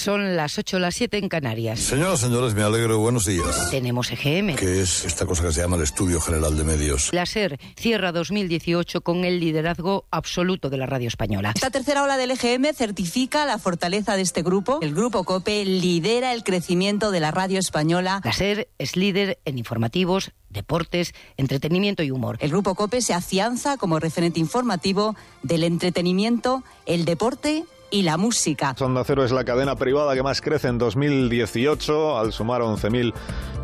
Son las 8 o las 7 en Canarias. Señoras, señores, me alegro. Buenos días. Tenemos EGM. ¿Qué es esta cosa que se llama el Estudio General de Medios? La SER cierra 2018 con el liderazgo absoluto de la radio española. Esta tercera ola del EGM certifica la fortaleza de este grupo. El grupo COPE lidera el crecimiento de la radio española. La SER es líder en informativos, deportes, entretenimiento y humor. El grupo COPE se afianza como referente informativo del entretenimiento, el deporte y la música. Sonda Cero es la cadena privada que más crece en 2018 al sumar 11.000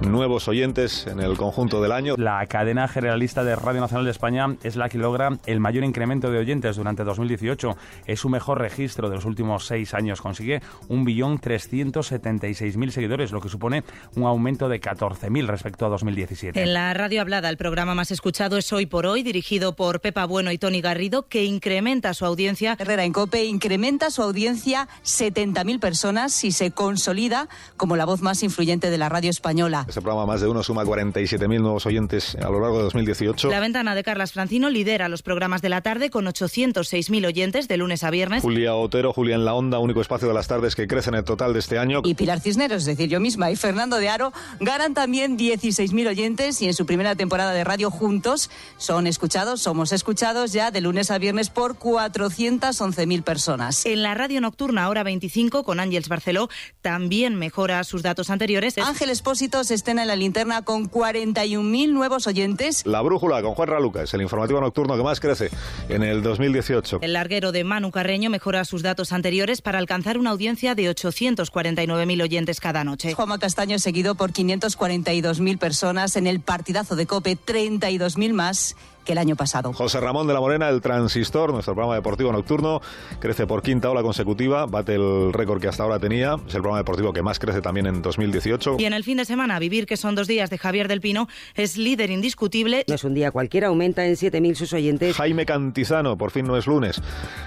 nuevos oyentes en el conjunto del año. La cadena generalista de Radio Nacional de España es la que logra el mayor incremento de oyentes durante 2018. Es su mejor registro de los últimos seis años. Consigue 1.376.000 seguidores, lo que supone un aumento de 14.000 respecto a 2017. En la radio hablada, el programa más escuchado es Hoy por Hoy, dirigido por Pepa Bueno y Tony Garrido, que incrementa su audiencia. Herrera en COPE incrementa su audiencia 70.000 personas y se consolida como la voz más influyente de la radio española. Este programa más de uno suma 47.000 nuevos oyentes a lo largo de 2018. La ventana de Carlas Francino lidera los programas de la tarde con 806.000 oyentes de lunes a viernes. Julia Otero, Julia en la Onda, único espacio de las tardes que crece en el total de este año. Y Pilar Cisneros, es decir, yo misma y Fernando de Aro ganan también 16.000 oyentes y en su primera temporada de radio juntos son escuchados, somos escuchados ya de lunes a viernes por 411.000 personas. En la radio nocturna, hora 25, con Ángeles Barceló, también mejora sus datos anteriores. Ángel Espósito se estena en la linterna con 41.000 nuevos oyentes. La Brújula con Juan Ralucas, el informativo nocturno que más crece en el 2018. El larguero de Manu Carreño mejora sus datos anteriores para alcanzar una audiencia de 849.000 oyentes cada noche. Juanma Castaño seguido por 542.000 personas en el partidazo de COPE, 32.000 más que el año pasado. José Ramón de la Morena, el Transistor, nuestro programa deportivo nocturno, crece por quinta ola consecutiva, bate el récord que hasta ahora tenía, es el programa deportivo que más crece también en 2018. Y en el fin de semana, Vivir, que son dos días de Javier del Pino, es líder indiscutible. No es un día cualquiera, aumenta en 7.000 sus oyentes. Jaime Cantizano, por fin no es lunes,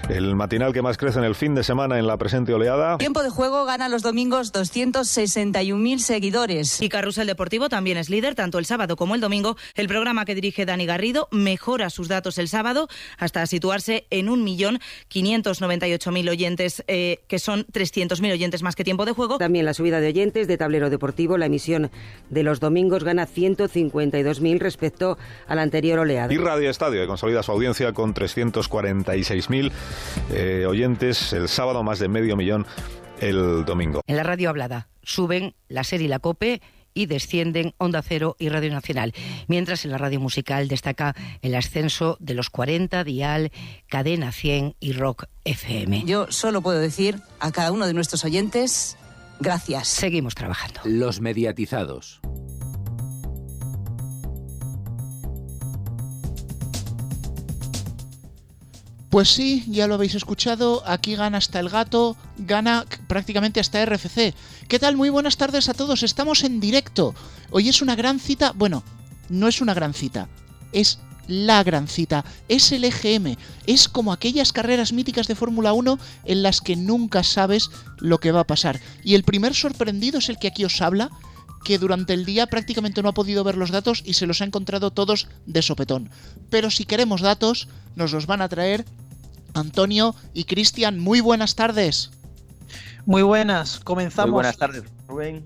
el matinal que más crece en el fin de semana en la presente oleada. Tiempo de juego gana los domingos 261.000 seguidores. Y Carrusel Deportivo también es líder, tanto el sábado como el domingo. El programa que dirige Dani Garrido mejora sus datos el sábado hasta situarse en 1.598.000 oyentes, eh, que son 300.000 oyentes más que tiempo de juego. También la subida de oyentes de Tablero Deportivo, la emisión de los domingos gana 152.000 respecto a la anterior oleada. Y Radio Estadio, que consolida su audiencia con 346.000 eh, oyentes el sábado, más de medio millón el domingo. En la radio hablada suben la serie y la COPE y descienden Onda Cero y Radio Nacional. Mientras en la radio musical destaca el ascenso de los 40, Dial, Cadena 100 y Rock FM. Yo solo puedo decir a cada uno de nuestros oyentes, gracias. Seguimos trabajando. Los mediatizados. Pues sí, ya lo habéis escuchado, aquí gana hasta el gato, gana prácticamente hasta RFC. ¿Qué tal? Muy buenas tardes a todos, estamos en directo. Hoy es una gran cita, bueno, no es una gran cita, es la gran cita, es el EGM, es como aquellas carreras míticas de Fórmula 1 en las que nunca sabes lo que va a pasar. Y el primer sorprendido es el que aquí os habla, que durante el día prácticamente no ha podido ver los datos y se los ha encontrado todos de sopetón. Pero si queremos datos, nos los van a traer Antonio y Cristian. Muy buenas tardes. Muy buenas, comenzamos. Muy buenas tardes, Rubén.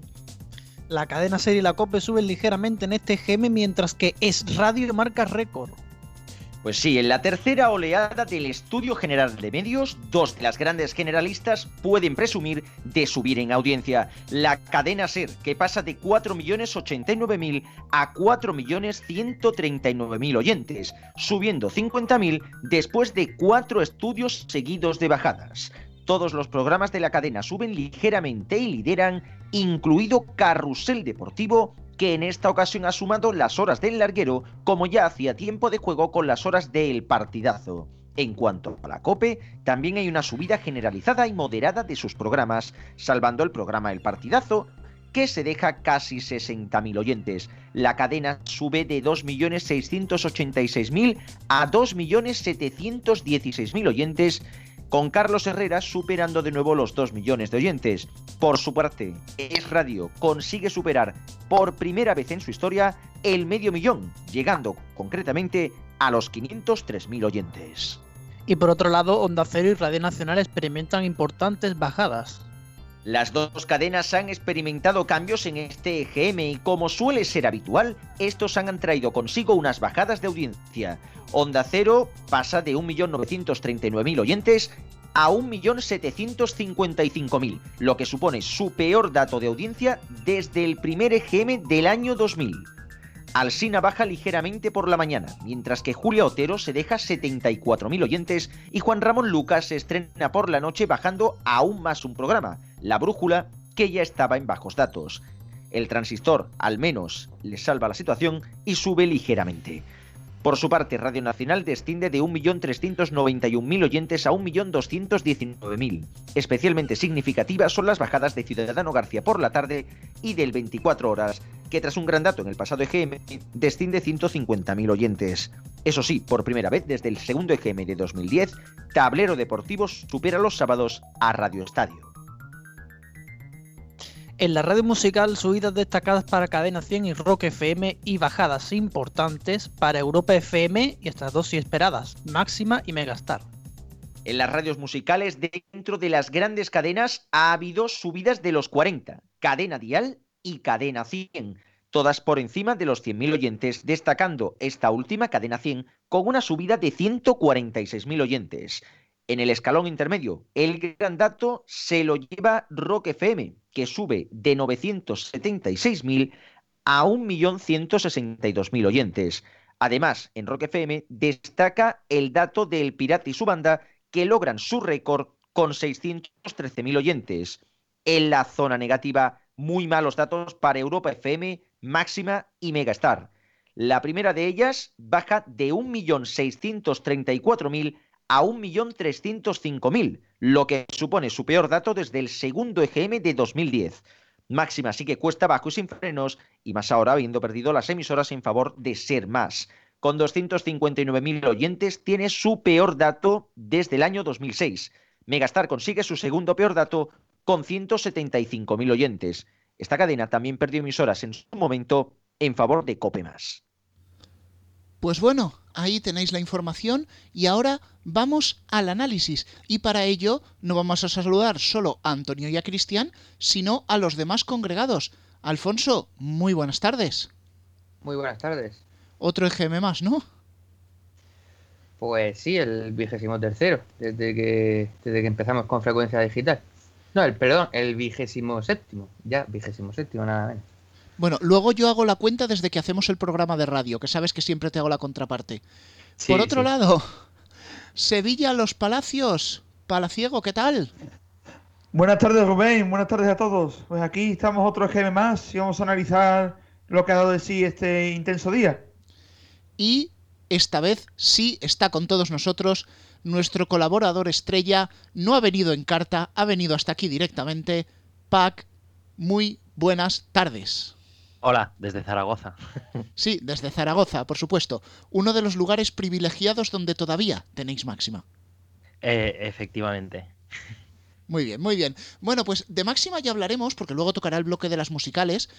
La cadena serie y la COPE suben ligeramente en este GM mientras que Es Radio marca récord. Pues sí, en la tercera oleada del Estudio General de Medios, dos de las grandes generalistas pueden presumir de subir en audiencia. La cadena SER, que pasa de 4.089.000 a 4.139.000 oyentes, subiendo 50.000 después de cuatro estudios seguidos de bajadas. Todos los programas de la cadena suben ligeramente y lideran, incluido Carrusel Deportivo, que en esta ocasión ha sumado las horas del larguero, como ya hacía tiempo de juego con las horas del partidazo. En cuanto a la COPE, también hay una subida generalizada y moderada de sus programas, salvando el programa El Partidazo, que se deja casi 60.000 oyentes. La cadena sube de 2.686.000 a 2.716.000 oyentes con Carlos Herrera superando de nuevo los 2 millones de oyentes. Por su parte, Es Radio consigue superar por primera vez en su historia el medio millón, llegando concretamente a los 503.000 oyentes. Y por otro lado, Onda Cero y Radio Nacional experimentan importantes bajadas. Las dos cadenas han experimentado cambios en este EGM y como suele ser habitual, estos han traído consigo unas bajadas de audiencia. Onda Cero pasa de 1.939.000 oyentes a 1.755.000, lo que supone su peor dato de audiencia desde el primer EGM del año 2000. Alsina baja ligeramente por la mañana, mientras que Julia Otero se deja 74.000 oyentes y Juan Ramón Lucas se estrena por la noche bajando aún más un programa, La Brújula, que ya estaba en bajos datos. El transistor, al menos, le salva la situación y sube ligeramente. Por su parte, Radio Nacional desciende de 1.391.000 oyentes a 1.219.000. Especialmente significativas son las bajadas de Ciudadano García por la tarde y del 24 horas, que tras un gran dato en el pasado EGM, desciende 150.000 oyentes. Eso sí, por primera vez desde el segundo EGM de 2010, Tablero Deportivo supera los sábados a Radio Estadio. En la radio musical, subidas destacadas para Cadena 100 y Rock FM y bajadas importantes para Europa FM y estas dos sí esperadas, Máxima y Megastar. En las radios musicales, dentro de las grandes cadenas, ha habido subidas de los 40, Cadena Dial y Cadena 100, todas por encima de los 100.000 oyentes, destacando esta última, Cadena 100, con una subida de 146.000 oyentes. En el escalón intermedio, el gran dato se lo lleva Rock FM, que sube de 976.000 a 1.162.000 oyentes. Además, en Rock FM destaca el dato del Pirata y su banda, que logran su récord con 613.000 oyentes. En la zona negativa, muy malos datos para Europa FM, Máxima y Megastar. La primera de ellas baja de 1.634.000 a 1.305.000, lo que supone su peor dato desde el segundo EGM de 2010. Máxima sí que cuesta bajo y sin frenos, y más ahora habiendo perdido las emisoras en favor de Ser Más. Con 259.000 oyentes tiene su peor dato desde el año 2006. Megastar consigue su segundo peor dato con 175.000 oyentes. Esta cadena también perdió emisoras en su momento en favor de Cope Más. Pues bueno, ahí tenéis la información y ahora vamos al análisis. Y para ello no vamos a saludar solo a Antonio y a Cristian, sino a los demás congregados. Alfonso, muy buenas tardes. Muy buenas tardes. Otro EGM más, ¿no? Pues sí, el vigésimo tercero, desde que, desde que empezamos con frecuencia digital. No, el perdón, el vigésimo séptimo, ya, vigésimo séptimo, nada menos. Bueno, luego yo hago la cuenta desde que hacemos el programa de radio, que sabes que siempre te hago la contraparte. Por otro lado, Sevilla, Los Palacios, Palaciego, ¿qué tal? Buenas tardes, Rubén. Buenas tardes a todos. Pues aquí estamos otro GM más y vamos a analizar lo que ha dado de sí este intenso día. Y esta vez sí está con todos nosotros nuestro colaborador estrella. No ha venido en carta, ha venido hasta aquí directamente. Pac, muy buenas tardes. Hola, desde Zaragoza. Sí, desde Zaragoza, por supuesto. Uno de los lugares privilegiados donde todavía tenéis máxima. Eh, efectivamente. Muy bien, muy bien. Bueno, pues de máxima ya hablaremos, porque luego tocará el bloque de las musicales,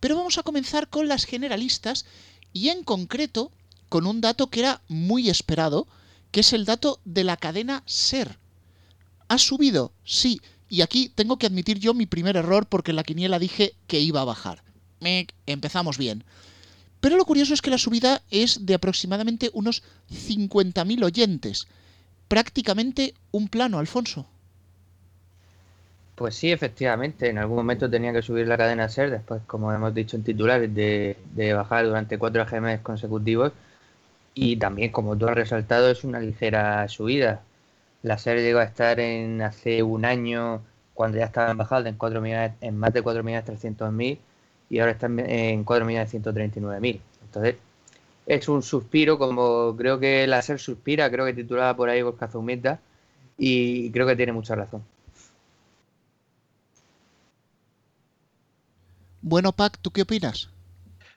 pero vamos a comenzar con las generalistas y en concreto con un dato que era muy esperado, que es el dato de la cadena SER. ¿Ha subido? Sí. Y aquí tengo que admitir yo mi primer error porque en la quiniela dije que iba a bajar empezamos bien. Pero lo curioso es que la subida es de aproximadamente unos 50.000 oyentes. Prácticamente un plano, Alfonso. Pues sí, efectivamente. En algún momento tenía que subir la cadena SER, después, como hemos dicho en titulares, de, bajar durante cuatro GMs consecutivos. Y también, como tú has resaltado, es una ligera subida. La SER llegó a estar en hace un año, cuando ya estaba en bajada, en, 4 millones, en más de 4.300.000 y ahora están en 4.139.000. Entonces, es un suspiro, como creo que la SER suspira, creo que titulada por ahí por Zumeta, y creo que tiene mucha razón. Bueno, Pac, ¿tú qué opinas?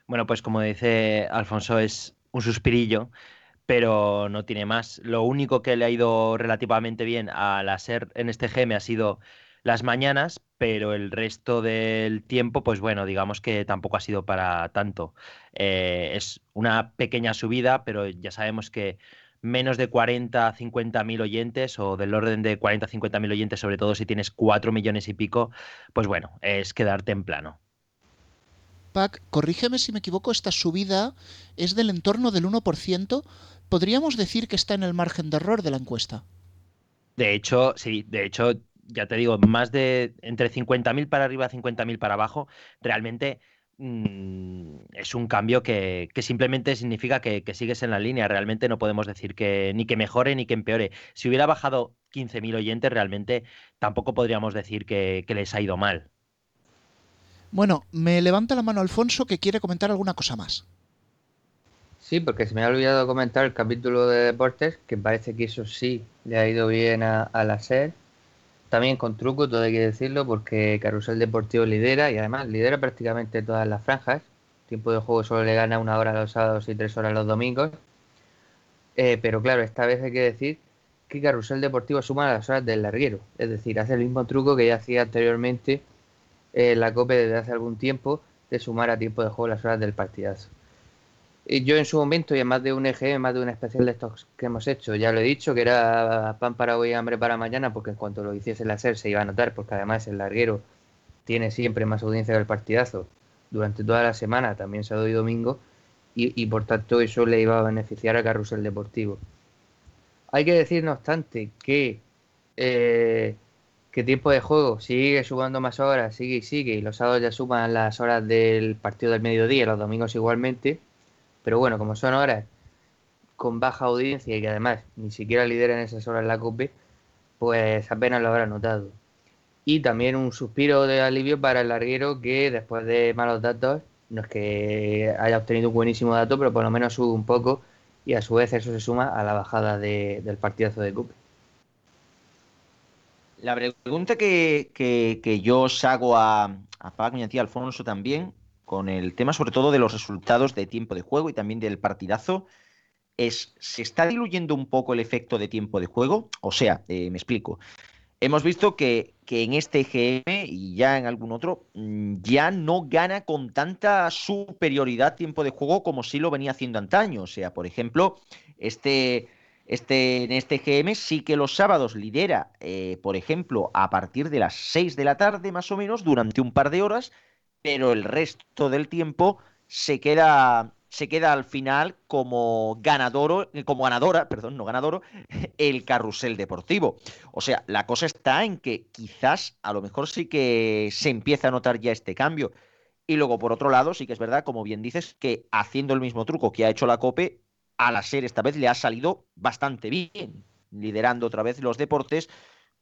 Bueno, pues como dice Alfonso, es un suspirillo, pero no tiene más. Lo único que le ha ido relativamente bien a la SER en este GM ha sido las mañanas, pero el resto del tiempo, pues bueno, digamos que tampoco ha sido para tanto. Eh, es una pequeña subida, pero ya sabemos que menos de 40, 50 mil oyentes o del orden de 40, 50 mil oyentes, sobre todo si tienes 4 millones y pico, pues bueno, es quedarte en plano. Pac, corrígeme si me equivoco, esta subida es del entorno del 1%. ¿Podríamos decir que está en el margen de error de la encuesta? De hecho, sí, de hecho, ya te digo, más de entre 50.000 para arriba, 50.000 para abajo, realmente mm, es un cambio que, simplemente significa que, sigues en la línea. Realmente no podemos decir que ni que mejore ni que empeore. Si hubiera bajado 15.000 oyentes, realmente tampoco podríamos decir que, que les ha ido mal. Bueno, me levanta la mano Alfonso que quiere comentar alguna cosa más. Sí, porque se me ha olvidado comentar el capítulo de deportes, que parece que eso sí le ha ido bien a, la SER. También con truco, todo hay que decirlo, porque Carrusel Deportivo lidera y además lidera prácticamente todas las franjas. Tiempo de juego solo le gana una hora los sábados y tres horas los domingos. Eh, pero claro, esta vez hay que decir que Carrusel Deportivo suma las horas del larguero. Es decir, hace el mismo truco que ya hacía anteriormente eh, la COPE desde hace algún tiempo de sumar a tiempo de juego las horas del partidazo. Yo en su momento, y en más de un EGM, más de un especial de estos que hemos hecho, ya lo he dicho, que era pan para hoy hambre para mañana, porque en cuanto lo hiciese la SER se iba a notar, porque además el larguero tiene siempre más audiencia que el partidazo durante toda la semana, también sábado y domingo, y, por tanto eso le iba a beneficiar a Carrusel Deportivo. Hay que decir, no obstante, que eh, que tiempo de juego sigue sumando más horas, sigue y sigue, y los sábados ya suman las horas del partido del mediodía, los domingos igualmente, pero bueno, como son horas con baja audiencia y que además ni siquiera lideran esas horas la COPE, pues apenas lo habrá notado. Y también un suspiro de alivio para el larguero que después de malos datos, no es que haya obtenido un buenísimo dato, pero por lo menos sube un poco y a su vez eso se suma a la bajada del partidazo de COPE. La pregunta que, yo os hago a, a Pac y a ti, Alfonso, también, con el tema sobre todo de los resultados de tiempo de juego y también del partidazo, ¿se está diluyendo un poco el efecto de tiempo de juego? O sea, eh, me explico. Hemos visto que, que, en este GM y ya en algún otro, mm, ya no gana con tanta superioridad tiempo de juego como sí lo venía haciendo antaño. O sea, por ejemplo, este este, en este GM sí que los sábados lidera, eh, por ejemplo, a partir de las 6 de la tarde más o menos, durante un par de horas, pero el resto del tiempo se queda, se queda al final como ganador, eh, como ganadora, perdón, no ganador, el carrusel deportivo. O sea, la cosa está en que quizás a lo mejor sí que se empieza a notar ya este cambio. Y luego, por otro lado, sí que es verdad, como bien dices, que haciendo el mismo truco que ha hecho la COPE, a la SER esta vez le ha salido bastante bien, liderando otra vez los deportes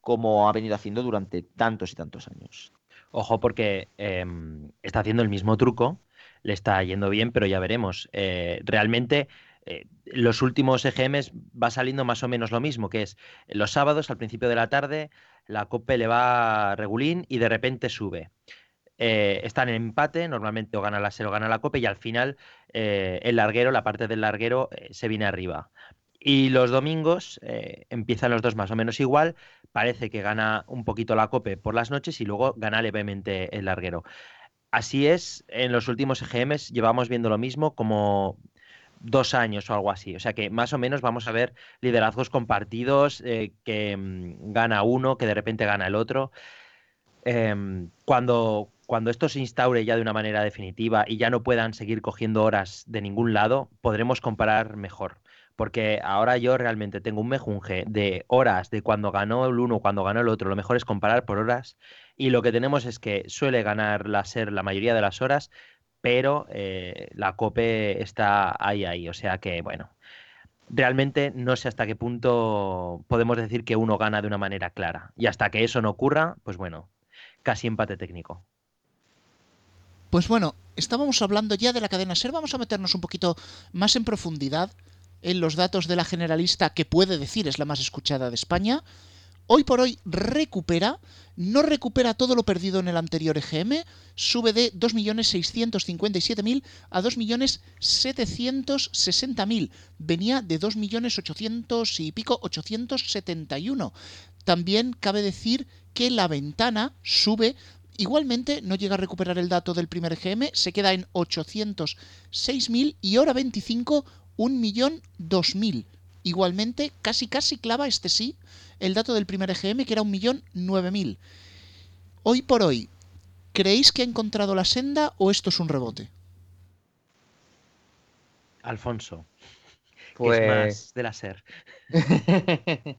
como ha venido haciendo durante tantos y tantos años. Ojo porque em, está haciendo el mismo truco, le está yendo bien, pero ya veremos. Eh, realmente eh, los últimos EGMs va saliendo más o menos lo mismo, que es los sábados al principio de la tarde la COPE le va regulín y de repente sube. Eh, están en empate, normalmente o gana la SER o gana la COPE y al final eh, el larguero, la parte del larguero se viene arriba. Y los domingos empiezan los dos más o menos igual, parece que gana un poquito la COPE por las noches y luego gana levemente el larguero. Así es, en los últimos EGMs llevamos viendo lo mismo como dos años o algo así. O sea que más o menos vamos a ver liderazgos compartidos, que mm, gana uno, que de repente gana el otro. Em, cuando, cuando esto se instaure ya de una manera definitiva y ya no puedan seguir cogiendo horas de ningún lado, podremos comparar mejor. Porque ahora yo realmente tengo un mejunje de horas de cuando ganó el uno, cuando ganó el otro. Lo mejor es comparar por horas. Y lo que tenemos es que suele ganar la SER la mayoría de las horas, pero eh, la COPE está ahí, ahí. O sea que, bueno, realmente no sé hasta qué punto podemos decir que uno gana de una manera clara. Y hasta que eso no ocurra, pues bueno, casi empate técnico. Pues bueno, estábamos hablando ya de la cadena SER, vamos a meternos un poquito más en profundidad en los datos de la generalista que puede decir es la más escuchada de España. Hoy por hoy recupera, no recupera todo lo perdido en el anterior EGM, sube de 2.657.000 a 2.760.000. Venía de 2.800.000 y pico, 871. También cabe decir que la ventana sube Igualmente no llega a recuperar el dato del primer GM, se queda en 806.000 y hora 25 1.002.000. igualmente, casi casi clava este sí, el dato del primer EGM, que era un millón nueve mil. Hoy por hoy, ¿creéis que ha encontrado la senda o esto es un rebote? Alfonso. Pues... es más de la SER.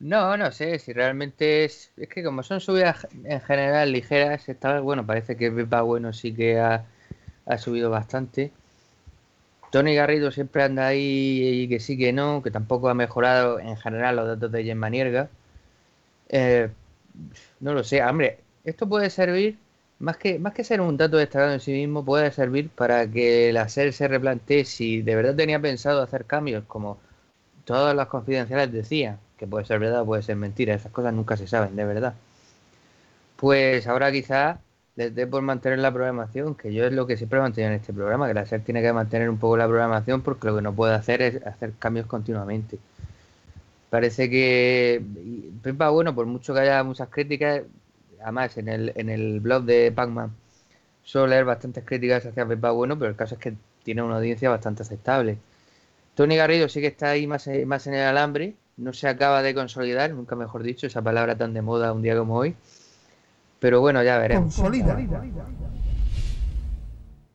no, no sé, si realmente es... Es que como son subidas en general ligeras, está, bueno, parece que Pepa Bueno sí que ha, ha subido bastante. Tony Garrido siempre anda ahí y que sí que no, que tampoco ha mejorado en general los datos de Gemma Nierga. Eh, no lo sé, hombre, esto puede servir, más que, más que ser un dato destacado en sí mismo, puede servir para que la SER se replantee si de verdad tenía pensado hacer cambios, como todas las confidenciales decían, que puede ser verdad puede ser mentira, esas cosas nunca se saben, de verdad. Pues ahora quizás les dé por mantener la programación, que yo es lo que siempre he mantenido en este programa, que la SER tiene que mantener un poco la programación porque lo que no puede hacer es hacer cambios continuamente. Parece que Pepa, bueno, por mucho que haya muchas críticas, además en el, en el blog de Pacman suelo leer bastantes críticas hacia Pepa Bueno, pero el caso es que tiene una audiencia bastante aceptable. Tony Garrido sí que está ahí más, más en el alambre, no se acaba de consolidar, nunca mejor dicho, esa palabra tan de moda un día como hoy. Pero bueno, ya veremos. Consolida.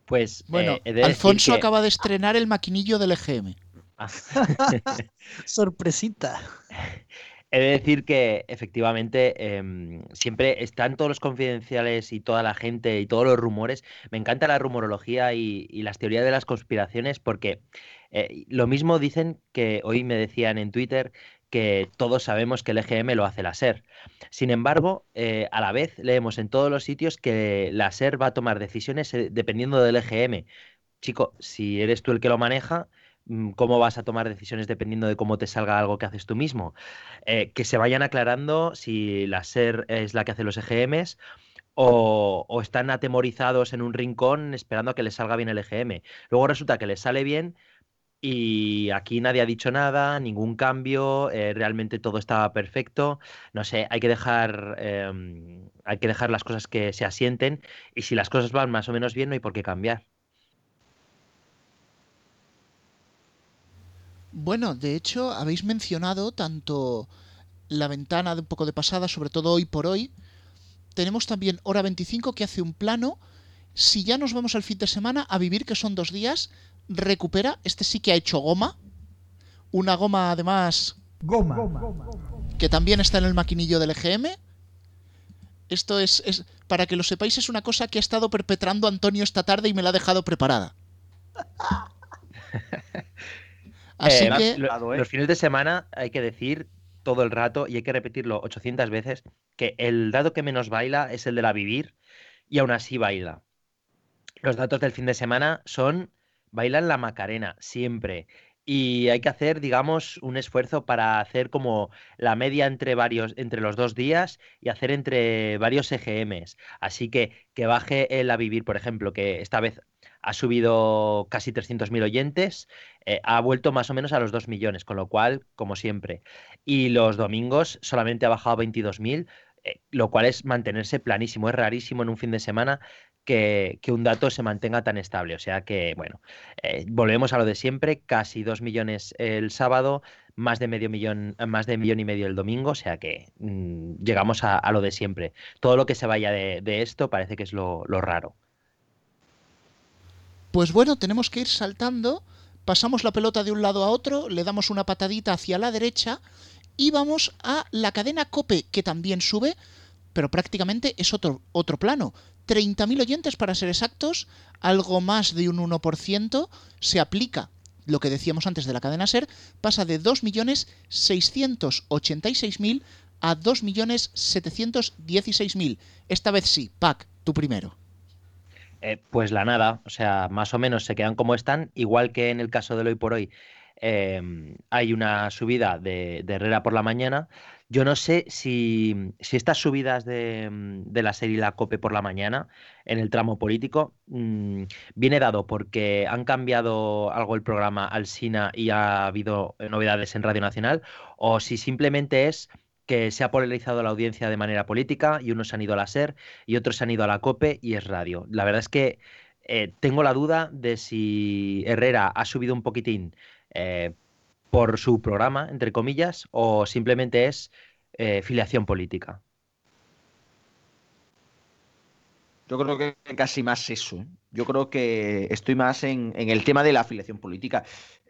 Pues Bueno, eh, de decir Alfonso que- acaba de estrenar el maquinillo del EGM. Sorpresita. He de decir que efectivamente em, siempre están todos los confidenciales y toda la gente y todos los rumores. Me encanta la rumorología y, y las teorías de las conspiraciones porque eh, lo mismo dicen que hoy me decían en Twitter que todos sabemos que el EGM lo hace la SER. Sin embargo, eh, a la vez leemos en todos los sitios que la SER va a tomar decisiones eh, dependiendo del EGM. Chico, si eres tú el que lo maneja, mm, ¿cómo vas a tomar decisiones dependiendo de cómo te salga algo que haces tú mismo? Eh, que se vayan aclarando si la SER es la que hace los EGMs o, o están atemorizados en un rincón esperando a que les salga bien el EGM. Luego resulta que les sale bien y aquí nadie ha dicho nada, ningún cambio, eh, realmente todo estaba perfecto. No sé, hay que dejar, em, hay que dejar las cosas que se asienten y si las cosas van más o menos bien no hay por qué cambiar. Bueno, de hecho, habéis mencionado tanto la ventana de un poco de pasada, sobre todo hoy por hoy. Tenemos también Hora 25 que hace un plano. Si ya nos vamos al fin de semana a vivir, que son dos días, recupera. Este sí que ha hecho goma. Una goma, además, Goma. que también está en el maquinillo del EGM. Esto es, es, para que lo sepáis, es una cosa que ha estado perpetrando Antonio esta tarde y me la ha dejado preparada. Así Eh, que, lo- los fines de semana hay que decir todo el rato y hay que repetirlo 800 veces que el dato que menos baila es el de la vivir y aún así baila. Los datos del fin de semana son bailan la Macarena siempre y hay que hacer, digamos, un esfuerzo para hacer como la media entre varios entre los dos días y hacer entre varios EGMs. Así que que baje el a vivir, por ejemplo, que esta vez ha subido casi 300.000 oyentes, eh, ha vuelto más o menos a los 2 millones, con lo cual, como siempre. Y los domingos solamente ha bajado a 22.000, eh, lo cual es mantenerse planísimo. Es rarísimo en un fin de semana que, un dato se mantenga tan estable. O sea que, bueno, eh, volvemos a lo de siempre, casi 2 millones el sábado, más de medio millón, más de millón y medio el domingo, o sea que mm, llegamos a, lo de siempre. Todo lo que se vaya de, de esto parece que es lo, lo raro. Pues bueno, tenemos que ir saltando, pasamos la pelota de un lado a otro, le damos una patadita hacia la derecha y vamos a la cadena Cope, que también sube, pero prácticamente es otro, otro plano. 30.000 oyentes para ser exactos, algo más de un 1% se aplica. Lo que decíamos antes de la cadena SER pasa de 2.686.000 a 2.716.000. Esta vez sí, Pac, tú primero. Eh, pues la nada, o sea, más o menos se quedan como están, igual que en el caso del hoy por hoy. eh, hay una subida de, de Herrera por la mañana. Yo no sé si, si estas subidas de, mm, la serie La Cope por la mañana en el tramo político mm, viene dado porque han cambiado algo el programa al SINA y ha habido eh, novedades en Radio Nacional o si simplemente es que se ha polarizado la audiencia de manera política y unos han ido a la SER y otros han ido a la COPE y es radio. La verdad es que eh, tengo la duda de si Herrera ha subido un poquitín eh, por su programa, entre comillas, o simplemente es eh, filiación política? Yo creo que casi más eso. ¿eh? Yo creo que estoy más en, el tema de la afiliación política.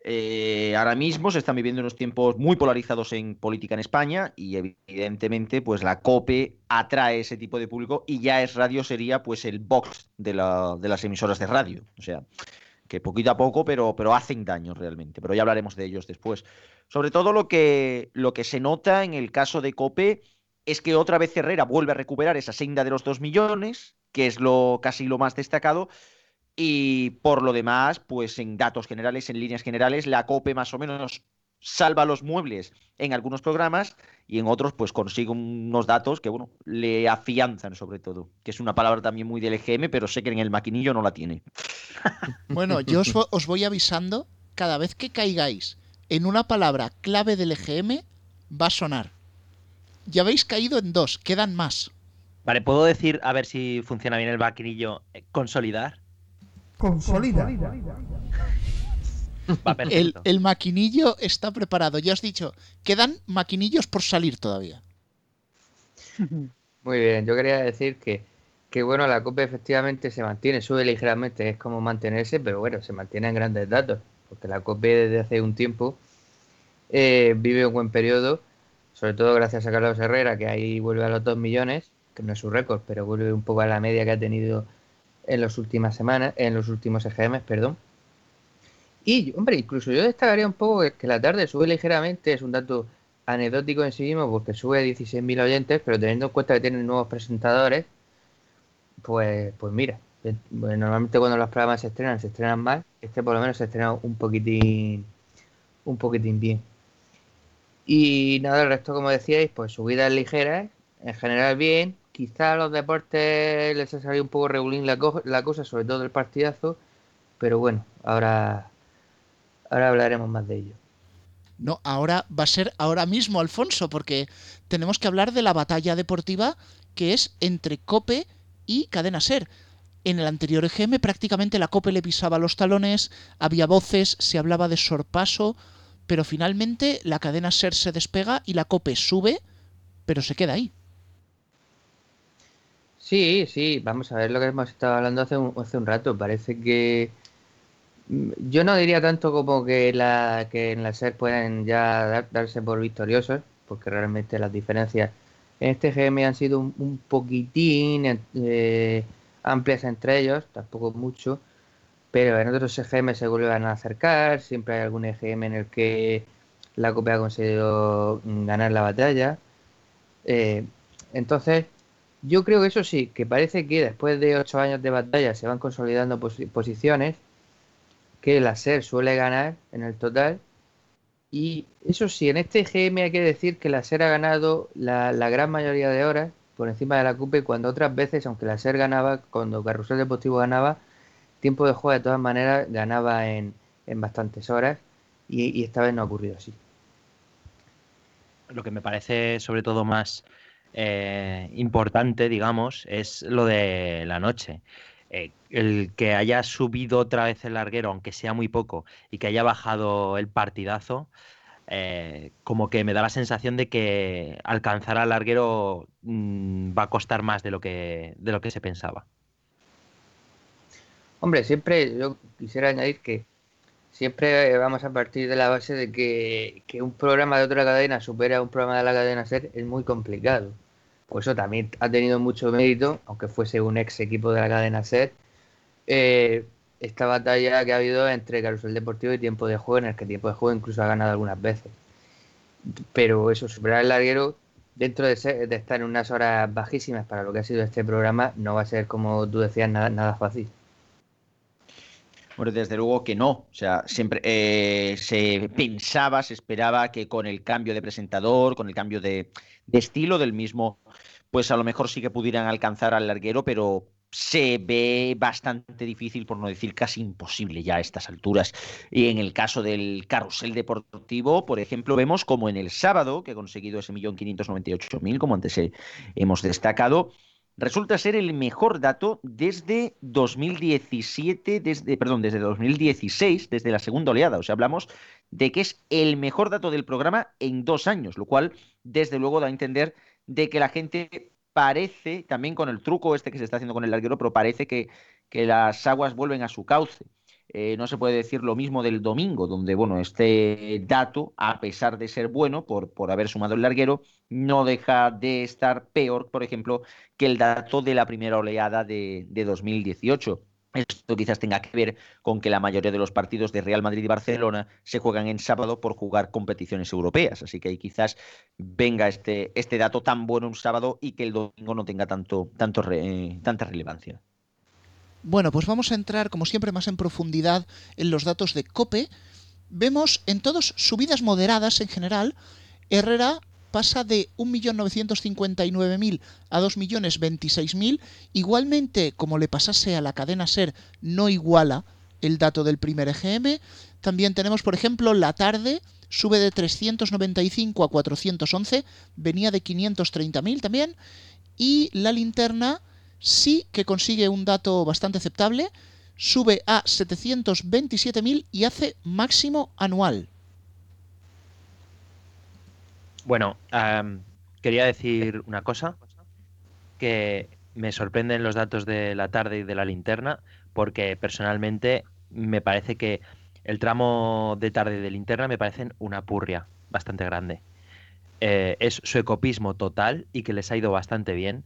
Eh, ahora mismo se están viviendo unos tiempos muy polarizados en política en España y evidentemente pues la COPE atrae ese tipo de público y ya es radio sería pues el box de, de las emisoras de radio. O sea, que poquito a poco, pero, pero hacen daño realmente. Pero ya hablaremos de ellos después. Sobre todo lo que, lo que se nota en el caso de COPE es que otra vez Herrera vuelve a recuperar esa senda de los dos millones, que es lo casi lo más destacado. Y por lo demás, pues en datos generales, en líneas generales, la COPE más o menos salva los muebles en algunos programas y en otros pues consigue unos datos que, bueno, le afianzan sobre todo, que es una palabra también muy del EGM, pero sé que en el maquinillo no la tiene. Bueno, yo os, os voy avisando, cada vez que caigáis en una palabra clave del EGM, va a sonar. Ya habéis caído en dos, quedan más. Vale, ¿puedo decir, a ver si funciona bien el maquinillo, eh, consolidar? El, maquinillo está preparado. Ya he dicho, quedan maquinillos por salir todavía. Muy bien, yo quería decir que, que bueno, la COPE efectivamente se mantiene, sube ligeramente, es como mantenerse, pero bueno, se mantiene en grandes datos, porque la COPE desde hace un tiempo eh, vive un buen periodo, sobre todo gracias a Carlos Herrera, que ahí vuelve a los 2 millones, que no es su récord, pero vuelve un poco a la media que ha tenido en las últimas semanas, en los últimos EGM, perdón. Y, hombre, incluso yo destacaría un poco que, la tarde sube ligeramente, es un dato anecdótico en sí mismo, porque sube a 16.000 oyentes, pero teniendo en cuenta que tienen nuevos presentadores, pues, pues mira, eh, pues normalmente cuando los programas se estrenan, se estrenan mal, este por lo menos se estrena un poquitín, un poquitín bien. Y nada, el resto, como decíais, pues subidas ligeras, en general bien, quizá a los deportes les ha salido un poco regulín la, la cosa, sobre todo el partidazo, pero bueno, ahora Ahora hablaremos más de ello. No, ahora va a ser ahora mismo, Alfonso, porque tenemos que hablar de la batalla deportiva que es entre Cope y Cadena Ser. En el anterior EGM prácticamente la Cope le pisaba los talones, había voces, se hablaba de sorpaso, pero finalmente la cadena Ser se despega y la Cope sube, pero se queda ahí. Sí, sí, vamos a ver lo que hemos estado hablando hace hace un rato. Parece que, yo no diría tanto como que, la, que en la SER pueden ya darse por victoriosos, porque realmente las diferencias en este GM han sido un, poquitín eh, amplias entre ellos, tampoco mucho, pero en otros EGM se vuelven a acercar, siempre hay algún EGM en el que la copia ha conseguido ganar la batalla. Eh, entonces, yo creo que eso sí, que parece que después de ocho años de batalla se van consolidando posiciones que la SER suele ganar en el total. Y eso sí, en este GM hay que decir que la SER ha ganado la, gran mayoría de horas por encima de la CUPE, cuando otras veces, aunque la SER ganaba, cuando Carrusel Deportivo ganaba, tiempo de juego de todas maneras ganaba en, bastantes horas y, esta vez no ha ocurrido así. Lo que me parece sobre todo más eh, importante, digamos, es lo de la noche. Eh, el que haya subido otra vez el larguero, aunque sea muy poco, y que haya bajado el partidazo, eh, como que me da la sensación de que alcanzar al larguero mm, va a costar más de lo que, de lo que se pensaba. Hombre, siempre yo quisiera añadir que siempre vamos a partir de la base de que, que un programa de otra cadena supera a un programa de la cadena SER es muy complicado. Pues eso también ha tenido mucho mérito, aunque fuese un ex equipo de la cadena SET, eh, esta batalla que ha habido entre Carusel Deportivo y Tiempo de Juego, en el que Tiempo de Juego incluso ha ganado algunas veces. Pero eso, superar el larguero, dentro de, estar en unas horas bajísimas para lo que ha sido este programa, no va a ser, como tú decías, nada, nada fácil. Bueno, desde luego que no. O sea, siempre eh, se pensaba, se esperaba que con el cambio de presentador, con el cambio de, estilo del mismo, pues a lo mejor sí que pudieran alcanzar al larguero, pero se ve bastante difícil, por no decir casi imposible ya a estas alturas. Y en el caso del carrusel deportivo, por ejemplo, vemos como en el sábado, que ha conseguido ese millón quinientos noventa y ocho mil, como antes hemos destacado, resulta ser el mejor dato desde 2017, desde, perdón, desde 2016, desde la segunda oleada. O sea, hablamos de que es el mejor dato del programa en dos años, lo cual, desde luego, da a entender de que la gente parece, también con el truco este que se está haciendo con el larguero, pero parece que, que las aguas vuelven a su cauce. Eh, no se puede decir lo mismo del domingo, donde, bueno, este dato, a pesar de ser bueno por, por haber sumado el larguero, no deja de estar peor, por ejemplo, que el dato de la primera oleada de, de 2018. Esto quizás tenga que ver con que la mayoría de los partidos de Real Madrid y Barcelona se juegan en sábado por jugar competiciones europeas. Así que ahí quizás venga este, este dato tan bueno un sábado y que el domingo no tenga tanto, tanto tanta relevancia. Bueno, pues vamos a entrar, como siempre, más en profundidad en los datos de COPE. Vemos en todos subidas moderadas en general. Herrera pasa de 1.959.000 a 2.026.000. Igualmente, como le pasase a la cadena SER, no iguala el dato del primer EGM. También tenemos, por ejemplo, la tarde sube de 395 a 411, venía de 530.000 también. Y la linterna sí que consigue un dato bastante aceptable, sube a 727.000 y hace máximo anual. Bueno, quería decir una cosa, que me sorprenden los datos de la tarde y de la linterna, porque personalmente me parece que el tramo de tarde y de linterna me parecen una purria bastante grande. Eh, es su ecopismo total y que les ha ido bastante bien.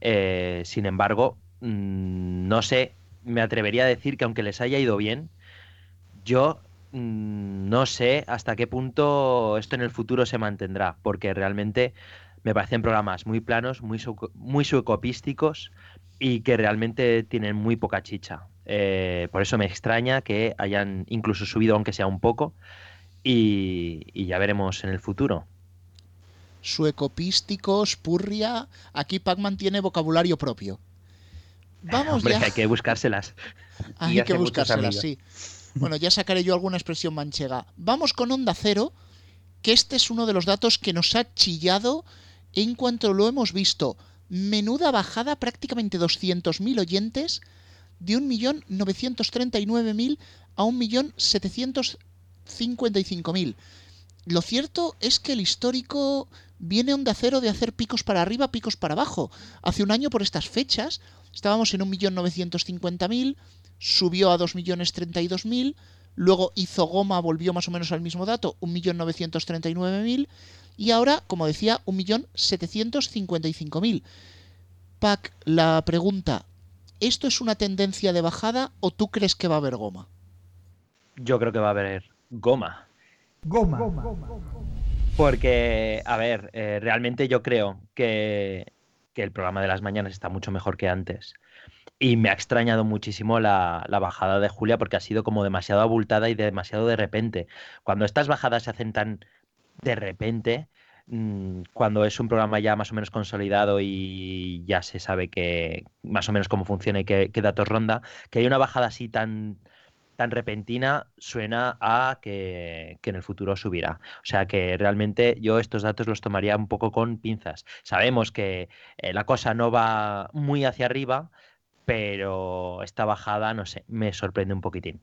Eh, sin embargo, mm, no sé, me atrevería a decir que aunque les haya ido bien, yo mm, no sé hasta qué punto esto en el futuro se mantendrá, porque realmente me parecen programas muy planos, muy, muy suecopísticos y que realmente tienen muy poca chicha. Eh, por eso me extraña que hayan incluso subido, aunque sea un poco, y ya veremos en el futuro suecopísticos, purria. Aquí Pac-Man tiene vocabulario propio. Vamos ya. hay que buscárselas. Hay que buscárselas, sí. Bueno, ya sacaré yo alguna expresión manchega. Vamos con Onda Cero, que este es uno de los datos que nos ha chillado en cuanto lo hemos visto. Menuda bajada, prácticamente 200.000 oyentes, de 1.939.000 a 1.755.000. Lo cierto es que el histórico viene onda cero de hacer picos para arriba, picos para abajo. Hace un año por estas fechas estábamos en 1.950.000, subió a 2.032.000, luego hizo goma, volvió más o menos al mismo dato, 1.939.000 y ahora, como decía, 1.755.000. Pac, la pregunta, ¿esto es una tendencia de bajada o tú crees que va a haber goma? Yo creo que va a haber goma. Goma. Porque, a ver, eh, realmente yo creo que, el programa de las mañanas está mucho mejor que antes. Y me ha extrañado muchísimo la, bajada de Julia porque ha sido como demasiado abultada y demasiado de repente. Cuando estas bajadas se hacen tan de repente, mm, cuando es un programa ya más o menos consolidado y ya se sabe que más o menos cómo funciona y qué, qué datos ronda, que hay una bajada así tan tan repentina suena a que, en el futuro subirá. O sea que realmente yo estos datos los tomaría un poco con pinzas. Sabemos que eh, la cosa no va muy hacia arriba, pero esta bajada, no sé, me sorprende un poquitín.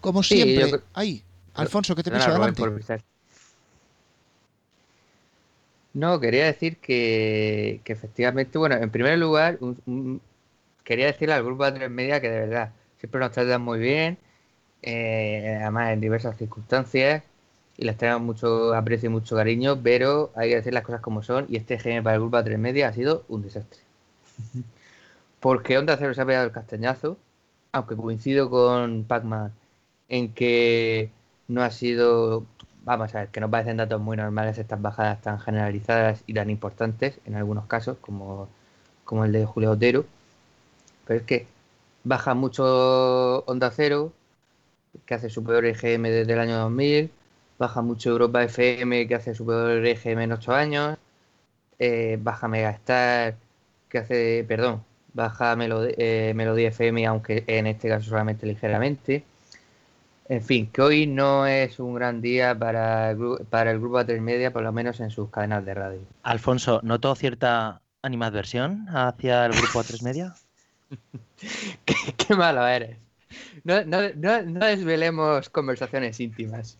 Como siempre. Ahí, Alfonso, que te pasa adelante. No, quería decir que, efectivamente, bueno, en primer lugar, quería decirle al grupo de tres media que de verdad siempre nos tratan muy bien, eh, además en diversas circunstancias, y les tenemos mucho aprecio y mucho cariño, pero hay que decir las cosas como son, y este GM para el grupo A3 Media ha sido un desastre. Porque Onda Cero se ha pegado el castañazo, aunque coincido con Pac-Man en que no ha sido, vamos a ver, que nos parecen datos muy normales estas bajadas tan generalizadas y tan importantes en algunos casos, como, como el de Julio Otero. Pero es que baja mucho Onda Cero, que hace su peor EGM desde el año 2000, baja mucho Europa FM, que hace su peor EGM en 8 años, eh, baja Megastar, que hace, perdón, baja eh, Melodía FM, aunque en este caso solamente ligeramente. En fin, que hoy no es un gran día para el, para el grupo A3 Media, por lo menos en sus cadenas de radio. Alfonso, noto cierta animadversión hacia el grupo A3 Media? qué, malo eres. No, desvelemos conversaciones íntimas.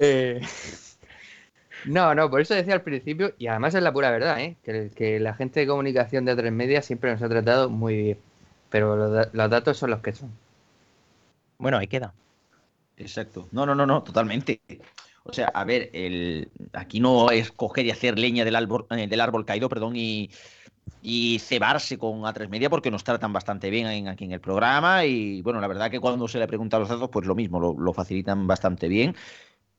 Eh, no, no, por eso decía al principio, y además es la pura verdad, ¿eh? que, la gente de comunicación de A3 Media siempre nos ha tratado muy bien. Pero los, los datos son los que son. Bueno, ahí queda. Exacto. No, no, no, no, totalmente. O sea, a ver, el, aquí no es coger y hacer leña del árbol, eh, del árbol caído, perdón, y, y cebarse con A3 Media porque nos tratan bastante bien aquí en el programa y bueno, la verdad que cuando se le pregunta los datos, pues lo mismo, lo, facilitan bastante bien,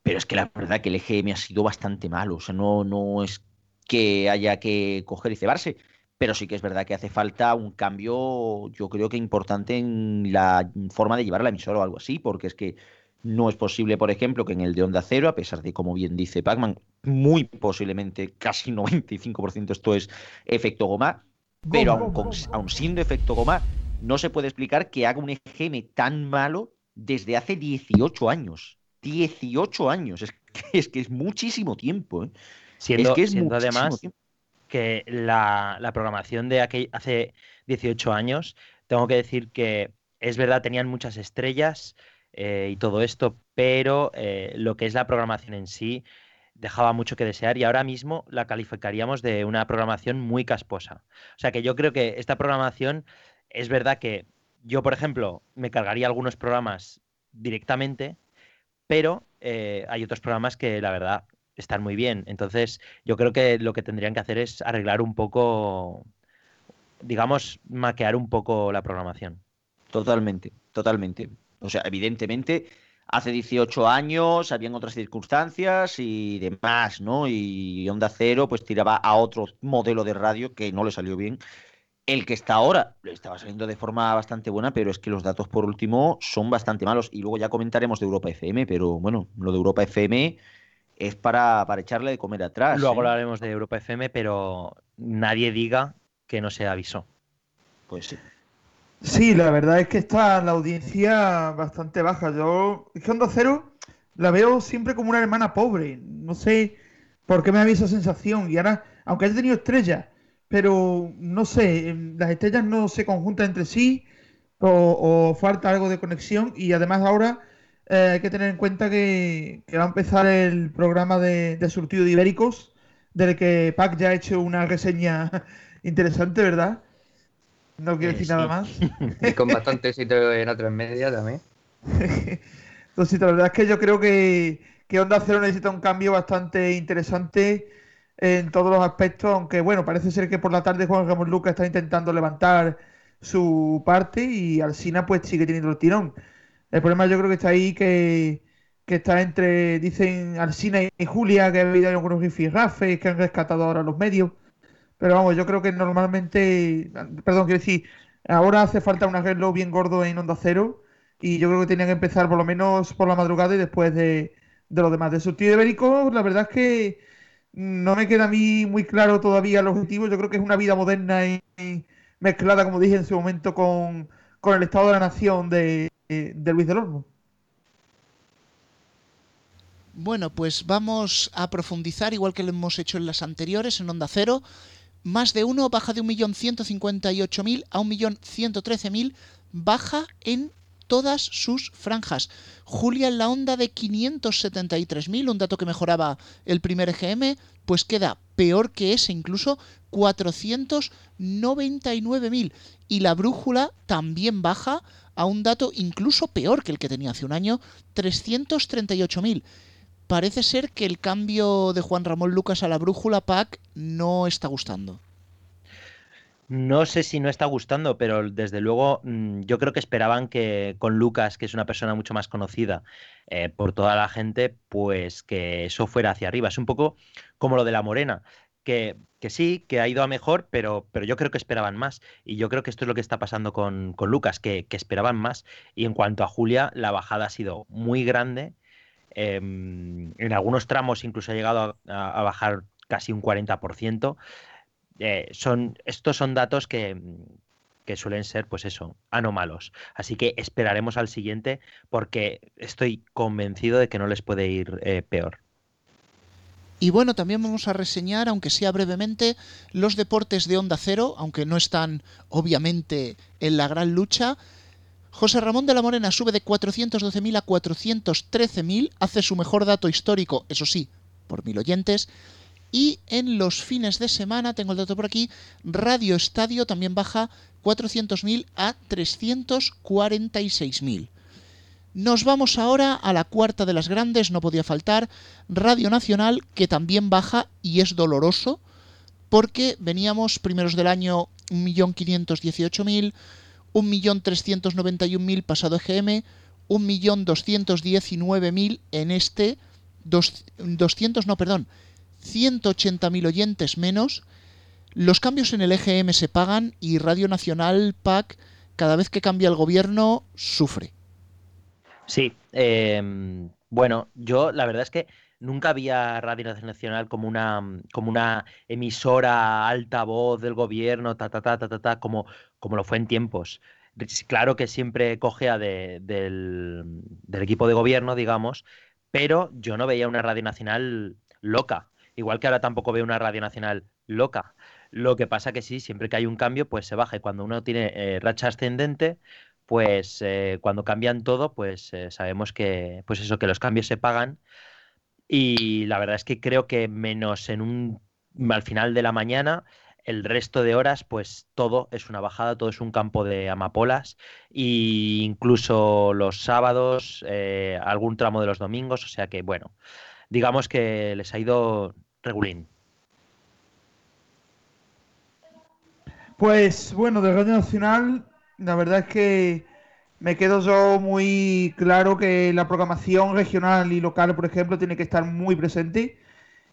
pero es que la verdad que el EGM ha sido bastante malo, o sea, no, no es que haya que coger y cebarse, pero sí que es verdad que hace falta un cambio, yo creo que importante en la forma de llevar la emisora o algo así, porque es que no es posible, por ejemplo, que en el de Onda Cero, a pesar de, como bien dice Pacman, muy posiblemente, casi 95% esto es efecto goma, pero aun, siendo efecto goma, no se puede explicar que haga un EGM tan malo desde hace 18 años. 18 años, es que es, que es muchísimo tiempo. ¿eh? Siendo, que es además que la, la, programación de aquel, hace 18 años, tengo que decir que es verdad, tenían muchas estrellas, eh, y todo esto, pero eh, lo que es la programación en sí dejaba mucho que desear y ahora mismo la calificaríamos de una programación muy casposa. O sea que yo creo que esta programación es verdad que yo, por ejemplo, me cargaría algunos programas directamente, pero eh, hay otros programas que la verdad están muy bien. Entonces yo creo que lo que tendrían que hacer es arreglar un poco, digamos, maquear un poco la programación. Totalmente, totalmente. O sea, evidentemente, hace 18 años habían otras circunstancias y demás, ¿no? Y Onda Cero pues tiraba a otro modelo de radio que no le salió bien. El que está ahora le estaba saliendo de forma bastante buena, pero es que los datos por último son bastante malos. Y luego ya comentaremos de Europa FM, pero bueno, lo de Europa FM es para, para echarle de comer atrás. Luego ¿eh? hablaremos de Europa FM, pero nadie diga que no se avisó. Pues sí. Sí, la verdad es que está la audiencia bastante baja. Yo, es que Onda Cero la veo siempre como una hermana pobre. No sé por qué me da esa sensación. Y ahora, aunque haya tenido estrellas, pero no sé, em, las estrellas no se conjuntan entre sí o, falta algo de conexión. Y además ahora eh, hay que tener en cuenta que, va a empezar el programa de, de surtido de ibéricos, del que Pac ya ha hecho una reseña interesante, ¿verdad? No quiero decir nada más. Y con bastante éxito en otras medias también. Entonces, la verdad es que yo creo que, que Onda Cero necesita un cambio bastante interesante en todos los aspectos, aunque bueno, parece ser que por la tarde Juan Ramón Lucas está intentando levantar su parte y Alcina pues sigue teniendo el tirón. El problema yo creo que está ahí que, está entre, dicen Alcina y Julia, que ha habido algunos rifirrafes que han rescatado ahora los medios. Pero vamos, yo creo que normalmente, perdón, quiero decir, ahora hace falta un arreglo bien gordo en Onda Cero y yo creo que tenían que empezar por lo menos por la madrugada y después de, de los demás. De Surtido Ibérico, la verdad es que no me queda a mí muy claro todavía el objetivo. Yo creo que es una vida moderna y, mezclada, como dije en su momento, con, el estado de la nación de, de Luis del Olmo. Bueno, pues vamos a profundizar, igual que lo hemos hecho en las anteriores, en Onda Cero, más de uno baja de 1.158.000 a 1.113.000, baja en todas sus franjas. Julia en la onda de 573.000, un dato que mejoraba el primer EGM, pues queda peor que ese, incluso 499.000. Y la brújula también baja a un dato incluso peor que el que tenía hace un año, 338.000 parece ser que el cambio de Juan Ramón Lucas a la brújula PAC no está gustando. No sé si no está gustando, pero desde luego mm, yo creo que esperaban que con Lucas, que es una persona mucho más conocida eh, por toda la gente, pues que eso fuera hacia arriba. Es un poco como lo de la Morena, que, sí, que ha ido a mejor, pero, pero yo creo que esperaban más. Y yo creo que esto es lo que está pasando con, con Lucas, que, que esperaban más. Y en cuanto a Julia, la bajada ha sido muy grande Em, en algunos tramos incluso ha llegado a, bajar casi un 40%. Eh, son, estos son datos que, suelen ser, pues eso, anómalos. Así que esperaremos al siguiente porque estoy convencido de que no les puede ir eh, peor. Y bueno, también vamos a reseñar, aunque sea brevemente, los deportes de Onda Cero, aunque no están obviamente en la gran lucha. José Ramón de la Morena sube de 412.000 a 413.000, hace su mejor dato histórico, eso sí, por mil oyentes. Y en los fines de semana, tengo el dato por aquí, Radio Estadio también baja 400.000 a 346.000. Nos vamos ahora a la cuarta de las grandes, no podía faltar, Radio Nacional, que también baja y es doloroso, porque veníamos primeros del año 1.518.000, 1.391.000 pasado EGM, 1.219.000 en este, 200, no, perdón, 180.000 oyentes menos. Los cambios en el EGM se pagan y Radio Nacional, PAC, cada vez que cambia el gobierno, sufre. Sí, em, bueno, yo la verdad es que nunca había Radio Nacional como una, como una emisora altavoz del gobierno, ta, ta, ta, ta, ta, como, como lo fue en tiempos. Claro que siempre cogea del, del equipo de gobierno, digamos, pero yo no veía una Radio Nacional loca. Igual que ahora tampoco veo una Radio Nacional loca. Lo que pasa que sí, siempre que hay un cambio, pues se baja. Y cuando uno tiene eh, racha ascendente, pues eh, cuando cambian todo, pues eh, sabemos que, pues eso, que los cambios se pagan. Y la verdad es que creo que menos en un al final de la mañana, el resto de horas, pues todo es una bajada, todo es un campo de amapolas. E incluso los sábados, eh, algún tramo de los domingos. O sea que, bueno, digamos que les ha ido regulín. Pues bueno, de Radio Nacional la verdad es que me quedo yo muy claro que la programación regional y local, por ejemplo, tiene que estar muy presente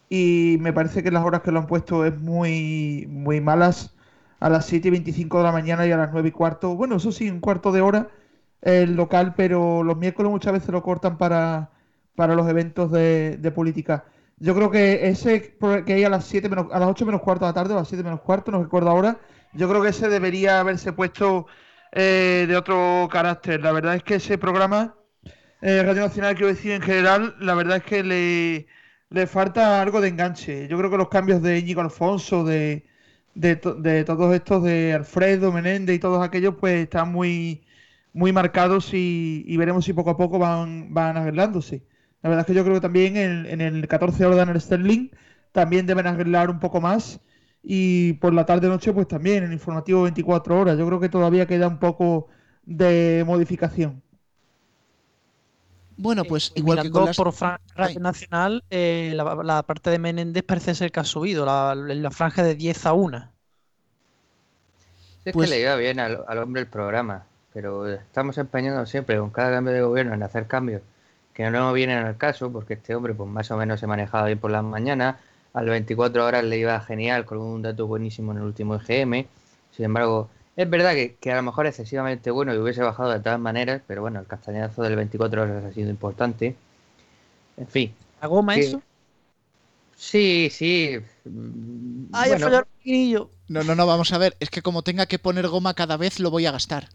y me parece que las horas que lo han puesto es muy, muy malas a las 7 y 25 de la mañana y a las 9 y cuarto. Bueno, eso sí, un cuarto de hora el local, pero los miércoles muchas veces lo cortan para, para los eventos de, política. Yo creo que ese que hay a las 7 menos, a las 8 menos cuarto de la tarde, o a las 7 menos cuarto, no recuerdo ahora, yo creo que ese debería haberse puesto eh, de otro carácter. La verdad es que ese programa, eh, Radio Nacional, quiero decir en general, la verdad es que le, le falta algo de enganche. Yo creo que los cambios de Íñigo Alfonso, de, de, todos estos, de Alfredo, Menéndez y todos aquellos, pues están muy, muy marcados y, veremos si poco a poco van, van arreglándose. La verdad es que yo creo que también en, en el 14 horas de Sterling también deben arreglar un poco más y por la tarde-noche pues también el informativo 24 horas. Yo creo que todavía queda un poco de modificación. Bueno, pues igual que con por franja nacional, eh, la, parte de Menéndez parece ser que ha subido, la, la franja de 10 a 1. Es que pues le iba bien al, hombre el programa, pero estamos empeñando siempre con cada cambio de gobierno en hacer cambios que no nos vienen al caso, porque este hombre pues más o menos se manejaba bien por las mañanas, al 24 horas le iba genial con un dato buenísimo en el último EGM. Sin embargo, es verdad que, a lo mejor excesivamente bueno y hubiese bajado de todas maneras, pero bueno, el castañazo del 24 horas ha sido importante. En fin. ¿La goma eso? Sí, sí. Ay, bueno. No, no, no, vamos a ver. Es que como tenga que poner goma cada vez lo voy a gastar.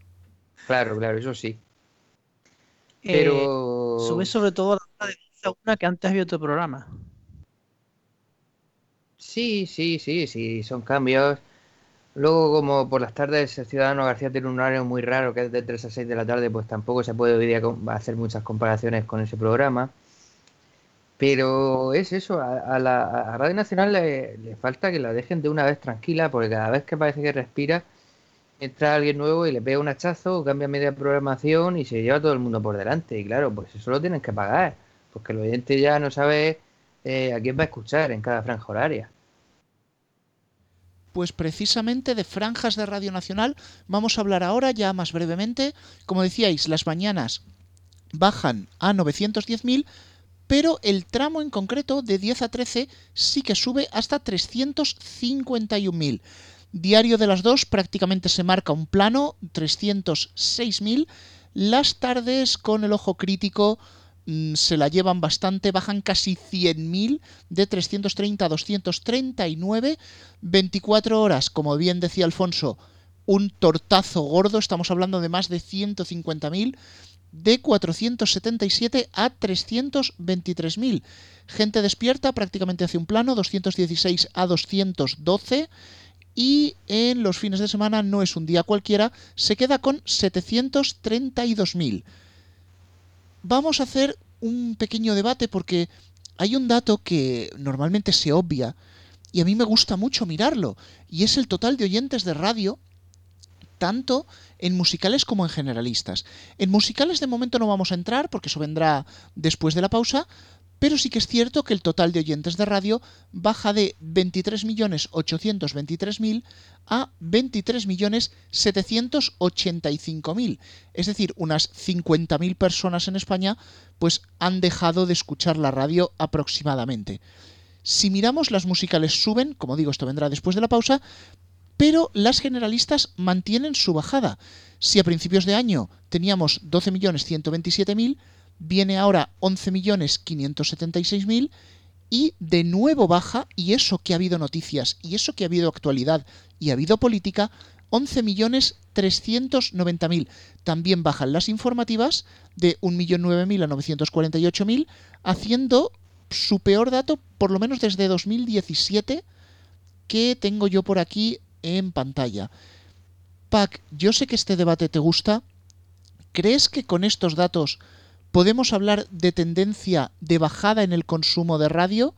Claro, claro, eso sí. Eh, pero. sube sobre todo la de una que antes había otro programa. Sí, sí, sí, sí, son cambios. Luego, como por las tardes el Ciudadano García tiene un horario muy raro, que es de 3 a 6 de la tarde, pues tampoco se puede hoy día hacer muchas comparaciones con ese programa. Pero es eso, a, la Radio Nacional le, falta que la dejen de una vez tranquila, porque cada vez que parece que respira, entra alguien nuevo y le pega un hachazo, cambia media programación y se lleva todo el mundo por delante. Y claro, pues eso lo tienen que pagar, porque el oyente ya no sabe eh, a quién va a escuchar en cada franja horaria. Pues precisamente de franjas de Radio Nacional vamos a hablar ahora ya más brevemente. Como decíais, las mañanas bajan a 910.000, pero el tramo en concreto de 10 a 13 sí que sube hasta 351.000. Diario de las dos prácticamente se marca un plano, 306.000. Las tardes con el ojo crítico se la llevan bastante, bajan casi 100.000 de 330 a 239, 24 horas, como bien decía Alfonso, un tortazo gordo, estamos hablando de más de 150.000 de 477 a 323.000. Gente despierta prácticamente hace un plano, 216 a 212. Y en los fines de semana no es un día cualquiera, se queda con 732.000. Vamos a hacer un pequeño debate porque hay un dato que normalmente se obvia y a mí me gusta mucho mirarlo, y es el total de oyentes de radio tanto en musicales como en generalistas. En musicales de momento no vamos a entrar porque eso vendrá después de la pausa, pero sí que es cierto que el total de oyentes de radio baja de 23.823.000 a 23.785.000. Es decir, unas 50.000 personas en España pues han dejado de escuchar la radio aproximadamente. Si miramos las musicales suben, como digo, esto vendrá después de la pausa, pero las generalistas mantienen su bajada. Si a principios de año teníamos 12.127.000, viene ahora 11.576.000 y de nuevo baja, y eso que ha habido noticias, y eso que ha habido actualidad, y ha habido política, 11.390.000. También bajan las informativas de 1.009.000 a 948.000, haciendo su peor dato por lo menos desde 2017 que tengo yo por aquí en pantalla. Pac, yo sé que este debate te gusta. ¿Crees que con estos datos podemos hablar de tendencia de bajada en el consumo de radio?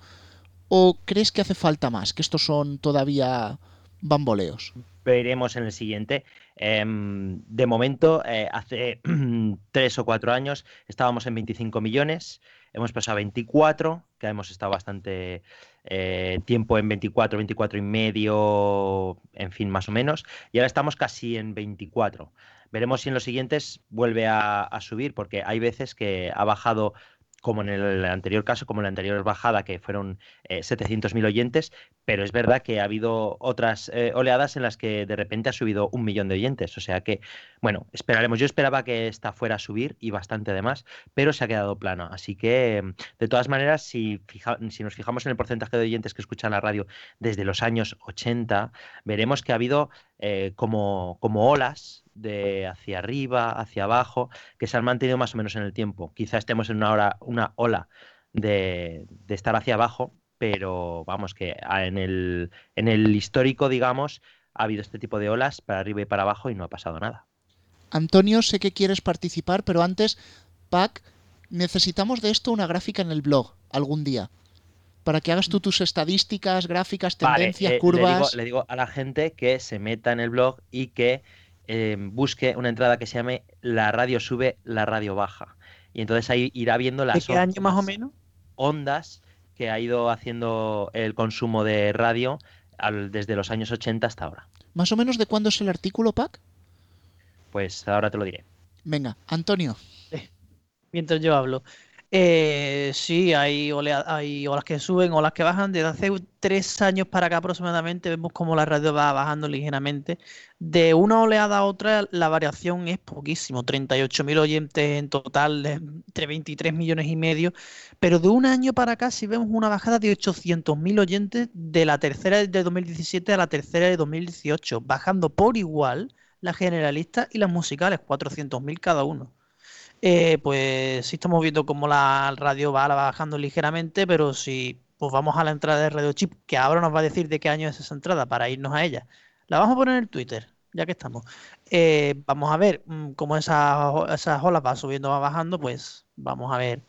¿O crees que hace falta más? Que estos son todavía bamboleos. Veremos en el siguiente. Em, de momento, eh, hace tres o cuatro años estábamos en 25 millones, hemos pasado a 24, que hemos estado bastante eh, tiempo en 24, 24 y medio, en fin, más o menos, y ahora estamos casi en 24. Veremos si en los siguientes vuelve a, subir, porque hay veces que ha bajado como en el anterior caso, como en la anterior bajada, que fueron 700.000 eh, oyentes, pero es verdad que ha habido otras eh, oleadas en las que de repente ha subido un millón de oyentes. O sea que, bueno, esperaremos. Yo esperaba que esta fuera a subir y bastante además, pero se ha quedado plano. Así que, de todas maneras, si, si nos fijamos en el porcentaje de oyentes que escuchan la radio desde los años 80, veremos que ha habido eh, como, como olas de hacia arriba, hacia abajo, que se han mantenido más o menos en el tiempo. Quizá estemos en una, hora, una ola de, estar hacia abajo, pero vamos, que en el, en el histórico, digamos, ha habido este tipo de olas para arriba y para abajo y no ha pasado nada. Antonio, sé que quieres participar, pero antes, Pac, necesitamos de esto una gráfica en el blog algún día. Para que hagas tú tus estadísticas, gráficas, tendencias, eh, curvas. le digo a la gente que se meta en el blog y que eh, busque una entrada que se llame La radio sube, la radio baja. Y entonces ahí irá viendo las ¿De qué año más o menos? ondas que ha ido haciendo el consumo de radio desde los años 80 hasta ahora. ¿Más o menos de cuándo es el artículo, Pac? Pues ahora te lo diré. Venga, Antonio. Mientras yo hablo. Eh, sí, hay, hay olas que suben, olas que bajan. Desde hace tres años para acá aproximadamente vemos como la radio va bajando ligeramente. De una oleada a otra la variación es poquísimo. 38.000 oyentes en total, entre 23 millones y medio. Pero de un año para acá sí vemos una bajada de 800.000 oyentes de la tercera de 2017 a la tercera de 2018, bajando por igual las generalistas y las musicales, 400.000 cada uno. Eh, pues sí estamos viendo cómo la radio va bajando ligeramente, pero si pues vamos a la entrada de Radio Chip, que ahora nos va a decir de qué año es esa entrada para irnos a ella. La vamos a poner en el Twitter, ya que estamos. Eh, vamos a ver mm, cómo esas, esas olas van subiendo, va bajando, pues vamos a ver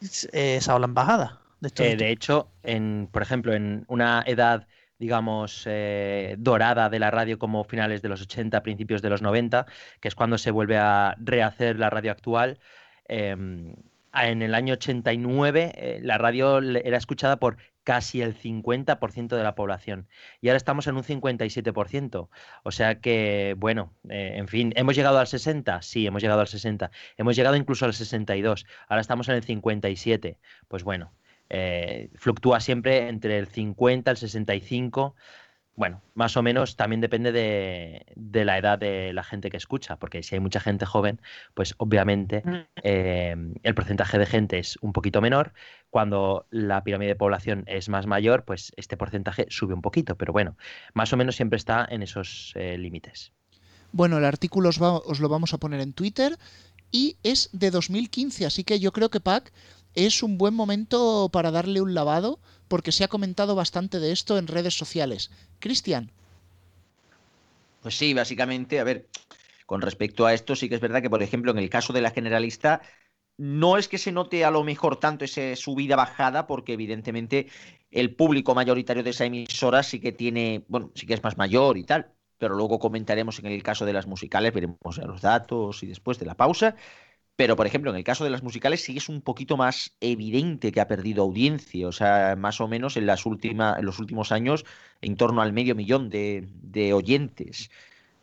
esa ola en bajada. De, de hecho, en, por ejemplo, en una edad digamos, eh, dorada de la radio como finales de los 80, principios de los 90, que es cuando se vuelve a rehacer la radio actual. Em, en el año 89 eh, la radio era escuchada por casi el 50% de la población y ahora estamos en un 57%. O sea que, bueno, eh, en fin, ¿hemos llegado al 60? Sí, hemos llegado al 60. Hemos llegado incluso al 62. Ahora estamos en el 57. Pues bueno, eh, fluctúa siempre entre el 50 el 65. Bueno, más o menos también depende de, la edad de la gente que escucha, porque si hay mucha gente joven, pues obviamente mm. eh, el porcentaje de gente es un poquito menor. Cuando la pirámide de población es más mayor, pues este porcentaje sube un poquito, pero bueno, más o menos siempre está en esos eh, límites. Bueno, el artículo os, os, lo vamos a poner en Twitter y es de 2015, así que yo creo que Pac es un buen momento para darle un lavado porque se ha comentado bastante de esto en redes sociales. Cristian. Pues sí, básicamente, a ver, con respecto a esto sí que es verdad que, por ejemplo, en el caso de la generalista, no es que se note a lo mejor tanto esa subida-bajada, porque evidentemente el público mayoritario de esa emisora sí que tiene, bueno, sí que es más mayor y tal, pero luego comentaremos en el caso de las musicales, veremos los datos y después de la pausa. Pero, por ejemplo, en el caso de las musicales sí es un poquito más evidente que ha perdido audiencia. O sea, más o menos en, las últimas, en los últimos años, en torno al medio millón de, oyentes.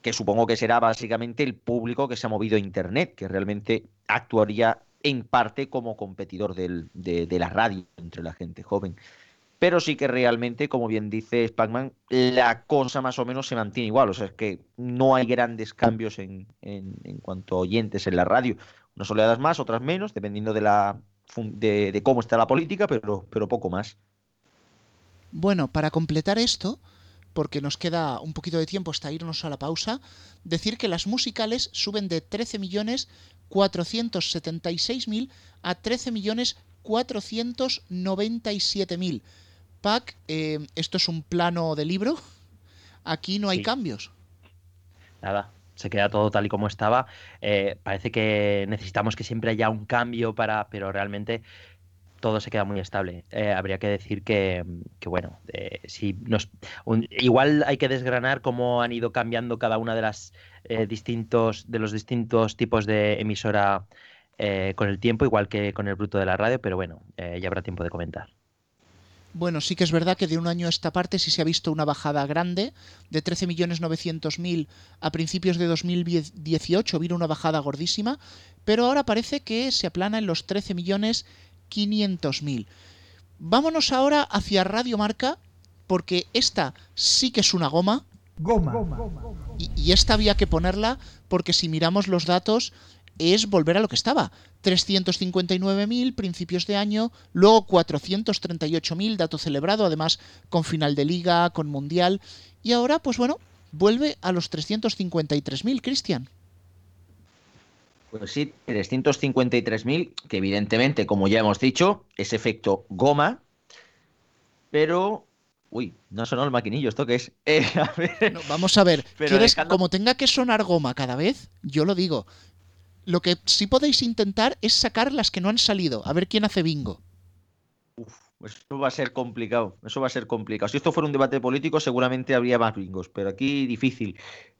Que supongo que será básicamente el público que se ha movido a Internet, que realmente actuaría en parte como competidor del, de, la radio entre la gente joven. Pero sí que realmente, como bien dice Spacman, la cosa más o menos se mantiene igual. O sea, es que no hay grandes cambios en, en, en cuanto a oyentes en la radio. Unas oleadas más, otras menos, dependiendo de, la, de, de cómo está la política, pero, pero poco más. Bueno, para completar esto, porque nos queda un poquito de tiempo hasta irnos a la pausa, decir que las musicales suben de 13 millones 476.000 a 13 millones 497.000. Pac, eh, esto es un plano de libro. Aquí no hay Sí. cambios. Nada, se queda todo tal y como estaba. Eh, parece que necesitamos que siempre haya un cambio para, pero realmente todo se queda muy estable. Eh, habría que decir que, bueno, eh, si nos, igual hay que desgranar cómo han ido cambiando cada una de las eh, distintos, de los distintos tipos de emisora eh, con el tiempo, igual que con el bruto de la radio, pero bueno, ya habrá tiempo de comentar. Bueno, sí que es verdad que de un año a esta parte sí se ha visto una bajada grande, de 13.900.000 a principios de 2018 vino una bajada gordísima, pero ahora parece que se aplana en los 13.500.000. Vámonos ahora hacia Radio Marca, porque esta sí que es una goma, Goma. y, y esta había que ponerla porque si miramos los datos es volver a lo que estaba. 359.000 principios de año, luego 438.000 dato celebrado, además con final de liga, con mundial, y ahora pues bueno, vuelve a los 353.000, Cristian. Pues sí, 353.000, que evidentemente, como ya hemos dicho, es efecto goma, pero... Uy, no ha sonado el maquinillo, ¿esto qué es? Eh, a ver, No, vamos a ver, Pero ¿quieres, dejando- como tenga que sonar goma cada vez, yo lo digo. Lo que sí podéis intentar es sacar las que no han salido, a ver quién hace bingo. Pues eso va a ser complicado, eso va a ser complicado. Si esto fuera un debate político, seguramente habría más bingos, pero aquí difícil.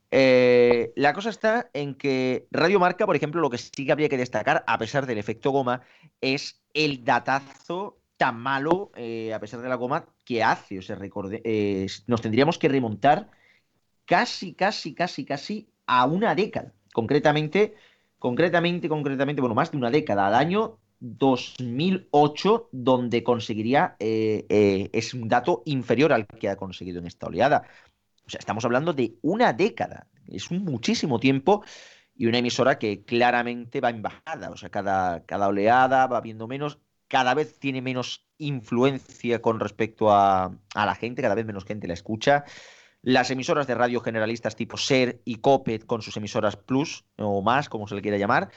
Eh, la cosa está en que Radio Marca, por ejemplo, lo que sí que habría que destacar, a pesar del efecto goma, es el datazo tan malo, eh, a pesar de la goma, que hace. O sea, eh, nos tendríamos que remontar casi, casi, casi, casi a una década. Concretamente, concretamente, concretamente, bueno, más de una década, al año 2008, donde conseguiría, eh, eh, es un dato inferior al que ha conseguido en esta oleada. O sea, estamos hablando de una década. Es un muchísimo tiempo y una emisora que claramente va en bajada. O sea, cada, cada oleada va viendo menos, cada vez tiene menos influencia con respecto a, a la gente, cada vez menos gente la escucha. Las emisoras de radio generalistas tipo SER y COPET con sus emisoras Plus o más, como se le quiera llamar,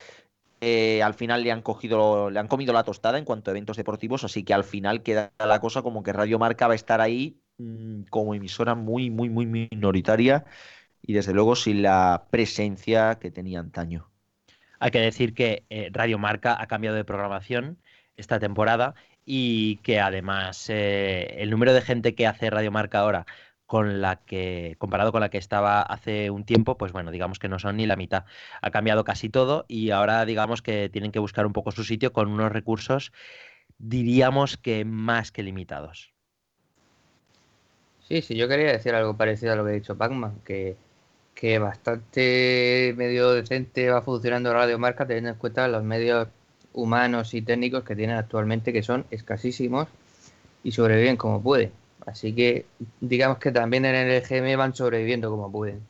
eh, al final le han cogido, le han comido la tostada en cuanto a eventos deportivos, así que al final queda la cosa como que Radio Marca va a estar ahí mm, como emisora muy, muy, muy minoritaria y desde luego sin la presencia que tenía antaño. Hay que decir que eh, Radio Marca ha cambiado de programación esta temporada y que además eh, el número de gente que hace Radio Marca ahora con la que comparado con la que estaba hace un tiempo, pues bueno, digamos que no son ni la mitad. Ha cambiado casi todo y ahora digamos que tienen que buscar un poco su sitio con unos recursos diríamos que más que limitados. Sí, sí, yo quería decir algo parecido a lo que ha dicho Pacman, que, que bastante medio decente va funcionando Radio Marca teniendo en cuenta los medios humanos y técnicos que tienen actualmente, que son escasísimos y sobreviven como pueden. Así que digamos que también en el EGM van sobreviviendo como pueden.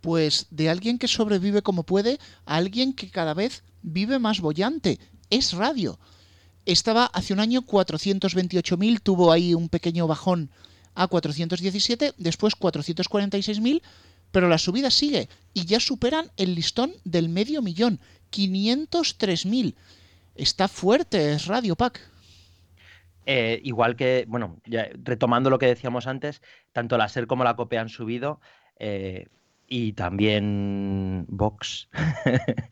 Pues de alguien que sobrevive como puede a alguien que cada vez vive más bollante. Es radio. Estaba hace un año 428.000, tuvo ahí un pequeño bajón a 417, después 446.000, pero la subida sigue y ya superan el listón del medio millón, 503.000. Está fuerte, es Radio Pack. Eh, igual que, bueno, retomando lo que decíamos antes, tanto la SER como la COPE han subido. Eh, y también Vox.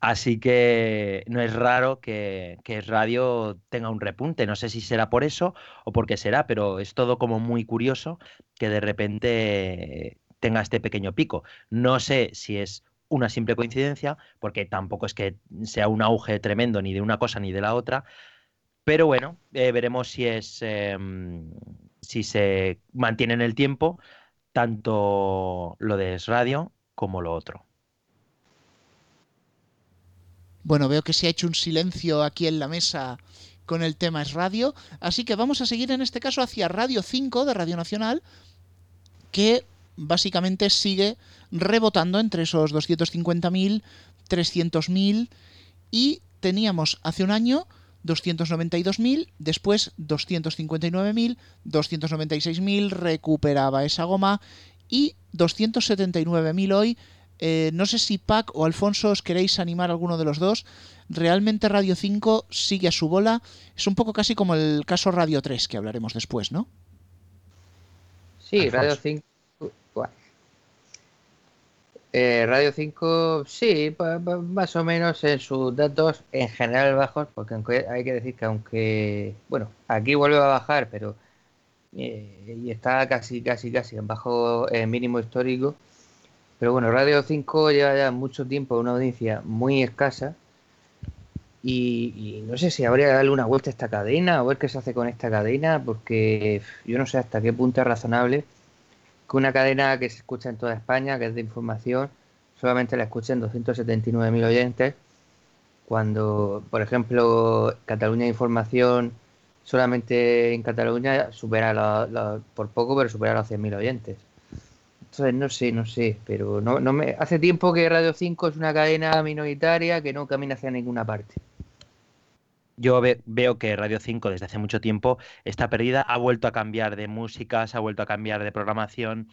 Así que no es raro que, que, Radio tenga un repunte. No sé si será por eso o por qué será, pero es todo como muy curioso que de repente tenga este pequeño pico. No sé si es una simple coincidencia, porque tampoco es que sea un auge tremendo ni de una cosa ni de la otra. Pero bueno, eh, veremos si es em, si se mantiene en el tiempo tanto lo de Radio como lo otro. Bueno, veo que se ha hecho un silencio aquí en la mesa con el tema Es Radio, así que vamos a seguir en este caso hacia Radio 5 de Radio Nacional, que básicamente sigue rebotando entre esos 250.000, 300.000 y teníamos hace un año 292.000, después 259.000, 296.000, recuperaba esa goma y 279.000 hoy. Eh, no sé si Pac o Alfonso os queréis animar a alguno de los dos. Realmente Radio 5 sigue a su bola. Es un poco casi como el caso Radio 3 que hablaremos después, ¿no? Sí, Radio 5 eh, Radio 5, sí, más o menos en sus datos en general bajos, porque hay que decir que aunque, bueno, aquí vuelve a bajar, pero eh, y está casi, casi, casi en bajo eh, mínimo histórico. Pero bueno, Radio 5 lleva ya mucho tiempo una audiencia muy escasa y, y, no sé si habría que darle una vuelta a esta cadena o ver qué se hace con esta cadena, porque yo no sé hasta qué punto es razonable que una cadena que se escucha en toda España, que es de información, solamente la escuchen 279.000 oyentes, cuando, por ejemplo, Cataluña Información, solamente en Cataluña supera por poco, pero supera los 100.000 oyentes. Entonces, no sé, no sé, pero no, no me hace tiempo que Radio 5 es una cadena minoritaria que no camina hacia ninguna parte yo veo que Radio 5 desde hace mucho tiempo está perdida, ha vuelto a cambiar de músicas, ha vuelto a cambiar de programación,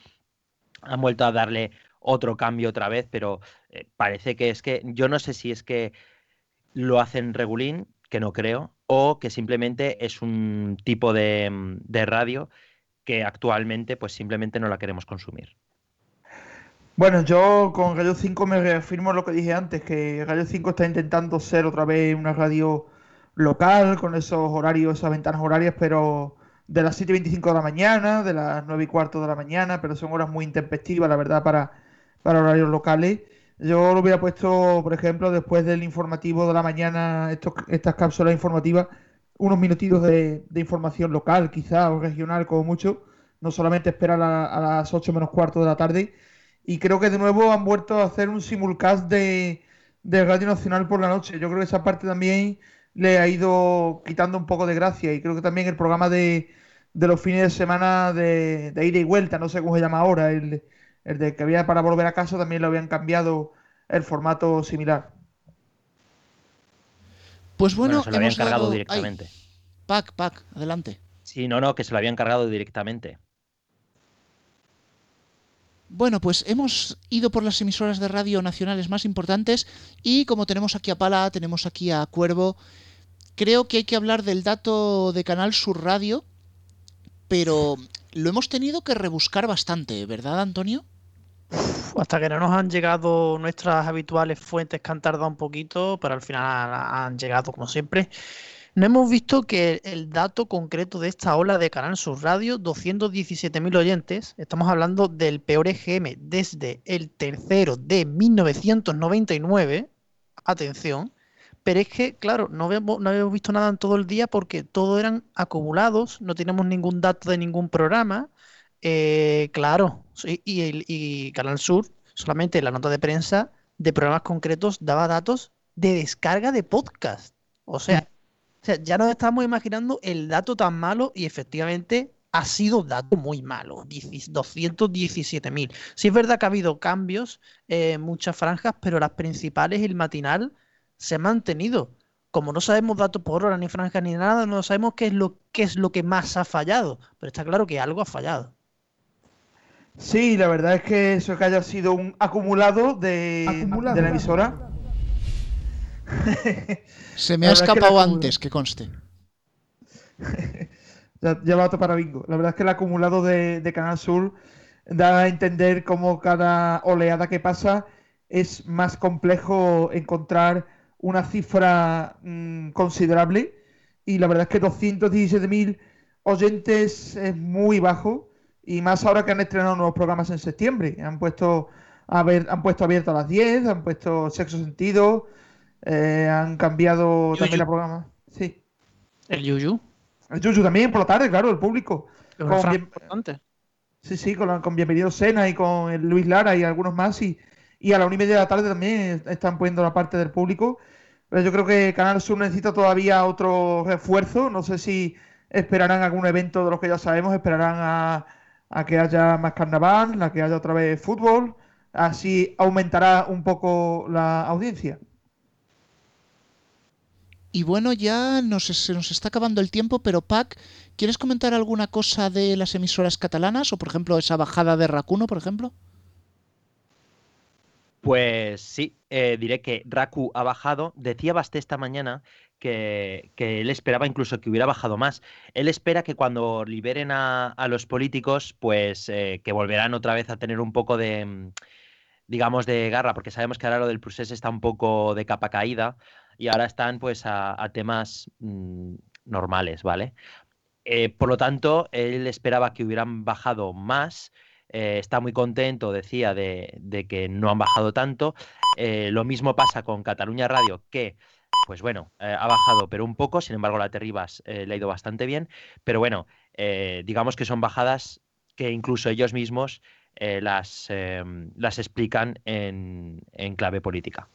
ha vuelto a darle otro cambio otra vez, pero eh, parece que es que yo no sé si es que lo hacen regulín, que no creo, o que simplemente es un tipo de, de radio que actualmente pues simplemente no la queremos consumir. Bueno, yo con Radio 5 me reafirmo lo que dije antes, que Radio 5 está intentando ser otra vez una radio local, con esos horarios, esas ventanas horarias, pero de las 7 y 25 de la mañana, de las 9 y cuarto de la mañana, pero son horas muy intempestivas, la verdad, para, para horarios locales. Yo lo hubiera puesto, por ejemplo, después del informativo de la mañana, estos, estas cápsulas informativas, unos minutitos de, información local, quizá, o regional, como mucho. No solamente esperar a, las 8 menos cuarto de la tarde. Y creo que de nuevo han vuelto a hacer un simulcast de, de Radio Nacional por la noche. Yo creo que esa parte también le ha ido quitando un poco de gracia y creo que también el programa de, de los fines de semana de, de, ida y vuelta, no sé cómo se llama ahora, el, el de que había para volver a casa también lo habían cambiado el formato similar. Pues bueno, se lo habían cargado directamente. Pac, Pac, adelante. Sí, no, no, que se lo habían cargado directamente. Bueno, pues hemos ido por las emisoras de radio nacionales más importantes y como tenemos aquí a Pala, tenemos aquí a Cuervo, creo que hay que hablar del dato de Canal Sur Radio, pero lo hemos tenido que rebuscar bastante, ¿verdad, Antonio? hasta que no nos han llegado nuestras habituales fuentes que han tardado un poquito, pero al final han llegado como siempre. No hemos visto que el dato concreto de esta ola de Canal Sur Radio, 217.000 oyentes, estamos hablando del peor EGM desde el tercero de 1999, atención, pero es que, claro, no habíamos, no visto nada en todo el día porque todo eran acumulados, no teníamos ningún dato de ningún programa. Eh, claro, y, y, Canal Sur, solamente la nota de prensa de programas concretos, daba datos de descarga de podcast. O sea, o sea, ya nos estamos imaginando el dato tan malo y efectivamente ha sido dato muy malo, 217.000. Sí es verdad que ha habido cambios en muchas franjas, pero las principales, el matinal, se ha mantenido. Como no sabemos datos por hora, ni franja, ni nada, no sabemos qué es lo, qué es lo que más ha fallado. Pero está claro que algo ha fallado. Sí, la verdad es que eso que haya sido un acumulado de, de la emisora. Se me ha escapado antes, que conste. ya, ya va para bingo. La verdad es que el acumulado de, de Canal Sur da a entender cómo cada oleada que pasa es más complejo encontrar una cifra mm, considerable y la verdad es que 217.000 oyentes es muy bajo y más ahora que han estrenado nuevos programas en septiembre. Han puesto, a ver, han puesto abierto a las 10, han puesto sexo sentido, eh, han cambiado también el programa. Sí. El Yuyu. El Yuyu también por la tarde, claro, el público. Con bien- importante. Sí, sí, con, la- con Bienvenido Sena y con el Luis Lara y algunos más. Y, y a la una y media de la tarde también están poniendo la parte del público. Pero yo creo que Canal Sur necesita todavía otro refuerzo. No sé si esperarán algún evento de los que ya sabemos. Esperarán a, a que haya más carnaval, a que haya otra vez fútbol. Así aumentará un poco la audiencia. Y bueno, ya nos, se nos está acabando el tiempo, pero Pac, ¿quieres comentar alguna cosa de las emisoras catalanas? O por ejemplo, esa bajada de Racuno, por ejemplo. Pues sí, eh, diré que Raku ha bajado. Decía Basté esta mañana que, él esperaba incluso que hubiera bajado más. Él espera que cuando liberen a, a los políticos, pues eh, que volverán otra vez a tener un poco de, mm, digamos, de garra, porque sabemos que ahora lo del procés está un poco de capa caída y ahora están pues a, a temas mm, normales, ¿vale? Eh, por lo tanto, él esperaba que hubieran bajado más. Eh, está muy contento, decía, de, que no han bajado tanto. Eh, lo mismo pasa con Cataluña Radio, que, pues bueno, eh, ha bajado, pero un poco. Sin embargo, la Terribas le ha ido bastante bien. Pero bueno, digamos que son bajadas que incluso ellos mismos las, las explican en, en clave política.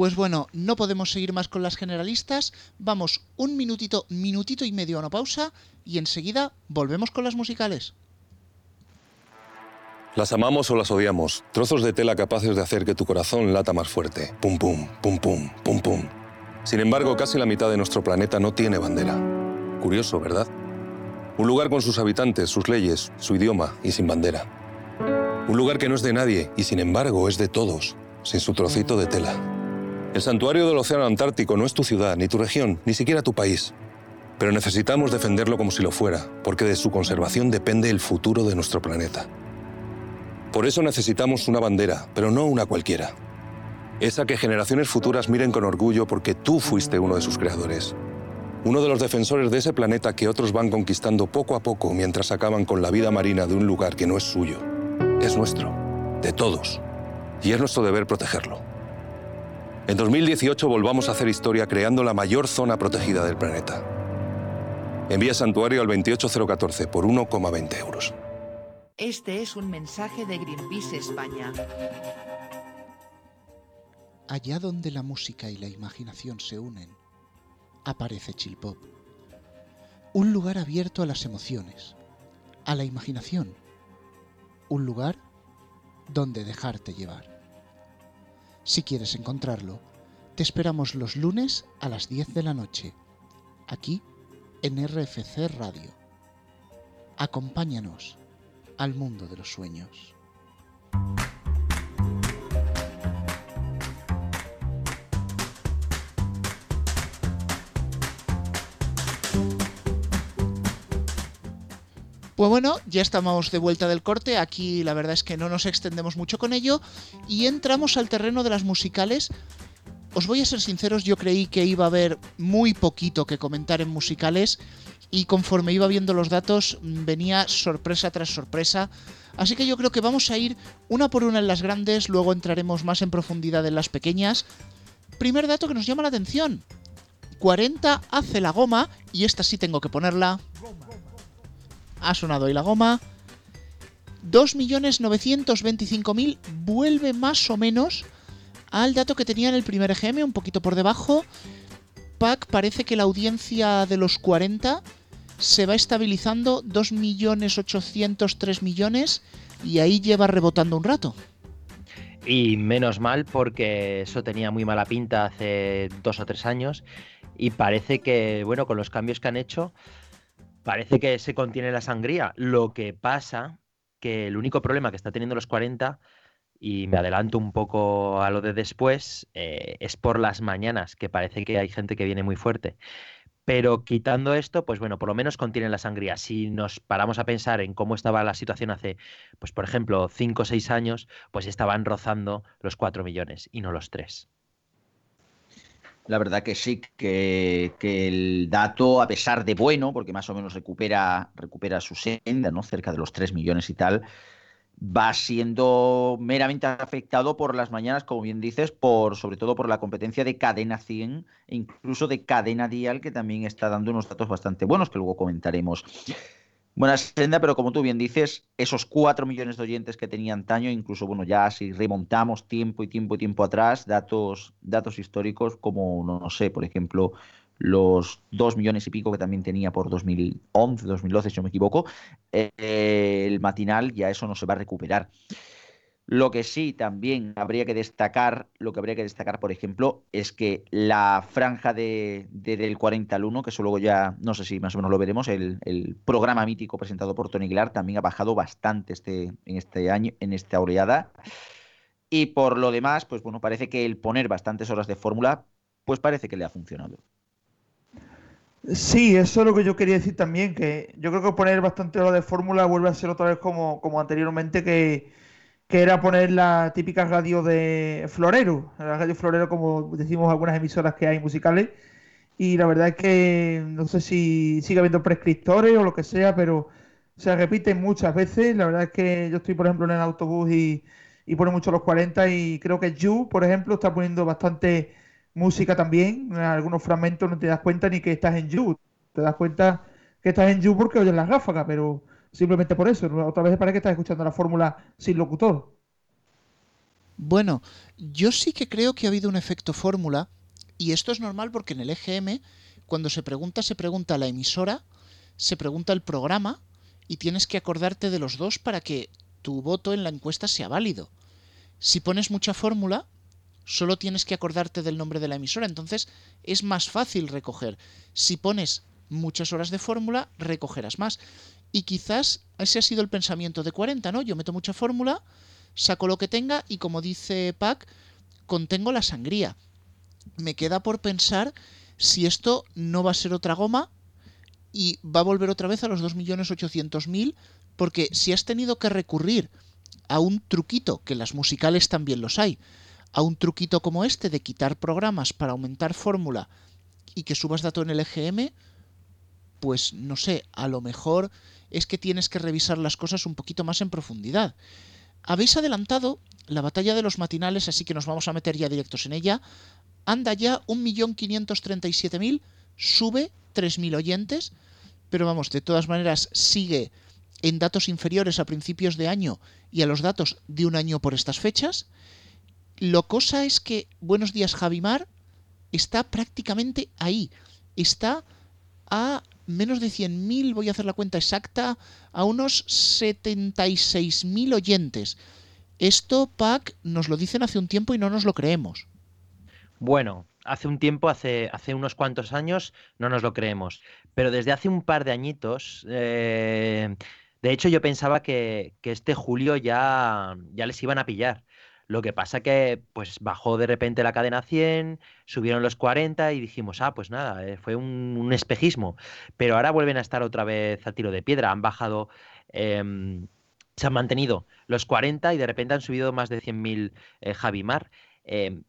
Pues bueno, no podemos seguir más con las generalistas. Vamos un minutito, minutito y medio a una pausa y enseguida volvemos con las musicales. Las amamos o las odiamos. Trozos de tela capaces de hacer que tu corazón lata más fuerte. Pum pum, pum pum, pum pum. Sin embargo, casi la mitad de nuestro planeta no tiene bandera. Curioso, ¿verdad? Un lugar con sus habitantes, sus leyes, su idioma y sin bandera. Un lugar que no es de nadie y sin embargo es de todos, sin su trocito de tela. El santuario del Océano Antártico no es tu ciudad, ni tu región, ni siquiera tu país. Pero necesitamos defenderlo como si lo fuera, porque de su conservación depende el futuro de nuestro planeta. Por eso necesitamos una bandera, pero no una cualquiera. Esa que generaciones futuras miren con orgullo porque tú fuiste uno de sus creadores. Uno de los defensores de ese planeta que otros van conquistando poco a poco mientras acaban con la vida marina de un lugar que no es suyo. Es nuestro, de todos. Y es nuestro deber protegerlo. En 2018 volvamos a hacer historia creando la mayor zona protegida del planeta. Envía santuario al 28014 por 1,20 euros. Este es un mensaje de Greenpeace España. Allá donde la música y la imaginación se unen, aparece Chill Pop. Un lugar abierto a las emociones, a la imaginación. Un lugar donde dejarte llevar. Si quieres encontrarlo, te esperamos los lunes a las 10 de la noche, aquí en RFC Radio. Acompáñanos al mundo de los sueños. Pues bueno, ya estamos de vuelta del corte. Aquí la verdad es que no nos extendemos mucho con ello y entramos al terreno de las musicales. Os voy a ser sinceros, yo creí que iba a haber muy poquito que comentar en musicales y conforme iba viendo los datos mm, venía sorpresa tras sorpresa. Así que yo creo que vamos a ir una por una en las grandes, luego entraremos más en profundidad en las pequeñas. Primer dato que nos llama la atención. 40 hace la goma y esta sí tengo que ponerla. Ha sonado ahí la goma. 2.925.000 vuelve más o menos al dato que tenía en el primer EGM, un poquito por debajo. Pac parece que la audiencia de los 40 se va estabilizando 2.803 millones y ahí lleva rebotando un rato. Y menos mal porque eso tenía muy mala pinta hace dos o tres años y parece que, bueno, con los cambios que han hecho, parece que se contiene la sangría. Lo que pasa que el único problema que está teniendo los 40 y me adelanto un poco a lo de después, eh, es por las mañanas, que parece que hay gente que viene muy fuerte. Pero quitando esto, pues bueno, por lo menos contienen la sangría. Si nos paramos a pensar en cómo estaba la situación hace, pues por ejemplo, 5 o 6 años, pues estaban rozando los 4 millones y no los 3. La verdad que sí, que, que, el dato, a pesar de bueno, porque más o menos recupera, recupera su senda, ¿no? Cerca de los 3 millones y tal, va siendo meramente afectado por las mañanas, como bien dices, por sobre todo por la competencia de cadena 100 e incluso de cadena dial, que también está dando unos datos bastante buenos que luego comentaremos. Buena senda, pero como tú bien dices, esos 4 millones de oyentes que tenía antaño, incluso, bueno, ya si remontamos tiempo y tiempo y tiempo atrás, datos, datos históricos como, no, no sé, por ejemplo, los dos millones y pico que también tenía por 2011, 2012, si no me equivoco, eh, el matinal ya eso no se va a recuperar. Lo que sí también habría que destacar, lo que habría que destacar, por ejemplo, es que la franja de, del 40 al 1, que eso luego ya, no sé si más o menos lo veremos, el, el programa mítico presentado por Tony Aguilar también ha bajado bastante este, en este año, en esta oleada. Y por lo demás, pues bueno, parece que el poner bastantes horas de fórmula, pues parece que le ha funcionado. Sí, eso es lo que yo quería decir también, que yo creo que poner bastante hora de fórmula vuelve a ser otra vez como, como anteriormente, que, que era poner la típica radio de florero, la radio florero como decimos algunas emisoras que hay musicales, y la verdad es que no sé si sigue habiendo prescriptores o lo que sea, pero se repiten muchas veces, la verdad es que yo estoy por ejemplo en el autobús y, y pone mucho los 40 y creo que You, por ejemplo, está poniendo bastante música también, en algunos fragmentos no te das cuenta ni que estás en You, te das cuenta que estás en You porque oyes las ráfagas, pero simplemente por eso, otra vez parece que estás escuchando la fórmula sin locutor. Bueno, yo sí que creo que ha habido un efecto fórmula y esto es normal porque en el EGM cuando se pregunta se pregunta la emisora, se pregunta el programa y tienes que acordarte de los dos para que tu voto en la encuesta sea válido. Si pones mucha fórmula, solo tienes que acordarte del nombre de la emisora, entonces es más fácil recoger. Si pones muchas horas de fórmula, recogerás más. Y quizás ese ha sido el pensamiento de 40, ¿no? Yo meto mucha fórmula, saco lo que tenga y como dice Pac, contengo la sangría. Me queda por pensar si esto no va a ser otra goma y va a volver otra vez a los 2.800.000 porque si has tenido que recurrir a un truquito, que las musicales también los hay, a un truquito como este de quitar programas para aumentar fórmula y que subas dato en el EGM, pues no sé, a lo mejor es que tienes que revisar las cosas un poquito más en profundidad. Habéis adelantado la batalla de los matinales, así que nos vamos a meter ya directos en ella. Anda ya 1.537.000, sube 3.000 oyentes, pero vamos, de todas maneras sigue en datos inferiores a principios de año y a los datos de un año por estas fechas. Lo cosa es que Buenos días Javimar está prácticamente ahí. Está a menos de 100.000, voy a hacer la cuenta exacta, a unos 76.000 oyentes. Esto, Pac, nos lo dicen hace un tiempo y no nos lo creemos. Bueno, hace un tiempo, hace, hace unos cuantos años, no nos lo creemos. Pero desde hace un par de añitos, eh, de hecho yo pensaba que, que, este julio ya, ya les iban a pillar. Lo que pasa que pues bajó de repente la cadena 100, subieron los 40 y dijimos, ah, pues nada, eh, fue un, espejismo. Pero ahora vuelven a estar otra vez a tiro de piedra, han bajado, eh, se han mantenido los 40 y de repente han subido más de 100.000 eh, Javimar. Eh,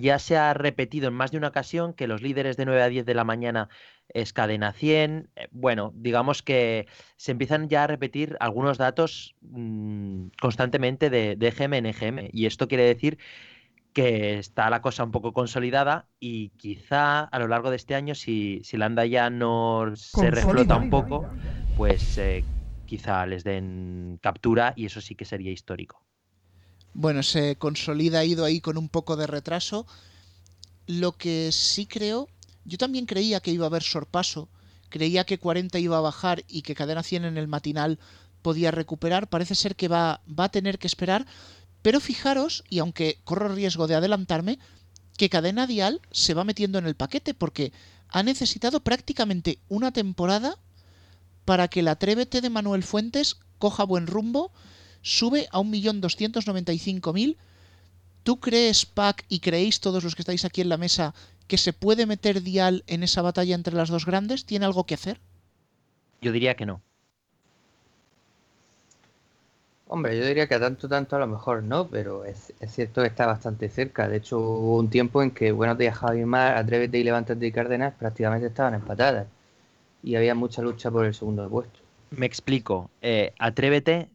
ya se ha repetido en más de una ocasión que los líderes de 9 a 10 de la mañana es cadena 100. Eh, bueno, digamos que se empiezan ya a repetir algunos datos mmm, constantemente de, de EGM en EGM. Y esto quiere decir que está la cosa un poco consolidada y quizá a lo largo de este año, si, si la anda ya no se reflota un poco, pues eh, quizá les den captura y eso sí que sería histórico. Bueno, se consolida, ha ido ahí con un poco de retraso. Lo que sí creo, yo también creía que iba a haber sorpaso, creía que 40 iba a bajar y que cadena 100 en el matinal podía recuperar, parece ser que va, va a tener que esperar, pero fijaros, y aunque corro riesgo de adelantarme, que cadena dial se va metiendo en el paquete porque ha necesitado prácticamente una temporada para que el Atrévete de Manuel Fuentes coja buen rumbo, sube a 1.295.000. ¿Tú crees, Pac, y creéis todos los que estáis aquí en la mesa, que se puede meter Dial en esa batalla entre las dos grandes? ¿Tiene algo que hacer? Yo diría que no. Hombre, yo diría que a tanto, tanto a lo mejor no, pero es, es cierto que está bastante cerca. De hecho, hubo un tiempo en que Buenos días Javi Mar, Atrévete y Levántate y Cárdenas prácticamente estaban empatadas. Y había mucha lucha por el segundo puesto. Me explico. Eh, Atrévete,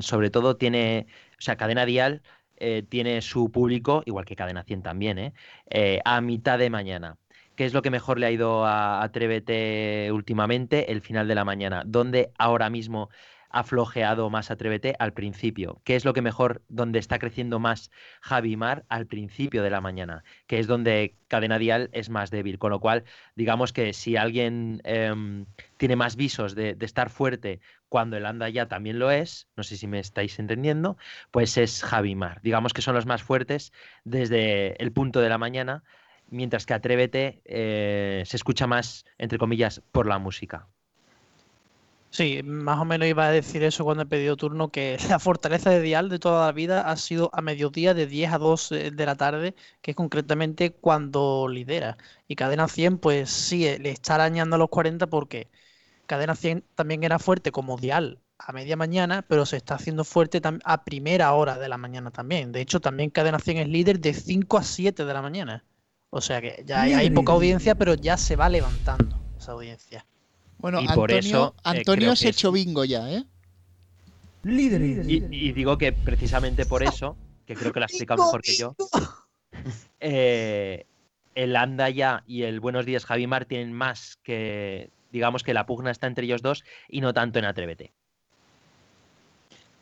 sobre todo, tiene, o sea, Cadena Dial eh, tiene su público, igual que Cadena 100 también, ¿eh? Eh, a mitad de mañana. ¿Qué es lo que mejor le ha ido a Atrévete últimamente? El final de la mañana, donde ahora mismo ha flojeado más Atrévete al principio. ¿Qué es lo que mejor, donde está creciendo más Javi Mar al principio de la mañana? Que es donde Cadena Dial es más débil. Con lo cual, digamos que si alguien em, tiene más visos de, de estar fuerte cuando el anda ya también lo es, no sé si me estáis entendiendo, pues es Javi Mar. Digamos que son los más fuertes desde el punto de la mañana, mientras que Atrévete eh, se escucha más, entre comillas, por la música. Sí, más o menos iba a decir eso cuando he pedido turno, que la fortaleza de Dial de toda la vida ha sido a mediodía de 10 a 2 eh, de la tarde, que es concretamente cuando lidera. Y Cadena 100, pues sí, eh, le está arañando a los 40 porque Cadena 100 también era fuerte como Dial a media mañana, pero se está haciendo fuerte a primera hora de la mañana también. De hecho, también Cadena 100 es líder de 5 a 7 de la mañana. O sea que ya hay, hay poca audiencia, pero ya se va levantando esa audiencia. Bueno, Y por Antonio, eso, eh, Antonio es- hecho bingo ya, ¿eh? Y, y digo que precisamente por eso, que creo que lo ha explicado mejor que yo, eh, el Anda ya y el Buenos días Javi Mar tienen más que, digamos que la pugna está entre ellos dos y no tanto en Atrévete.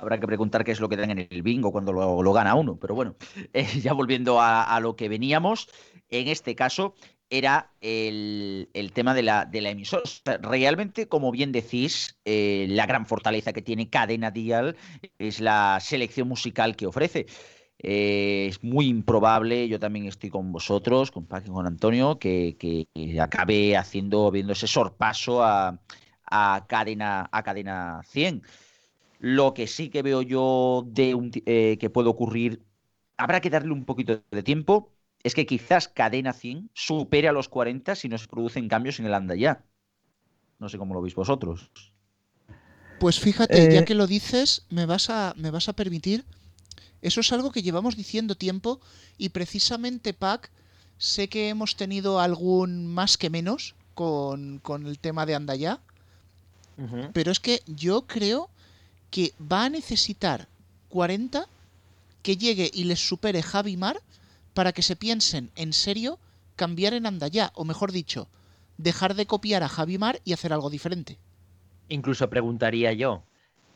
Habrá que preguntar qué es lo que dan en el bingo cuando lo, lo gana uno. Pero bueno, eh, ya volviendo a, a lo que veníamos, en este caso era el, el tema de la, de la emisora. Realmente, como bien decís, eh, la gran fortaleza que tiene Cadena Dial es la selección musical que ofrece. Eh, es muy improbable, yo también estoy con vosotros, con Paco y con Antonio, que, que- acabe haciendo, viendo ese sorpaso a, a cadena, a cadena 100. Lo que sí que veo yo de eh, que puede ocurrir, habrá que darle un poquito de tiempo, es que quizás cadena 100 supere a los 40 si no se producen cambios en el anda ya. No sé cómo lo veis vosotros. Pues fíjate, ya Eh, que lo dices, me vas a, me vas a permitir. Eso es algo que llevamos diciendo tiempo y precisamente, Pac, sé que hemos tenido algún más que menos con, con el tema de Andaya, pero es que yo creo que va a necesitar 40 que llegue y les supere Javi Mar para que se piensen en serio cambiar en Andaya, o mejor dicho, dejar de copiar a Javi Mar y hacer algo diferente. Incluso preguntaría yo,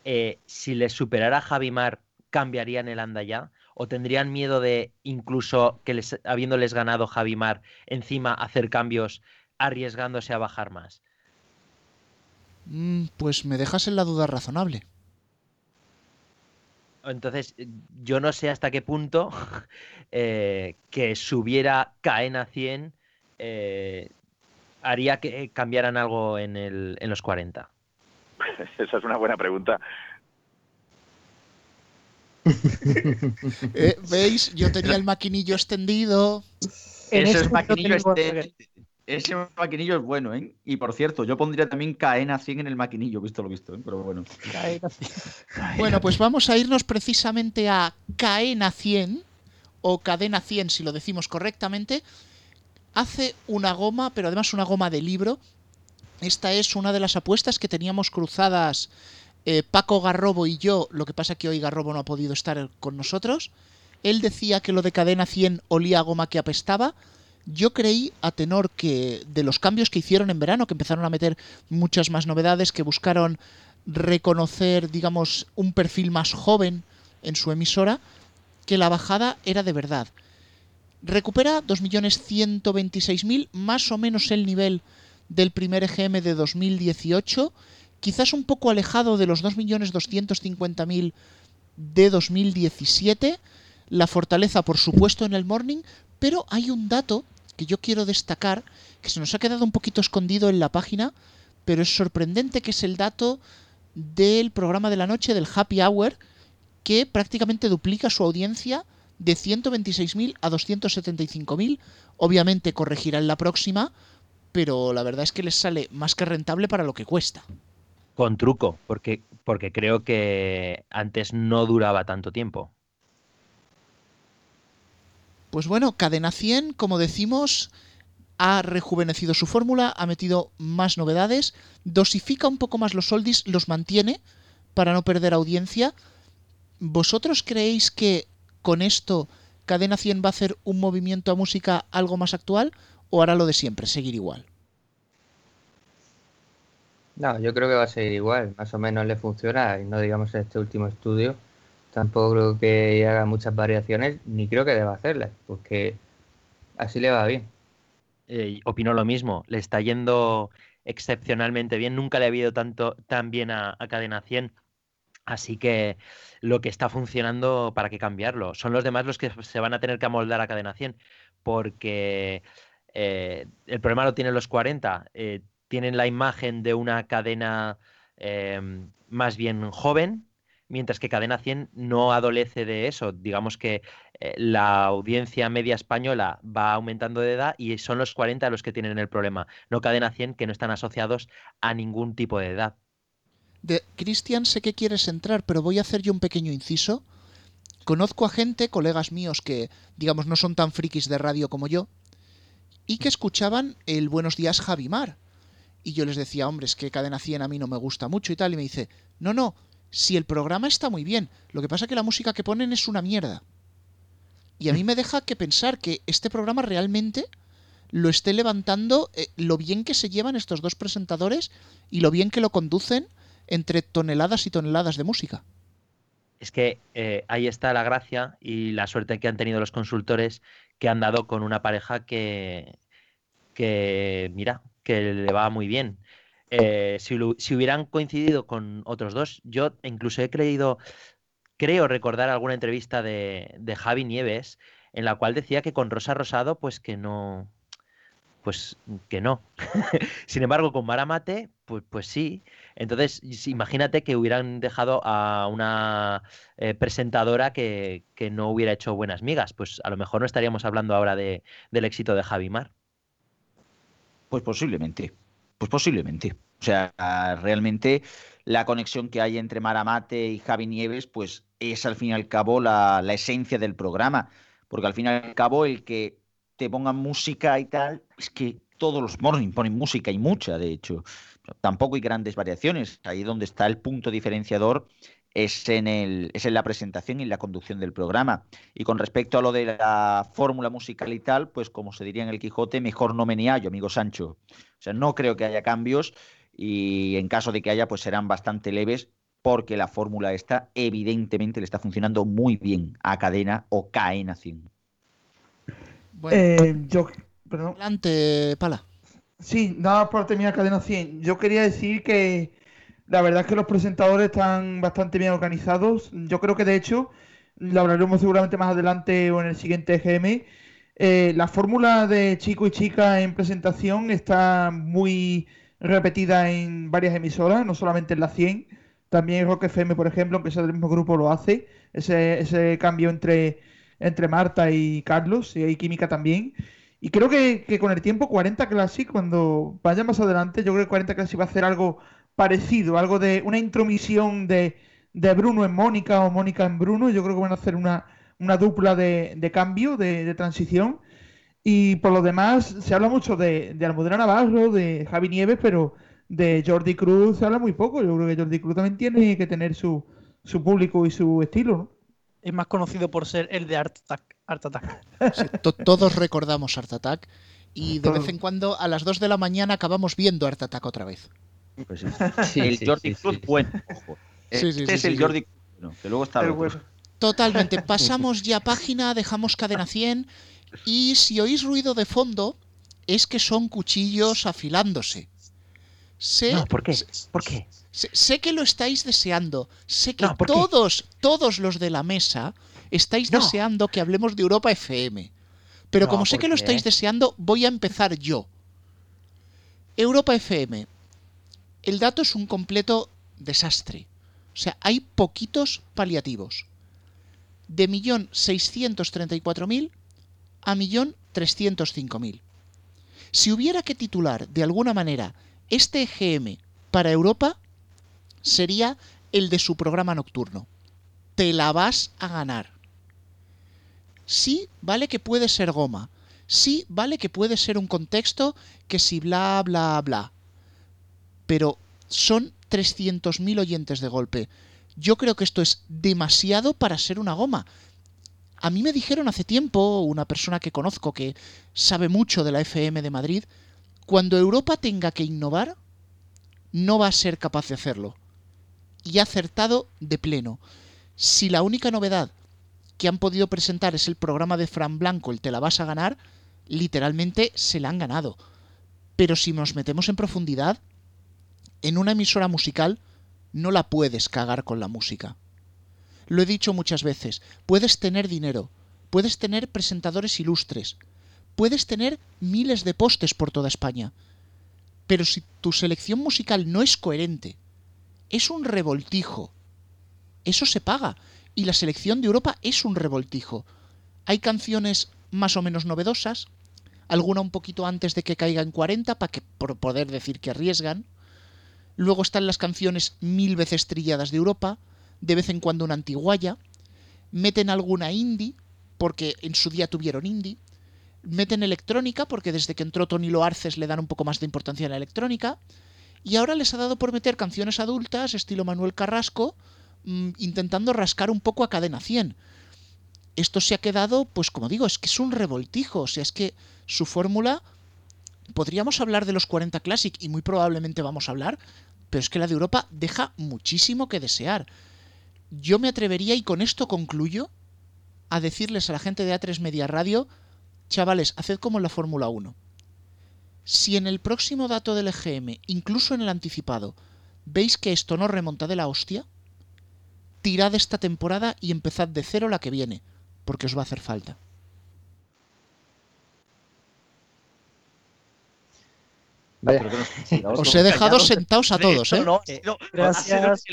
eh, si les superara Javi Mar, ¿cambiarían el anda ya? ¿O tendrían miedo de, incluso que les, habiéndoles ganado Javi Mar, encima hacer cambios arriesgándose a bajar más? Mm, pues me dejas en la duda razonable. Entonces, yo no sé hasta qué punto eh, que subiera Cadena 100 eh, haría que cambiaran algo en, el, en los 40. Esa es una buena pregunta. Eh, ¿Veis? Yo tenía el maquinillo extendido. Ese es maquinillo este- ese maquinillo es bueno, ¿eh? Y por cierto, yo pondría también cadena 100 en el maquinillo, visto lo visto, ¿eh? Pero bueno. Bueno, pues vamos a irnos precisamente a Cadena 100, o Cadena 100 si lo decimos correctamente. Hace una goma, pero además una goma de libro. Esta es una de las apuestas que teníamos cruzadas eh, Paco Garrobo y yo. Lo que pasa que hoy Garrobo no ha podido estar con nosotros. Él decía que lo de Cadena 100 olía a goma que apestaba. Yo creí, a tenor que de los cambios que hicieron en verano, que empezaron a meter muchas más novedades, que buscaron reconocer, digamos, un perfil más joven en su emisora, que la bajada era de verdad. Recupera 2.126.000, más o menos el nivel del primer EGM de 2018, quizás un poco alejado de los 2.250.000 de 2017. La fortaleza, por supuesto, en el morning, pero hay un dato que yo quiero destacar, que se nos ha quedado un poquito escondido en la página, pero es sorprendente que es el dato del programa de la noche del Happy Hour, que prácticamente duplica su audiencia de 126.000 a 275.000. Obviamente corregirá en la próxima, pero la verdad es que les sale más que rentable para lo que cuesta. Con truco, porque, porque creo que antes no duraba tanto tiempo. Pues bueno, Cadena 100, como decimos, ha rejuvenecido su fórmula, ha metido más novedades, dosifica un poco más los oldies, los mantiene para no perder audiencia. ¿Vosotros creéis que con esto Cadena 100 va a hacer un movimiento a música algo más actual o hará lo de siempre, seguir igual? No, yo creo que va a seguir igual, más o menos le funciona, y no digamos en este último estudio, tampoco creo que haga muchas variaciones, ni creo que deba hacerlas, porque así le va bien. Eh, opino lo mismo, le está yendo excepcionalmente bien, nunca le ha habido tanto tan bien a, Cadena 100, así que lo que está funcionando, ¿para qué cambiarlo? Son los demás los que se van a tener que amoldar a Cadena 100, porque eh, el problema lo tienen los 40, eh, tienen la imagen de una cadena em, más bien joven, mientras que Cadena 100 no adolece de eso. Digamos que eh, la audiencia media española va aumentando de edad y son los 40 los que tienen el problema, no Cadena 100 que no están asociados a ningún tipo de edad. De Cristian, sé que quieres entrar, pero voy a hacer yo un pequeño inciso. Conozco a gente, colegas míos que, digamos, no son tan frikis de radio como yo, y que escuchaban el Buenos días Javimar. Y yo les decía, hombre, es que Cadena 100 a mí no me gusta mucho y tal. Y me dice, no, no, si el programa está muy bien, lo que pasa es que la música que ponen es una mierda. Y a mí me deja que pensar que este programa realmente lo esté levantando eh, lo bien que se llevan estos dos presentadores y lo bien que lo conducen entre toneladas y toneladas de música. Es que eh, ahí está la gracia y la suerte que han tenido los consultores que han dado con una pareja que, que mira, que le va muy bien. Eh, si, hubieran coincidido con otros dos, yo incluso he creído, creo recordar alguna entrevista de, Javi Nieves en la cual decía que con Rosa Rosado, pues que no, pues que no. Sin embargo, con Maramate, pues, pues sí. Entonces, imagínate que hubieran dejado a una eh, presentadora que, no hubiera hecho buenas migas. Pues a lo mejor no estaríamos hablando ahora de, del éxito de Javi Mar. Pues posiblemente. Pues posiblemente. O sea, realmente la conexión que hay entre Maramate y Javi Nieves, pues es al fin y al cabo la, esencia del programa. Porque al fin y al cabo el que te pongan música y tal, es que todos los morning ponen música y mucha, de hecho. Tampoco hay grandes variaciones. Ahí donde está el punto diferenciador es en, el, es en la presentación y en la conducción del programa. Y con respecto a lo de la fórmula musical y tal, pues como se diría en el Quijote, mejor no me ni hallo, amigo Sancho. O sea, no creo que haya cambios y en caso de que haya, pues serán bastante leves porque la fórmula esta evidentemente le está funcionando muy bien a cadena o cadena 100. Bueno, eh, yo, perdón. Adelante, Pala. Sí, nada por terminar cadena 100. Yo quería decir que la verdad es que los presentadores están bastante bien organizados. Yo creo que de hecho, lo hablaremos seguramente más adelante o en el siguiente GM. Eh, la fórmula de chico y chica en presentación está muy repetida en varias emisoras, no solamente en la 100. También Rock FM, por ejemplo, aunque sea del mismo grupo, lo hace. Ese, ese cambio entre, entre Marta y Carlos, y hay química también. Y creo que, que, con el tiempo 40 Classic, cuando vaya más adelante, yo creo que 40 Classic va a hacer algo parecido, algo de una intromisión de, de Bruno en Mónica o Mónica en Bruno. Yo creo que van a hacer una, una dupla de, de cambio, de, de, transición. Y por lo demás, se habla mucho de, de Almudena Navarro, de Javi Nieves, pero de Jordi Cruz se habla muy poco. Yo creo que Jordi Cruz también tiene que tener su, su público y su estilo, Es más conocido por ser el de Art Attack. todos recordamos Art Attack y de vez en cuando a las 2 de la mañana acabamos viendo Art Attack otra vez. Pues el Jordi Cruz bueno. Este es el Jordi Cruz, que luego está Totalmente. Pasamos ya página, dejamos cadena 100 y si oís ruido de fondo es que son cuchillos afilándose. Sé, ¿por qué? ¿Por qué? Sé, que lo estáis deseando. Sé que todos, todos los de la mesa estáis deseando que hablemos de Europa FM. Pero como sé que lo estáis deseando, voy a empezar yo. Europa FM, el dato es un completo desastre. O sea, hay poquitos paliativos. De 1.634.000 a 1.305.000. Si hubiera que titular de alguna manera este EGM para Europa, sería el de su programa nocturno. Te la vas a ganar. Sí, vale que puede ser goma. Sí, vale que puede ser un contexto que si bla, bla, bla. Pero son 300.000 oyentes de golpe. Yo creo que esto es demasiado para ser una goma. A mí me dijeron hace tiempo, una persona que conozco que sabe mucho de la FM de Madrid, cuando Europa tenga que innovar, no va a ser capaz de hacerlo. Y ha acertado de pleno. Si la única novedad que han podido presentar es el programa de Fran Blanco, el Te la vas a ganar, literalmente se la han ganado. Pero si nos metemos en profundidad, en una emisora musical no la puedes cagar con la música. Lo he dicho muchas veces, puedes tener dinero, puedes tener presentadores ilustres, puedes tener miles de postes por toda España, pero si tu selección musical no es coherente, es un revoltijo, eso se paga, y la selección de Europa es un revoltijo. Hay canciones más o menos novedosas, alguna un poquito antes de que caiga en 40 para que por poder decir que arriesgan. Luego están las canciones mil veces trilladas de Europa, de vez en cuando una antiguaya. Meten alguna indie, porque en su día tuvieron indie. Meten electrónica, porque desde que entró Tony Loarces le dan un poco más de importancia a la electrónica. Y ahora les ha dado por meter canciones adultas, estilo Manuel Carrasco, Mm, intentando rascar un poco a cadena 100. Esto se ha quedado, pues como digo, es que es un revoltijo, o sea, es que su fórmula, podríamos hablar de los 40 Classic y muy probablemente vamos a hablar, pero es que la de Europa deja muchísimo que desear. Yo me atrevería, y con esto concluyo, a decirles a la gente de A3 Media Radio, chavales, haced como en la Fórmula 1. Si en el próximo dato del EGM, incluso en el anticipado, veis que esto no remonta de la hostia, tirad esta temporada y empezad de cero la que viene, porque os va a hacer falta. Os he dejado sentados a todos, ¿eh? gracias.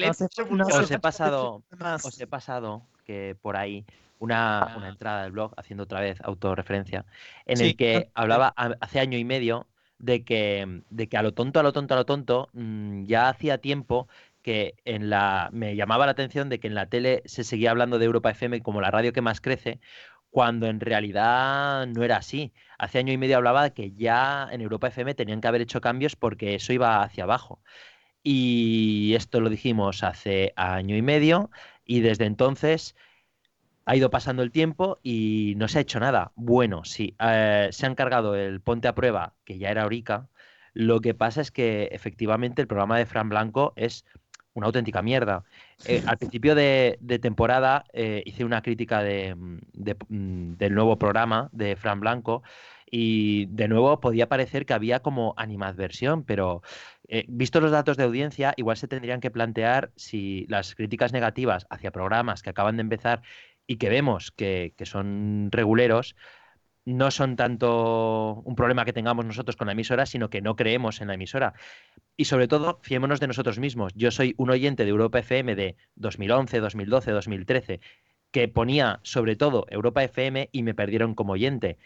Os he pasado, os he pasado que por ahí una, una, entrada del blog haciendo otra vez autorreferencia en el que hablaba hace año y medio de que, de que a lo tonto, a lo tonto, a lo tonto, mm, ya hacía tiempo que en la me llamaba la atención de que en la tele se seguía hablando de Europa FM como la radio que más crece, cuando en realidad no era así. Hace año y medio hablaba de que ya en Europa FM tenían que haber hecho cambios porque eso iba hacia abajo. Y esto lo dijimos hace año y medio y desde entonces ha ido pasando el tiempo y no se ha hecho nada. Bueno, sí, eh, se han cargado el Ponte a Prueba, que ya era Orica. Lo que pasa es que efectivamente el programa de Fran Blanco es una auténtica mierda. Eh, al principio de, temporada eh, hice una crítica mm, mm, del nuevo programa de Fran Blanco y de nuevo podía parecer que había como animadversión, pero eh, visto los datos de audiencia, igual se tendrían que plantear si las críticas negativas hacia programas que acaban de empezar y que vemos que, que son reguleros, no son tanto un problema que tengamos nosotros con la emisora, sino que no creemos en la emisora. Y sobre todo, fiémonos de nosotros mismos. Yo soy un oyente de Europa FM de 2011, 2012, 2013, que ponía sobre todo Europa FM y me perdieron como oyente.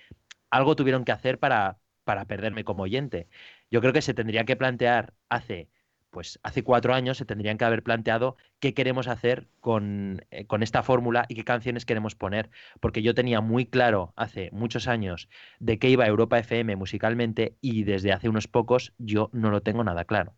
Algo tuvieron que hacer para, para perderme como oyente. Yo creo que se tendría que plantear hace pues hace cuatro años se tendrían que haber planteado qué queremos hacer con, eh, con esta fórmula y qué canciones queremos poner. Porque yo tenía muy claro hace muchos años de qué iba Europa FM musicalmente y desde hace unos pocos yo no lo tengo nada claro.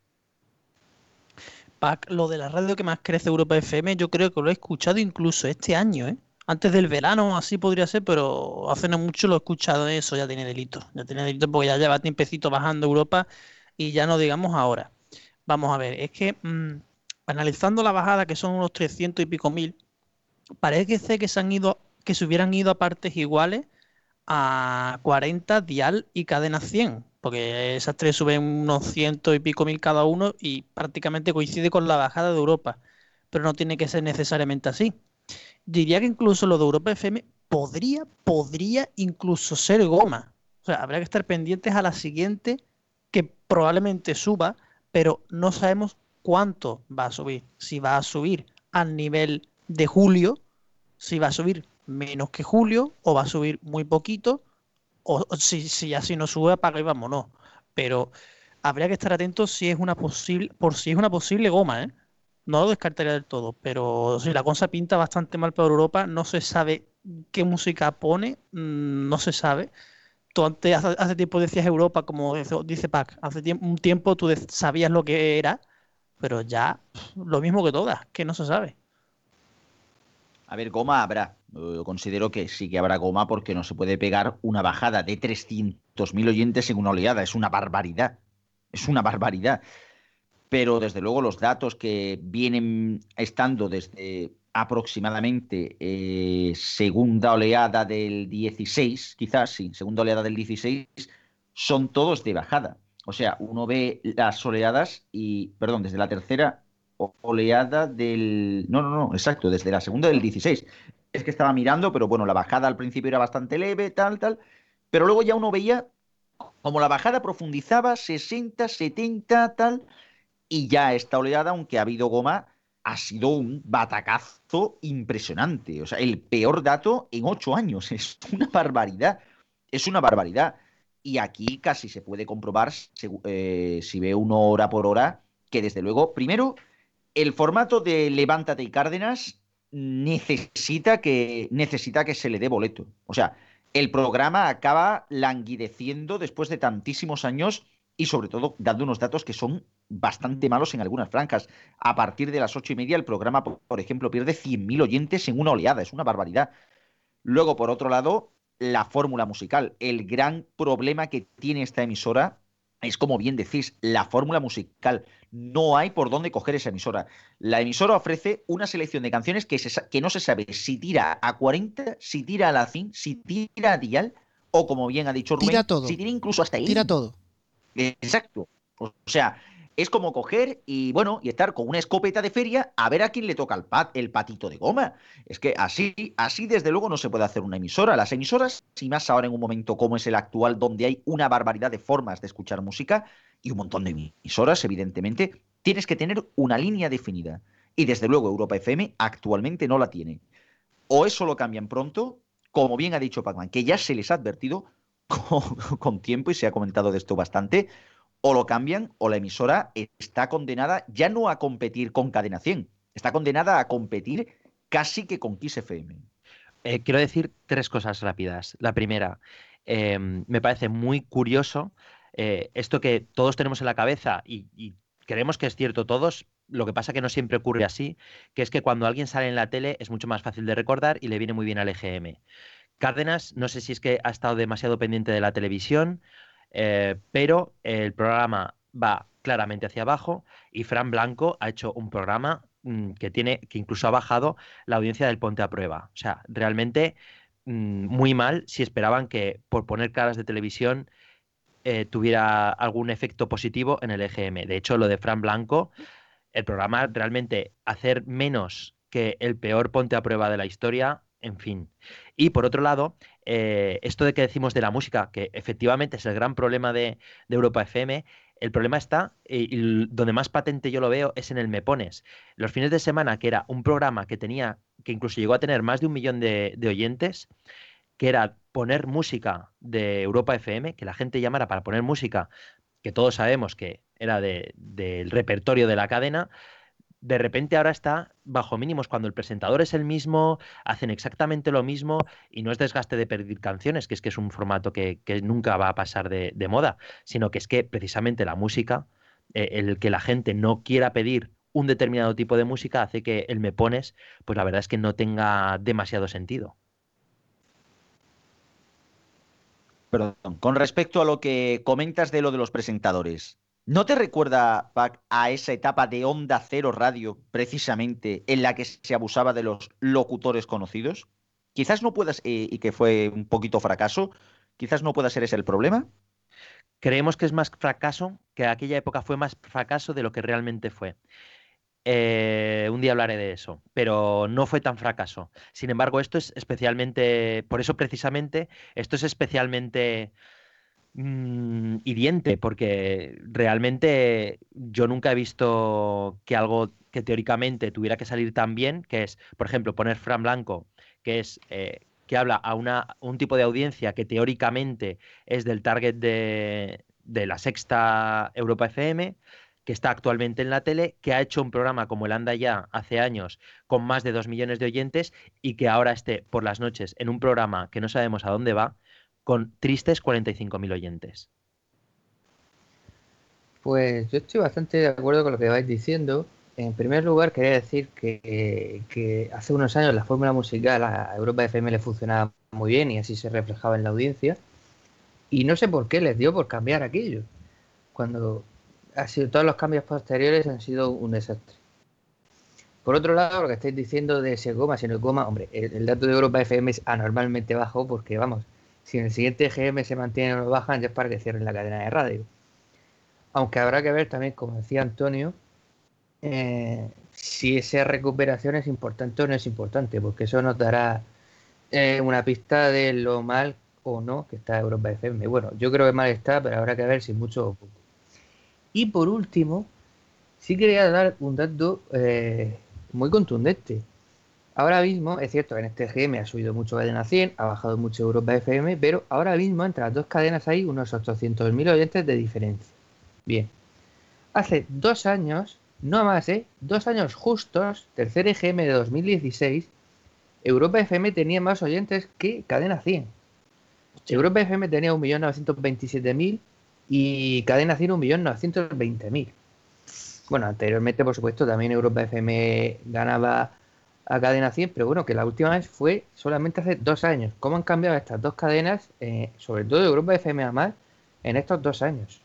Pac, lo de la radio que más crece Europa FM, yo creo que lo he escuchado incluso este año, ¿eh? Antes del verano, así podría ser, pero hace no mucho lo he escuchado, eso ya tiene delito. Ya tiene delito porque ya lleva tiempecito bajando Europa y ya no digamos ahora. Vamos a ver, es que mm, analizando la bajada, que son unos 300 y pico mil, parece que se han ido, que se hubieran ido a partes iguales a 40 dial y cadena 100, porque esas tres suben unos ciento y pico mil cada uno y prácticamente coincide con la bajada de Europa, pero no tiene que ser necesariamente así. Diría que incluso lo de Europa FM podría, podría incluso ser goma. O sea, habría que estar pendientes a la siguiente que probablemente suba pero no sabemos cuánto va a subir. Si va a subir al nivel de julio, si va a subir menos que julio, o va a subir muy poquito, o, si, si así no sube, apaga y vámonos. Pero habría que estar atentos si es una posible, por si es una posible goma, ¿eh? No lo descartaría del todo, pero si la cosa pinta bastante mal para Europa, no se sabe qué música pone, mm, no se sabe. Tú antes, hace, tiempo decías Europa, como dice Pac, hace un tiempo tú sabías lo que era, pero ya lo mismo que todas, que no se sabe. A ver, goma habrá. Considero que sí que habrá goma porque no se puede pegar una bajada de 300.000 oyentes en una oleada. Es una barbaridad. Es una barbaridad. Pero desde luego los datos que vienen estando desde aproximadamente eh, segunda oleada del 16, quizás sí, segunda oleada del 16, son todos de bajada. O sea, uno ve las oleadas y, perdón, desde la tercera oleada del... No, no, no, exacto, desde la segunda del 16. Es que estaba mirando, pero bueno, la bajada al principio era bastante leve, tal, tal. Pero luego ya uno veía como la bajada profundizaba 60, 70, tal. Y ya esta oleada, aunque ha habido goma, ha sido un batacazo impresionante. O sea, el peor dato en ocho años. Es una barbaridad. Es una barbaridad. Y aquí casi se puede comprobar, eh, si ve uno hora por hora, que desde luego, primero, el formato de Levántate y Cárdenas necesita que, necesita que se le dé boleto. O sea, el programa acaba languideciendo después de tantísimos años y sobre todo dando unos datos que son bastante malos en algunas franjas. A partir de las ocho y media el programa, por ejemplo, pierde 100.000 oyentes en una oleada. Es una barbaridad. Luego, por otro lado, la fórmula musical. El gran problema que tiene esta emisora es, como bien decís, la fórmula musical. No hay por dónde coger esa emisora. La emisora ofrece una selección de canciones que, que no se sabe si tira a 40, si tira a la 100, si tira a dial, o como bien ha dicho Rubén, si tira incluso hasta ahí. Tira todo. Exacto. O sea, es como coger y bueno, y estar con una escopeta de feria a ver a quién le toca el, pat, el patito de goma. Es que así, así desde luego no se puede hacer una emisora. Las emisoras, si más ahora en un momento como es el actual, donde hay una barbaridad de formas de escuchar música y un montón de emisoras, evidentemente, tienes que tener una línea definida. Y desde luego Europa FM actualmente no la tiene. O eso lo cambian pronto, como bien ha dicho Pacman, que ya se les ha advertido con, tiempo y se ha comentado de esto bastante, o lo cambian o la emisora está condenada ya no a competir con Cadena 100, está condenada a competir casi que con Kiss FM. Eh, quiero decir tres cosas rápidas. La primera, em, me parece muy curioso eh, esto que todos tenemos en la cabeza y, y, creemos que es cierto todos, lo que pasa que no siempre ocurre así, que es que cuando alguien sale en la tele es mucho más fácil de recordar y le viene muy bien al EGM. Cárdenas, no sé si es que ha estado demasiado pendiente de la televisión eh, pero el programa va claramente hacia abajo y Fran Blanco ha hecho un programa mm, que tiene que incluso ha bajado la audiencia del Ponte a Prueba. O sea, realmente mm, muy mal si esperaban que por poner caras de televisión eh, tuviera algún efecto positivo en el EGM. De hecho, lo de Fran Blanco, el programa realmente hacer menos que el peor Ponte a Prueba de la historia, en fin. Y por otro lado, eh, esto de que decimos de la música, que efectivamente es el gran problema de, Europa FM, el problema está, y, donde más patente yo lo veo, es en el Me Pones. Los fines de semana, que era un programa que tenía, que incluso llegó a tener más de un millón de, oyentes, que era poner música de Europa FM, que la gente llamara para poner música, que todos sabemos que era del repertorio de la cadena, de repente ahora está bajo mínimos cuando el presentador es el mismo, hacen exactamente lo mismo y no es desgaste de pedir canciones, que es que es un formato que, nunca va a pasar de, moda, sino que es que precisamente la música, eh, el que la gente no quiera pedir un determinado tipo de música hace que el me pones, pues la verdad es que no tenga demasiado sentido. Perdón, con respecto a lo que comentas de lo de los presentadores, ¿No te recuerda, Pac, a esa etapa de Onda Cero Radio, precisamente, en la que se abusaba de los locutores conocidos? Quizás no puedas, eh, y que fue un poquito fracaso, quizás no pueda ser ese el problema. Creemos que es más fracaso, que aquella época fue más fracaso de lo que realmente fue. Eh, un día hablaré de eso, pero no fue tan fracaso. Sin embargo, esto es especialmente, por eso precisamente, esto es especialmente mm, hiriente, porque realmente yo nunca he visto que algo que teóricamente tuviera que salir tan bien, que es, por ejemplo, poner Fran Blanco, que es eh, que habla a una, un tipo de audiencia que teóricamente es del target de, de la sexta Europa FM, que está actualmente en la tele, que ha hecho un programa como el Anda Ya hace años con más de dos millones de oyentes y que ahora esté por las noches en un programa que no sabemos a dónde va con tristes 45.000 oyentes. Pues yo estoy bastante de acuerdo con lo que vais diciendo. En primer lugar, quería decir que, hace unos años la fórmula musical a Europa FM le funcionaba muy bien y así se reflejaba en la audiencia. Y no sé por qué les dio por cambiar aquello. Cuando ha sido, todos los cambios posteriores han sido un desastre. Por otro lado, lo que estáis diciendo de ese goma, si no goma, hombre, el, el, dato de Europa FM es anormalmente bajo porque, vamos, si en el siguiente GM se mantiene o no bajan, ya es para que cierren la cadena de radio. Aunque habrá que ver también, como decía Antonio, eh, si esa recuperación es importante o no es importante, porque eso nos dará eh, una pista de lo mal o no que está Europa FM. Bueno, yo creo que mal está, pero habrá que ver si mucho o poco. Y por último, sí quería dar un dato eh, muy contundente. Ahora mismo, es cierto que en este GM ha subido mucho cadena 100, ha bajado mucho Europa FM, pero ahora mismo entre las dos cadenas hay unos 800.000 oyentes de diferencia. Bien, hace dos años, no más, ¿eh? Dos años justos, tercer EGM de 2016, Europa FM tenía más oyentes que cadena 100. Europa FM tenía 1.927.000 y Cadena 100 1.920.000. Bueno, anteriormente, por supuesto, también Europa FM ganaba a Cadena 100, pero bueno, que la última vez fue solamente hace dos años. ¿Cómo han cambiado estas dos cadenas, eh, sobre todo Europa FM a más, en estos dos años?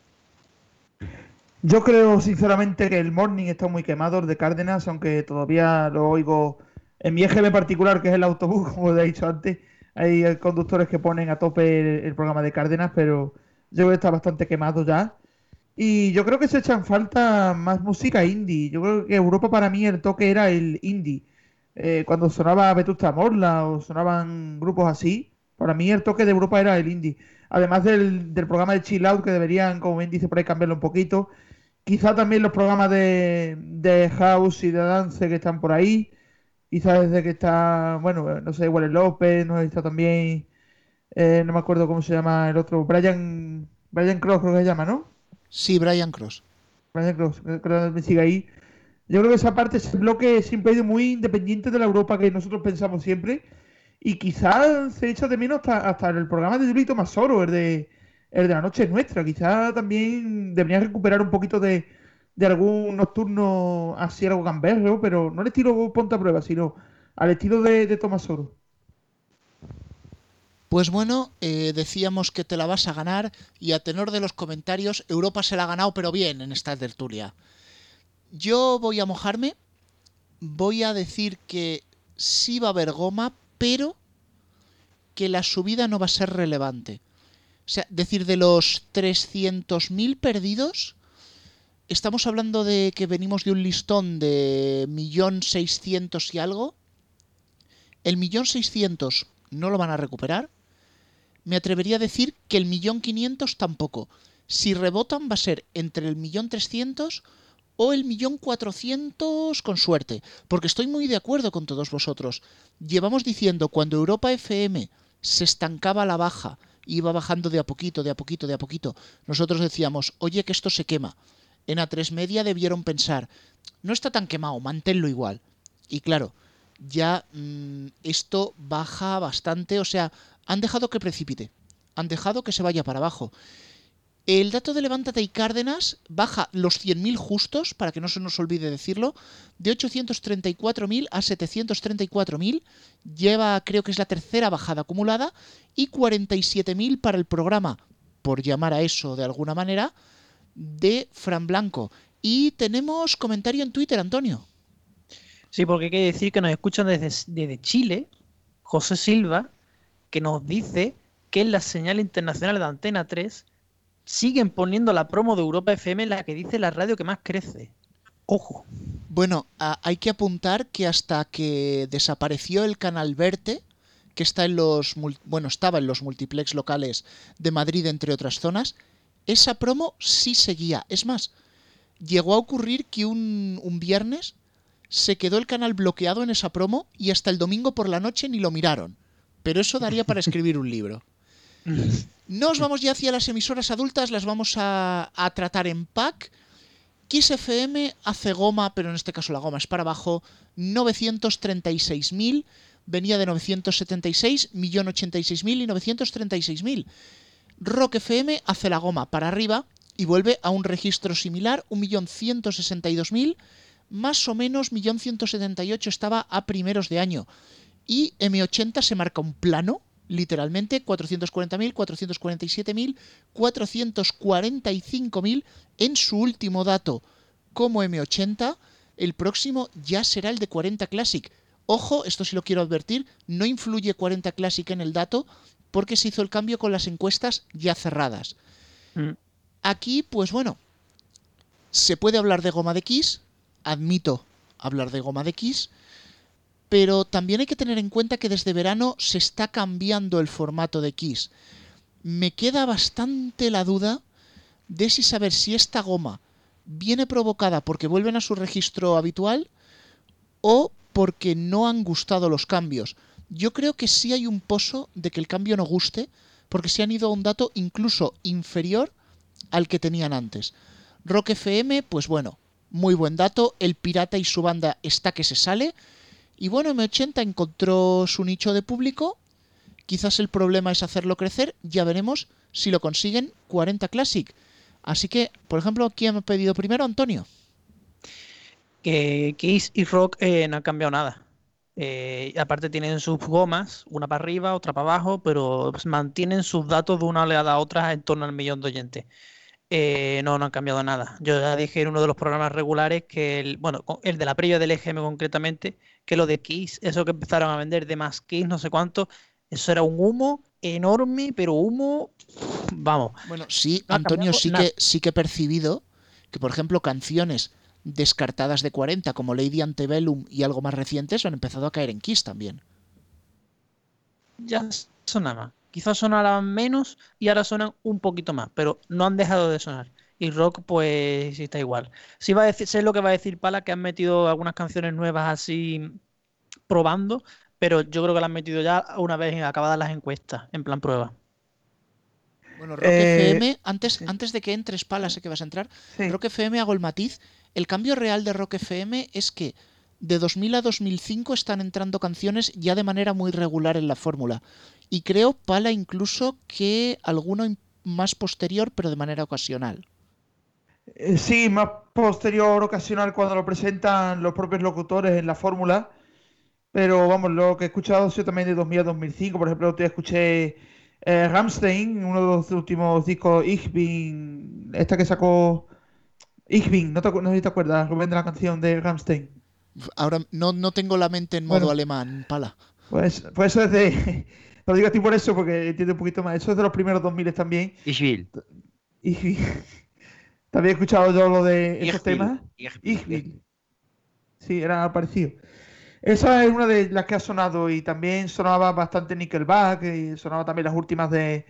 Yo creo sinceramente que el morning está muy quemado, el de Cárdenas, aunque todavía lo oigo en mi EGM particular, que es el autobús, como he dicho antes. Hay conductores que ponen a tope el, el programa de Cárdenas, pero yo creo que está bastante quemado ya. Y yo creo que se echan falta más música indie. Yo creo que Europa para mí el toque era el indie. Eh, cuando sonaba Vetusta Morla o sonaban grupos así, para mí el toque de Europa era el indie. Además del, del programa de Chill Out, que deberían, como bien dice por ahí, cambiarlo un poquito. Quizá también los programas de, de House y de Dance que están por ahí. Quizá desde que está, bueno, no sé, Wally López, no está también, eh, no me acuerdo cómo se llama el otro, Brian, Brian Cross creo que se llama, ¿no? Sí, Brian Cross. Brian Cross, creo que me sigue ahí. Yo creo que esa parte, ese bloque siempre ha ido muy independiente de la Europa que nosotros pensamos siempre. Y quizás se echa de menos hasta, el programa de Julito Masoro, el de, el de la noche nuestra. Quizás también deberían recuperar un poquito de, de algún nocturno así algo gamberro, pero no al estilo Ponte a Prueba, sino al estilo de, de Tomasoro. Pues bueno, eh, decíamos que te la vas a ganar y a tenor de los comentarios, Europa se la ha ganado pero bien en esta tertulia. Yo voy a mojarme, voy a decir que sí va a haber goma, pero que la subida no va a ser relevante. O sea, decir de los 300.000 perdidos, estamos hablando de que venimos de un listón de 1.600.000 y algo. El 1.600.000 no lo van a recuperar. Me atrevería a decir que el 1.500.000 tampoco. Si rebotan va a ser entre el 1.300.000 o el 1.400.000 con suerte. Porque estoy muy de acuerdo con todos vosotros. Llevamos diciendo cuando Europa FM se estancaba a la baja, iba bajando de a poquito, de a poquito, de a poquito. Nosotros decíamos, oye que esto se quema. En A3 Media debieron pensar, no está tan quemado, manténlo igual. Y claro, ya mmm, esto baja bastante, o sea, han dejado que precipite, han dejado que se vaya para abajo. El dato de Levántate y Cárdenas baja los 100.000 justos, para que no se nos olvide decirlo, de 834.000 a 734.000, lleva creo que es la tercera bajada acumulada, y 47.000 para el programa, por llamar a eso de alguna manera, de Fran Blanco. Y tenemos comentario en Twitter, Antonio. Sí, porque hay que decir que nos escuchan desde, desde Chile, José Silva, que nos dice que en la señal internacional de Antena 3 siguen poniendo la promo de Europa FM la que dice la radio que más crece. Ojo. Bueno, a, hay que apuntar que hasta que desapareció el canal Verte, que está en los bueno, estaba en los multiplex locales de Madrid entre otras zonas, esa promo sí seguía. Es más, llegó a ocurrir que un, un viernes se quedó el canal bloqueado en esa promo y hasta el domingo por la noche ni lo miraron. Pero eso daría para escribir un libro. Nos vamos ya hacia las emisoras adultas, las vamos a, tratar en pack. Kiss FM hace goma, pero en este caso la goma es para abajo, 936.000, venía de 976, 1.086.000 y 936.000. Rock FM hace la goma para arriba y vuelve a un registro similar, 1.162.000, más o menos 1.178 estaba a primeros de año. Y M80 se marca un plano, literalmente 440.000, 447.000, 445.000 en su último dato como M80. El próximo ya será el de 40 Classic. Ojo, esto sí lo quiero advertir, no influye 40 Classic en el dato porque se hizo el cambio con las encuestas ya cerradas. Mm. Aquí, pues bueno, se puede hablar de goma de Kiss, admito hablar de goma de Kiss, pero también hay que tener en cuenta que desde verano se está cambiando el formato de Kiss. Me queda bastante la duda de si saber si esta goma viene provocada porque vuelven a su registro habitual o porque no han gustado los cambios. Yo creo que sí hay un pozo de que el cambio no guste porque se han ido a un dato incluso inferior al que tenían antes. Rock FM, pues bueno, muy buen dato. El Pirata y su banda está que se sale. Y bueno, M80 encontró su nicho de público. Quizás el problema es hacerlo crecer. Ya veremos si lo consiguen 40 Classic. Así que, por ejemplo, ¿quién ha pedido primero? Antonio. Que Kiss y Rock eh, no han cambiado nada. Eh, aparte tienen sus gomas, una para arriba, otra para abajo, pero mantienen sus datos de una oleada a otra en torno al millón de oyentes. Eh, no, no han cambiado nada. Yo ya dije en uno de los programas regulares que, el, bueno, el de la previa del EGM concretamente, que lo de Kiss, eso que empezaron a vender de más Kiss, no sé cuánto, eso era un humo enorme, pero humo, vamos. Bueno, sí, Antonio, sí que, sí que he percibido que, por ejemplo, canciones descartadas de 40 como Lady Antebellum y algo más recientes han empezado a caer en Kiss también. Ya sonaba. Quizás sonaran menos y ahora suenan un poquito más, pero no han dejado de sonar. Y rock, pues está igual. Sí va a decir, sé lo que va a decir Pala, que han metido algunas canciones nuevas así probando, pero yo creo que las han metido ya una vez acabadas las encuestas, en plan prueba. Bueno, Rock FM, antes, antes de que entres, Pala, sé que vas a entrar, Rock FM hago el matiz. El cambio real de Rock FM es que de 2000 a 2005 están entrando canciones ya de manera muy regular en la fórmula. Y creo, Pala, incluso que alguno más posterior, pero de manera ocasional. Eh, sí, más posterior, ocasional, cuando lo presentan los propios locutores en la fórmula. Pero vamos, lo que he escuchado ha sido también de 2000 a 2005. Por ejemplo, te escuché eh, Ramstein, uno de los últimos discos, Ich esta que sacó Ich no, te, no sé si te acuerdas, Rubén, de la canción de Ramstein. Ahora no, no tengo la mente en modo alemán, Pala. Pues, pues eso es de, lo digo a ti por eso, porque entiendo un poquito más. Eso es de los primeros 2000 también. Ich También he escuchado yo lo de esos temas. Sí, era parecido. Esa es una de las que ha sonado y también sonaba bastante Nickelback y sonaba también las últimas de,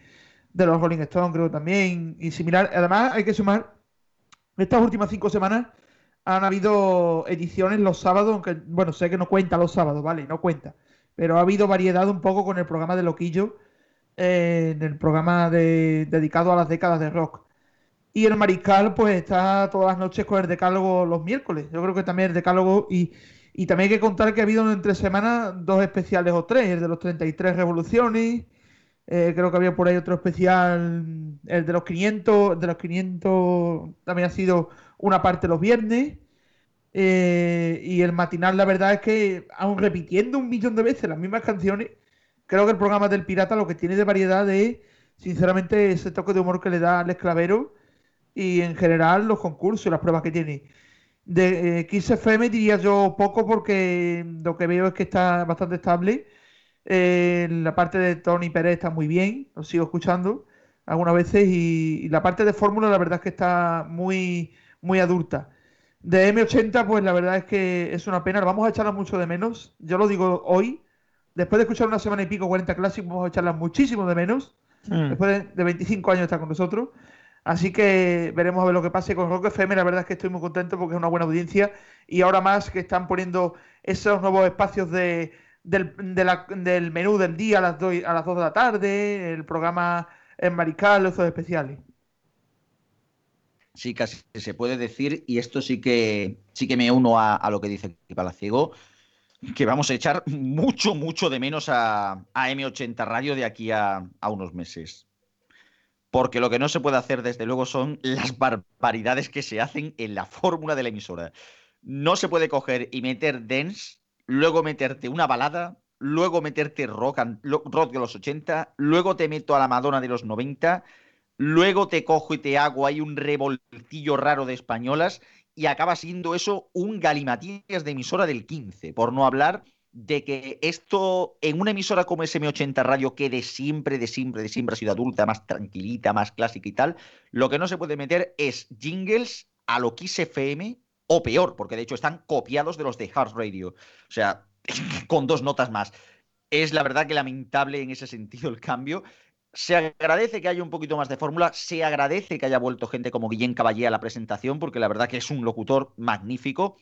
de los Rolling Stones, creo también, y similar. Además, hay que sumar, estas últimas cinco semanas han habido ediciones los sábados, aunque, bueno, sé que no cuenta los sábados, ¿vale? No cuenta pero ha habido variedad un poco con el programa de Loquillo, eh, en el programa dedicado a las décadas de rock. Y el Mariscal, pues está todas las noches con el decálogo los miércoles. Yo creo que también el decálogo. Y, y también hay que contar que ha habido entre semanas dos especiales o tres: el de los 33 revoluciones. Eh, creo que había por ahí otro especial, el de los 500. El de los 500 también ha sido una parte los viernes. Eh, y el matinal, la verdad es que, aún repitiendo un millón de veces las mismas canciones, creo que el programa del Pirata lo que tiene de variedad es, sinceramente, ese toque de humor que le da al esclavero y en general los concursos y las pruebas que tiene. De eh, FM diría yo poco porque lo que veo es que está bastante estable. Eh, la parte de Tony Pérez está muy bien, lo sigo escuchando algunas veces y, y la parte de Fórmula la verdad es que está muy, muy adulta. De M80, pues la verdad es que es una pena, vamos a echarla mucho de menos. Yo lo digo hoy, después de escuchar una semana y pico 40 Classic, vamos a echarla muchísimo de menos. Mm. Después de, de 25 años está con nosotros. Así que veremos a ver lo que pase con Rock FM. La verdad es que estoy muy contento porque es una buena audiencia. Y ahora más que están poniendo esos nuevos espacios de, del, menú del día a las, do- a las 2 de la tarde, el programa en Marical, esos especiales. Sí, casi se puede decir, y esto sí que sí que me uno a, lo que dice Palaciego, que vamos a echar mucho, mucho de menos a, a M80 Radio de aquí a unos meses. Porque lo que no se puede hacer, desde luego, son las barbaridades que se hacen en la fórmula de la emisora. No se puede coger y meter dance, luego meterte una balada, luego meterte rock, de los 80, luego te meto a la Madonna de los 90, luego te cojo y te hago ahí un revoltillo raro de españolas y acaba siendo eso un galimatías de emisora del 15, por no hablar de que esto en una emisora como SM80 Radio, que de siempre, de siempre, de siempre ha sido adulta, más tranquilita, más clásica y tal, lo que no se puede meter es jingles a lo Kiss FM o peor, porque de hecho están copiados de los de Heart Radio. O sea, con dos notas más. Es la verdad que lamentable en ese sentido el cambio. Se agradece que haya un poquito más de fórmula, se agradece que haya vuelto gente como Guillén Caballé a la presentación, porque la verdad que es un locutor magnífico,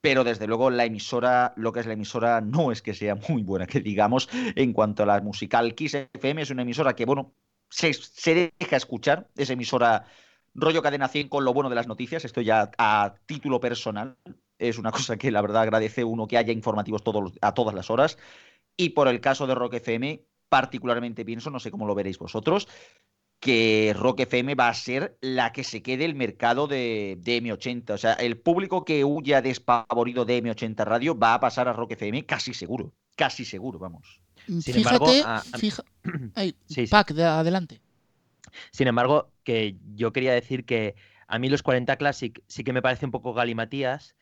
pero desde luego la emisora, lo que es la emisora, no es que sea muy buena, que digamos, en cuanto a la musical. Kiss FM es una emisora que, bueno, se, se deja escuchar, es emisora rollo cadena 100 con lo bueno de las noticias, esto ya a título personal, es una cosa que la verdad agradece uno que haya informativos todos a todas las horas. Y por el caso de Rock FM, particularmente pienso, no sé cómo lo veréis vosotros, que Rock FM va a ser la que se quede el mercado de, de M80. O sea, el público que huya despavorido de M80 Radio va a pasar a Rock FM casi seguro. Casi seguro, vamos. Sin Fíjate, embargo, a- a- fija- Ay, Sí, sí. Pac, de- adelante. Sin embargo, que yo quería decir que a mí los 40 Classic sí que me parece un poco galimatías.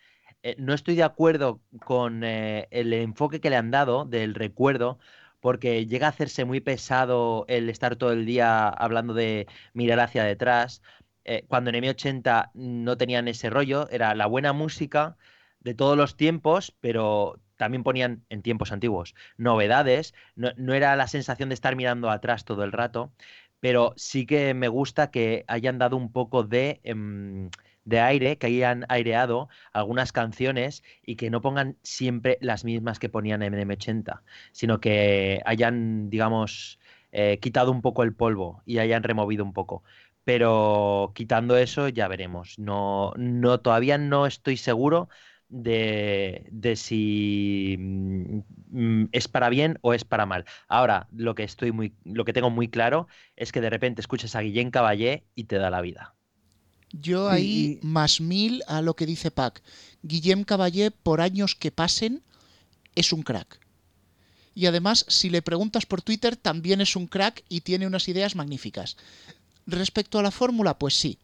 Eh, no estoy de acuerdo con eh, el enfoque que le han dado del recuerdo, porque llega a hacerse muy pesado el estar todo el día hablando de mirar hacia detrás. Eh, cuando en M80 no tenían ese rollo, era la buena música de todos los tiempos, pero también ponían en tiempos antiguos novedades. No, era la sensación de estar mirando atrás todo el rato pero sí que me gusta que hayan dado un poco de, em, de aire, que hayan aireado algunas canciones y que no pongan siempre las mismas que ponían en M80, sino que hayan, digamos, eh, quitado un poco el polvo y hayan removido un poco. Pero quitando eso ya veremos. No, no, todavía no estoy seguro de, de si mm, mm, es para bien o es para mal. Ahora, lo que estoy muy, lo que tengo muy claro es que de repente escuchas a Guillén Caballé y te da la vida. Yo ahí más mil a lo que dice Pac. Guillem Caballé, por años que pasen, es un crack. Y además, si le preguntas por Twitter, también es un crack y tiene unas ideas magníficas. Respecto a la fórmula, pues sí.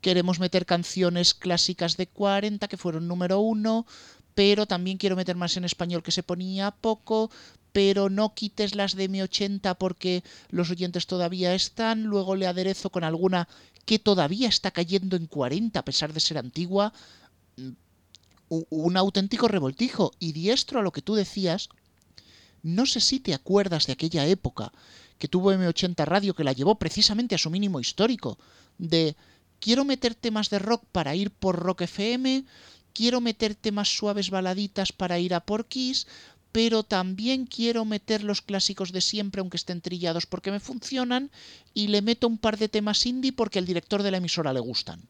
Queremos meter canciones clásicas de 40 que fueron número uno, pero también quiero meter más en español que se ponía poco, pero no quites las de mi 80 porque los oyentes todavía están, luego le aderezo con alguna que todavía está cayendo en 40 a pesar de ser antigua. Mm, Un auténtico revoltijo. Y diestro a lo que tú decías, no sé si te acuerdas de aquella época que tuvo M80 Radio que la llevó precisamente a su mínimo histórico, de quiero meter temas de rock para ir por Rock FM, quiero meter temas suaves baladitas para ir a por Kiss, pero también quiero meter los clásicos de siempre aunque estén trillados porque me funcionan y le meto un par de temas indie porque al director de la emisora le gustan.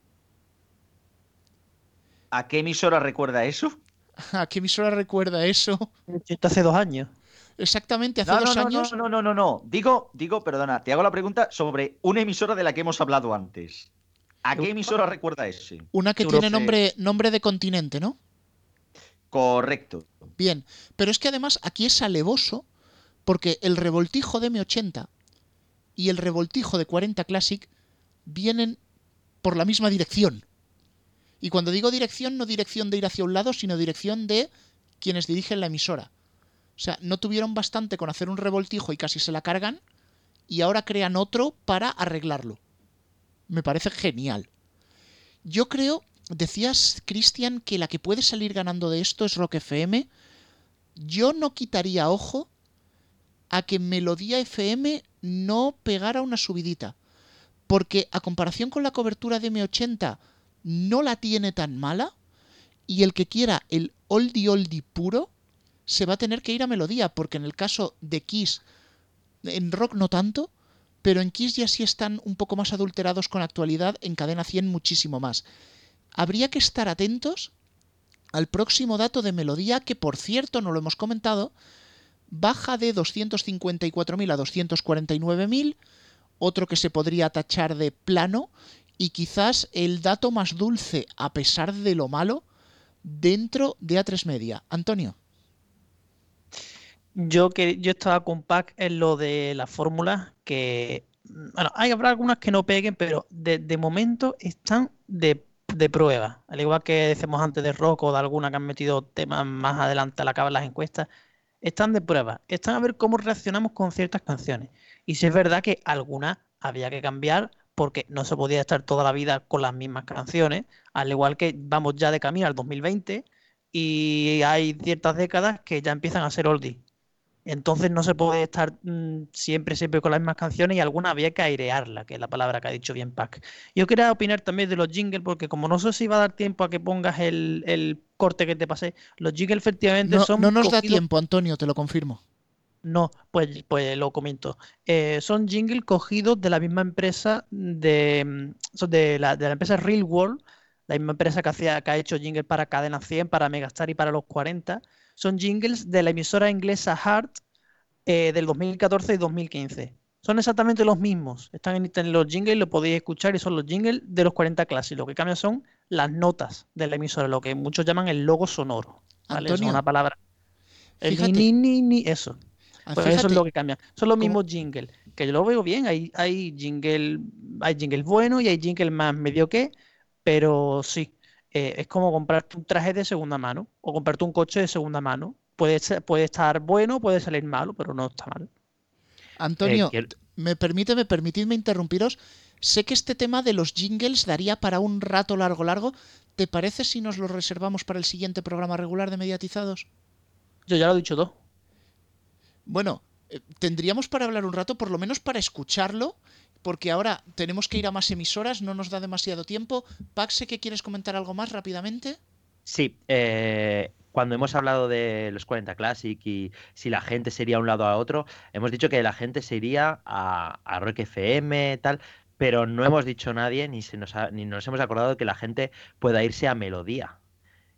¿A qué emisora recuerda eso? ¿A qué emisora recuerda eso? Esto hace dos años. Exactamente, hace No, no, dos no, años. no, no, no, no, no. Digo, digo, perdona, te hago la pregunta sobre una emisora de la que hemos hablado antes. ¿A qué emisora recuerda ese? Una que Europa. tiene nombre, nombre de continente, ¿no? Correcto. Bien, pero es que además aquí es alevoso porque el revoltijo de M80 y el revoltijo de 40 Classic vienen por la misma dirección. Y cuando digo dirección, no dirección de ir hacia un lado, sino dirección de quienes dirigen la emisora. O sea, no tuvieron bastante con hacer un revoltijo y casi se la cargan, y ahora crean otro para arreglarlo. Me parece genial. Yo creo, decías, Cristian, que la que puede salir ganando de esto es Rock FM. Yo no quitaría ojo a que Melodía FM no pegara una subidita. Porque a comparación con la cobertura de M80 no la tiene tan mala. Y el que quiera el oldie oldie puro se va a tener que ir a Melodía. Porque en el caso de Kiss, en rock no tanto, pero en Kiss ya sí están un poco más adulterados con actualidad, en cadena 100 muchísimo más. Habría que estar atentos al próximo dato de melodía, que por cierto no lo hemos comentado, baja de 254.000 a 249.000, otro que se podría tachar de plano, y quizás el dato más dulce, a pesar de lo malo, dentro de A3 Media. Antonio. Yo que yo estaba con Pac en lo de la fórmula, que bueno, hay habrá algunas que no peguen, pero de, de momento están de de prueba. Al igual que decimos antes de rock o de alguna que han metido temas más adelante al acabar las encuestas, están de prueba. Están a ver cómo reaccionamos con ciertas canciones. Y si es verdad que algunas había que cambiar porque no se podía estar toda la vida con las mismas canciones, al igual que vamos ya de camino al 2020 y hay ciertas décadas que ya empiezan a ser oldies. Entonces no se puede estar mm, siempre, siempre con las mismas canciones y alguna había que airearla, que es la palabra que ha dicho bien Pac. Yo quería opinar también de los jingles, porque como no sé si va a dar tiempo a que pongas el, corte que te pasé, los jingles efectivamente no, son... No nos da tiempo, Antonio, te lo confirmo. No, pues, pues lo comento. Eh, son jingles cogidos de la misma empresa de, mm, de, la, de la empresa Real World, la misma empresa que, hacía, que ha hecho jingles para Cadena 100, para Megastar y para los 40 son jingles de la emisora inglesa Heart eh, del 2014 y 2015. Son exactamente los mismos. Están en los jingles, lo podéis escuchar y son los jingles de los 40 clases. Lo que cambia son las notas de la emisora, lo que muchos llaman el logo sonoro. ¿vale? es una palabra. El ni, ni, ni, eso. Ah, pues eso es lo que cambia. Son los mismos jingles. Que yo lo veo bien. Hay, hay jingle, hay jingle bueno y hay jingle más medio que, pero sí. Eh, es como comprarte un traje de segunda mano o comprarte un coche de segunda mano. Puede, puede estar bueno, puede salir malo, pero no está mal. Antonio, eh, me permite, me permitidme interrumpiros. Sé que este tema de los jingles daría para un rato largo, largo. ¿Te parece si nos lo reservamos para el siguiente programa regular de Mediatizados? Yo ya lo he dicho todo. Bueno, eh, tendríamos para hablar un rato, por lo menos para escucharlo porque ahora tenemos que ir a más emisoras, no nos da demasiado tiempo. Paxe, ¿qué quieres comentar algo más rápidamente? Sí, eh, cuando hemos hablado de los 40 Classic y si la gente se iría a un lado a otro, hemos dicho que la gente se iría a, a Rock FM, tal, pero no hemos dicho nadie ni, se nos ni nos hemos acordado de que la gente pueda irse a Melodía.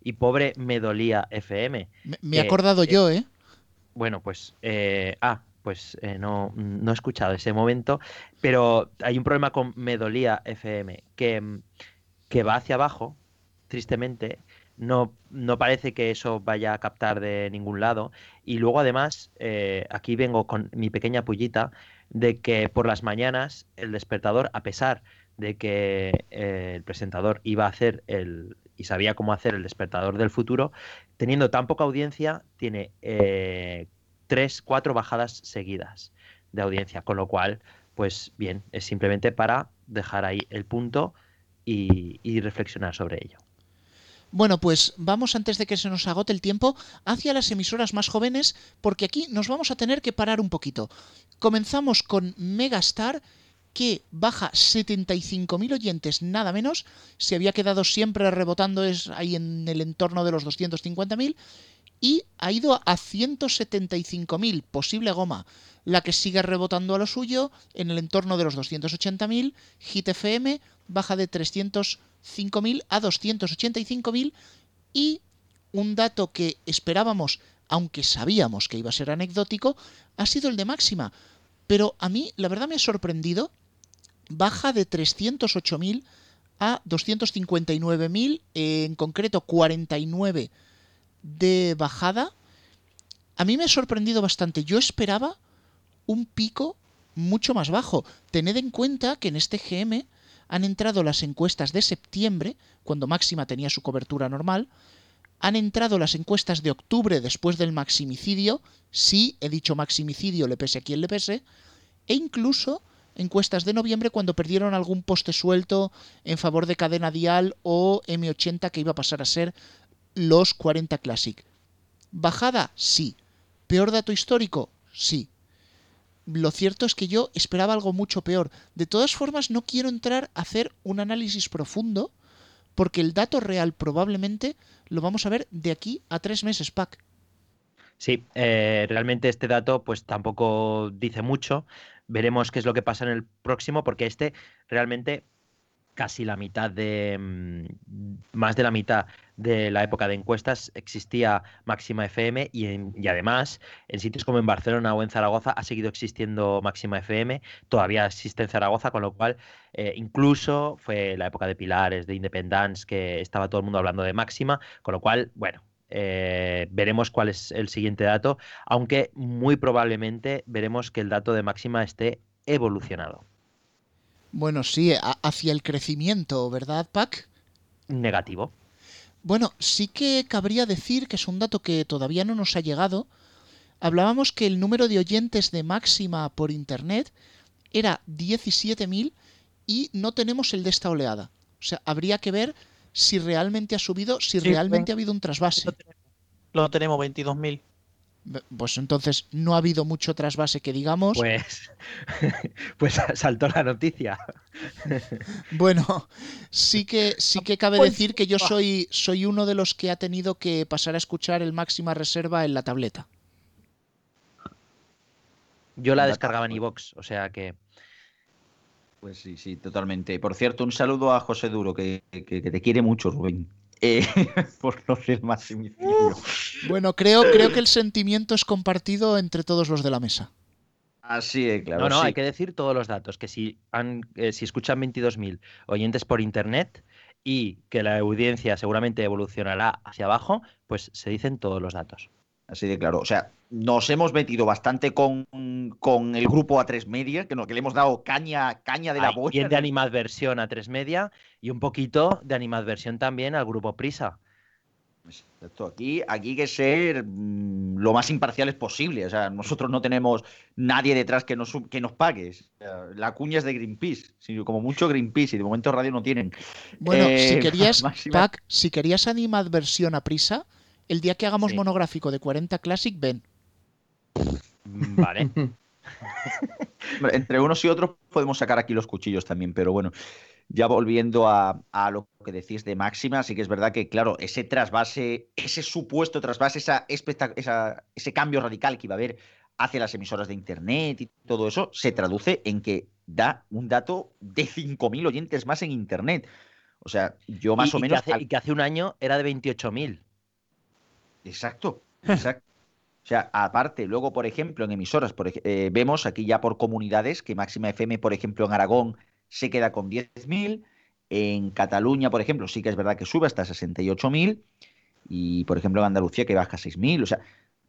Y pobre Medolía FM. Me, he acordado yo, ¿eh? Bueno, pues. Eh, ah, pues eh, no, no, he escuchado ese momento, pero hay un problema con Medolía FM, que, mm, que va hacia abajo, tristemente, no, no parece que eso vaya a captar de ningún lado, y luego además, eh, aquí vengo con mi pequeña pullita, de que por las mañanas el despertador, a pesar de que eh, el presentador iba a hacer el y sabía cómo hacer el despertador del futuro, teniendo tan poca audiencia, tiene tres, cuatro bajadas seguidas de audiencia, con lo cual, pues bien, es simplemente para dejar ahí el punto y, reflexionar sobre ello. Bueno, pues vamos antes de que se nos agote el tiempo hacia las emisoras más jóvenes, porque aquí nos vamos a tener que parar un poquito. Comenzamos con Megastar, que baja 75.000 oyentes, nada menos. Se había quedado siempre rebotando es ahí en el entorno de los 250.000 y ha ido a 175.000, posible goma, la que sigue rebotando a lo suyo en el entorno de los 280.000, Hit FM baja de 305.000 a 285.000 y un dato que esperábamos, aunque sabíamos que iba a ser anecdótico, ha sido el de máxima. Pero a mí, la verdad me ha sorprendido, baja de 308.000 a 259.000, en concreto 49 de bajada, a mí me ha sorprendido bastante. Yo esperaba un pico mucho más bajo. Tened en cuenta que en este GM han entrado las encuestas de septiembre, cuando Máxima tenía su cobertura normal, han entrado las encuestas de octubre después del maximicidio, sí, he dicho maximicidio, le pese a quien le pese, e incluso encuestas de noviembre cuando perdieron algún poste suelto en favor de cadena dial o M80 que iba a pasar a ser los 40 Classic. Bajada, sí. Peor dato histórico, sí. lo cierto es que yo esperaba algo mucho peor. De todas formas, no quiero entrar a hacer un análisis profundo, porque el dato real probablemente lo vamos a ver de aquí a tres meses, Pac. Sí, eh, realmente este dato pues tampoco dice mucho. Veremos qué es lo que pasa en el próximo, porque este realmente casi la mitad de, mm, más de la mitad de la época de encuestas existía Máxima FM y, y, además en sitios como en Barcelona o en Zaragoza ha seguido existiendo Máxima FM, todavía existe en Zaragoza, con lo cual eh, incluso fue la época de Pilares, de Independence, que estaba todo el mundo hablando de Máxima, con lo cual, bueno, eh, veremos cuál es el siguiente dato, aunque muy probablemente veremos que el dato de máxima esté evolucionado. Bueno, sí, hacia el crecimiento, ¿verdad, Pac? Negativo. Bueno, sí que cabría decir que es un dato que todavía no nos ha llegado. Hablábamos que el número de oyentes de máxima por Internet era 17.000 y no tenemos el de esta oleada. O sea, habría que ver si realmente ha subido, si Sí, realmente ha habido un trasvase. Lo tenemos 22.000. Pues entonces no ha habido mucho trasvase que digamos. Pues, pues saltó la noticia. Bueno, sí que sí que cabe Pues, decir que yo soy soy uno de los que ha tenido que pasar a escuchar el máxima reserva en la tableta. Yo la descargaba en iVox, o sea que. Pues sí, sí, totalmente. Por cierto, un saludo a José Duro, que, que- que te quiere mucho, Rubén. Eh, por lo del maximicidio. Bueno, creo creo que el sentimiento es compartido entre todos los de la mesa. Así es, claro. no, no, sí. hay que decir todos los datos. Que si, han, eh, si escuchan 22.000 oyentes por internet y que la audiencia seguramente evolucionará hacia abajo, pues se dicen todos los datos. Así de claro. O sea, nos hemos metido bastante con, con el grupo A3 Media, que, no, que le hemos dado caña, caña de la buena. quien de animadversión a tres media y un poquito de animadversión también al grupo Prisa. Exacto, Aquí, aquí hay que ser mm, lo más imparciales posible. O sea, nosotros no tenemos nadie detrás que nos, que nos pague. La cuña es de Greenpeace, sino como mucho Greenpeace, y de momento radio no tienen. Bueno, Eh, si querías, máxima- Pac, si querías animadversión a prisa, el día que hagamos Sí. monográfico de 40 Classic, ven. Vale. Hombre, Entre unos y otros podemos sacar aquí los cuchillos también, pero bueno, ya volviendo a, a lo que decís de Máxima, sí que es verdad que, claro, ese trasvase, ese supuesto trasvase, esa esa- ese cambio radical que iba a haber hacia las emisoras de Internet y todo eso, se traduce en que da un dato de 5.000 oyentes más en Internet. O sea, yo más y, o y menos... Que hace, y que hace un año era de 28.000. Exacto, exacto. O sea, aparte, luego, por ejemplo, en emisoras, por eh, vemos aquí ya por comunidades que Máxima FM, por ejemplo, en Aragón se queda con 10.000, en Cataluña, por ejemplo, sí que es verdad que sube hasta 68.000, y por ejemplo en Andalucía que baja a 6.000, o sea,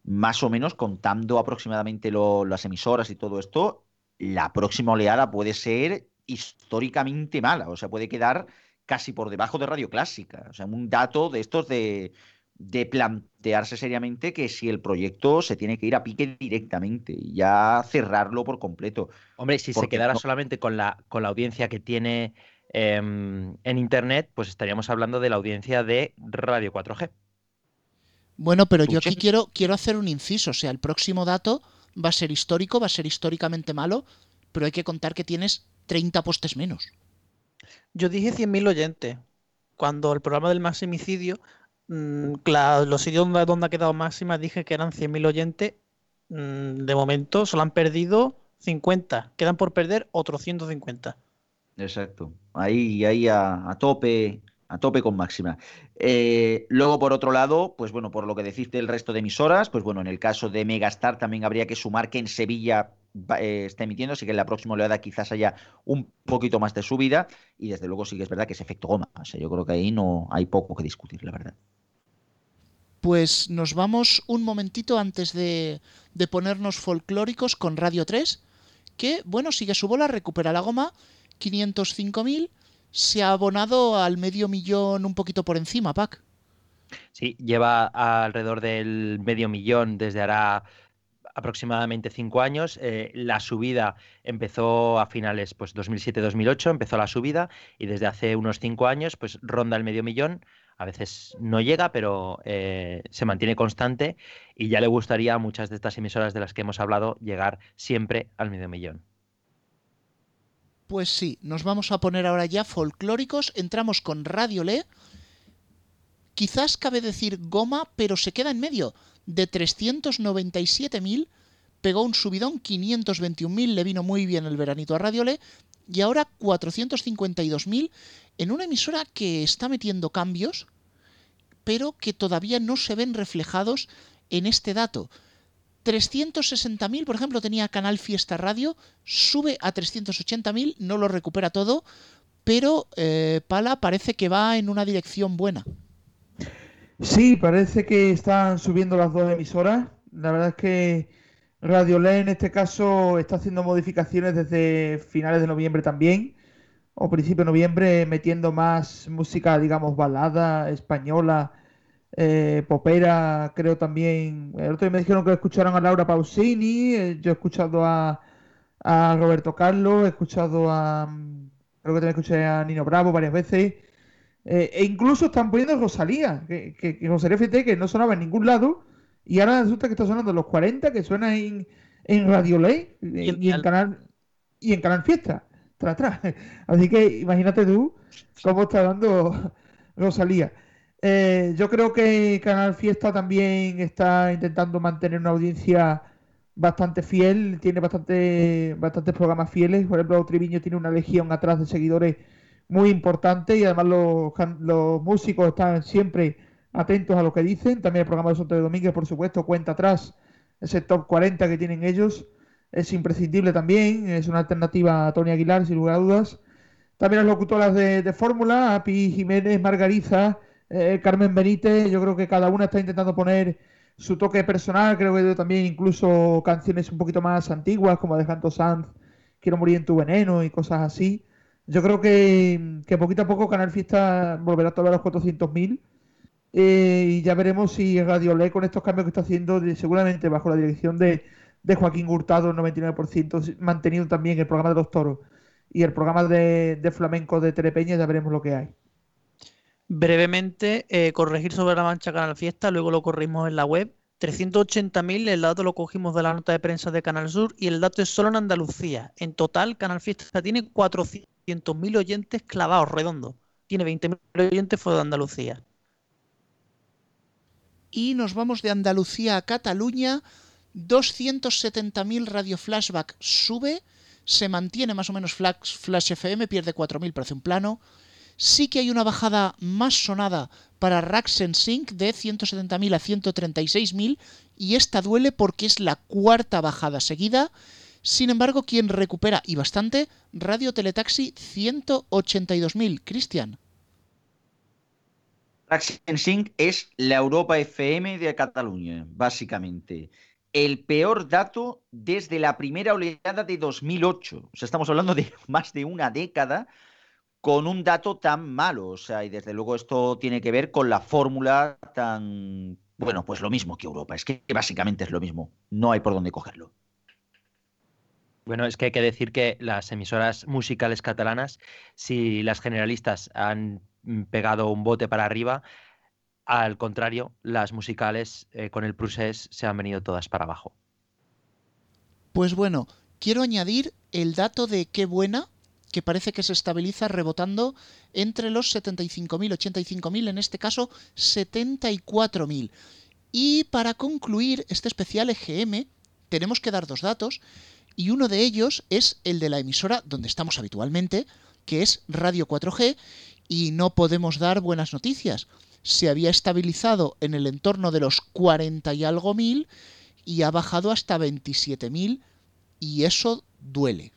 más o menos contando aproximadamente las emisoras y todo esto, la próxima oleada puede ser históricamente mala, o sea, puede quedar casi por debajo de Radio Clásica, o sea, un dato de estos de de plantearse seriamente que si el proyecto se tiene que ir a pique directamente y ya cerrarlo por completo. Hombre, si se quedara no- solamente con la, con la audiencia que tiene em, en Internet, pues estaríamos hablando de la audiencia de Radio 4G. Bueno, pero yo aquí quiero, quiero hacer un inciso. O sea, el próximo dato va a ser histórico, va a ser históricamente malo, pero hay que contar que tienes 30 postes menos. Yo dije 100.000 oyentes. Cuando el programa del maximicidio, la- los sitios donde, ha quedado máxima dije que eran 100.000 oyentes. Mm, de momento solo han perdido 50. Quedan por perder otros 150. Exacto. Ahí, ahí a, tope, a tope con máxima. Eh, luego, por otro lado, pues bueno, por lo que decís del resto de emisoras, pues bueno, en el caso de Megastar también habría que sumar que en Sevilla eh, está emitiendo, así que en la próxima oleada quizás haya un poquito más de subida, y desde luego sí que es verdad que es efecto goma. O sea, yo creo que ahí no hay poco que discutir, la verdad. Pues nos vamos un momentito antes de, ponernos folclóricos con Radio 3, que, bueno, sigue su bola, recupera la goma, 505.000, se ha abonado al medio millón un poquito por encima, Pac. Sí, lleva alrededor del medio millón desde hará aproximadamente cinco años. Eh, la subida empezó a finales, pues 2007-2008, empezó la subida y desde hace unos cinco años, pues ronda el medio millón. A veces no llega, pero eh, se mantiene constante y ya le gustaría a muchas de estas emisoras de las que hemos hablado llegar siempre al medio millón. Pues sí, nos vamos a poner ahora ya folclóricos. Entramos con Radio Le. Quizás cabe decir goma, pero se queda en medio. De 397.000 pegó un subidón, 521.000 le vino muy bien el veranito a Radio Le. Y ahora 452.000 en una emisora que está metiendo cambios, pero que todavía no se ven reflejados en este dato. 360.000, por ejemplo, tenía Canal Fiesta Radio, sube a 380.000, no lo recupera todo, pero eh, Pala parece que va en una dirección buena. Sí, parece que están subiendo las dos emisoras. La verdad es que Radio Le en este caso está haciendo modificaciones desde finales de noviembre también, o principio de noviembre, metiendo más música, digamos, balada española eh, popera, creo también. El otro día me dijeron que escucharon a Laura Pausini, eh, yo he escuchado a, a, Roberto Carlos, he escuchado a. Mm, creo que también escuché a Nino Bravo varias veces. Eh, e incluso están poniendo Rosalía, que, que, Rosalía fíjate que no sonaba en ningún lado, y ahora resulta que está sonando los 40, que suena en, en Radio Ley y, en, Canal y en Canal Fiesta, tras. Así que imagínate tú cómo está dando Rosalía. Eh, yo creo que Canal Fiesta también está intentando mantener una audiencia bastante fiel, tiene bastante, bastantes programas fieles. Por ejemplo, Triviño tiene una legión atrás de seguidores muy importante y además los, los músicos están siempre atentos a lo que dicen. También el programa de Soto de Domínguez, por supuesto, cuenta atrás ese top 40 que tienen ellos. Es imprescindible también, es una alternativa a Tony Aguilar, sin lugar a dudas. También las locutoras de, Fórmula, Api Jiménez, Margariza, eh, Carmen Benítez, yo creo que cada una está intentando poner su toque personal, creo que también incluso canciones un poquito más antiguas, como Santo Sanz, Quiero morir en tu veneno y cosas así. Yo creo que, poquito a poco Canal Fiesta volverá a tocar los 400.000 eh, y ya veremos si Radio Le con estos cambios que está haciendo, seguramente bajo la dirección de, Joaquín Hurtado, el 99%, mantenido también el programa de los toros y el programa de, de flamenco de Telepeña, ya veremos lo que hay brevemente eh, corregir sobre la mancha Canal Fiesta, luego lo corrimos en la web. 380.000, el dato lo cogimos de la nota de prensa de Canal Sur y el dato es solo en Andalucía. En total, Canal Fiesta tiene 400.000 oyentes clavados redondos. Tiene 20.000 oyentes fuera de Andalucía. Y nos vamos de Andalucía a Cataluña. 270.000 Radio Flashback sube, se mantiene más o menos Flash, Flash FM, pierde 4.000, parece un plano. Sí que hay una bajada más sonada para Raxen Sync de 170.000 a 136.000 y esta duele porque es la cuarta bajada seguida. Sin embargo, quien recupera y bastante, Radio Teletaxi 182.000. Cristian. Sync es la Europa FM de Cataluña, básicamente. El peor dato desde la primera oleada de 2008. O sea, estamos hablando de más de una década con un dato tan malo. O sea, y desde luego esto tiene que ver con la fórmula tan. Bueno, pues lo mismo que Europa. Es que básicamente es lo mismo. No hay por dónde cogerlo. Bueno, es que hay que decir que las emisoras musicales catalanas, si las generalistas han pegado un bote para arriba, al contrario, las musicales eh, con el Prusés se han venido todas para abajo. Pues bueno, quiero añadir el dato de qué buena que parece que se estabiliza rebotando entre los 75.000, 85.000, en este caso 74.000. Y para concluir este especial EGM, tenemos que dar dos datos, y uno de ellos es el de la emisora donde estamos habitualmente, que es Radio 4G, y no podemos dar buenas noticias. Se había estabilizado en el entorno de los 40 y algo mil y ha bajado hasta 27.000 y eso duele.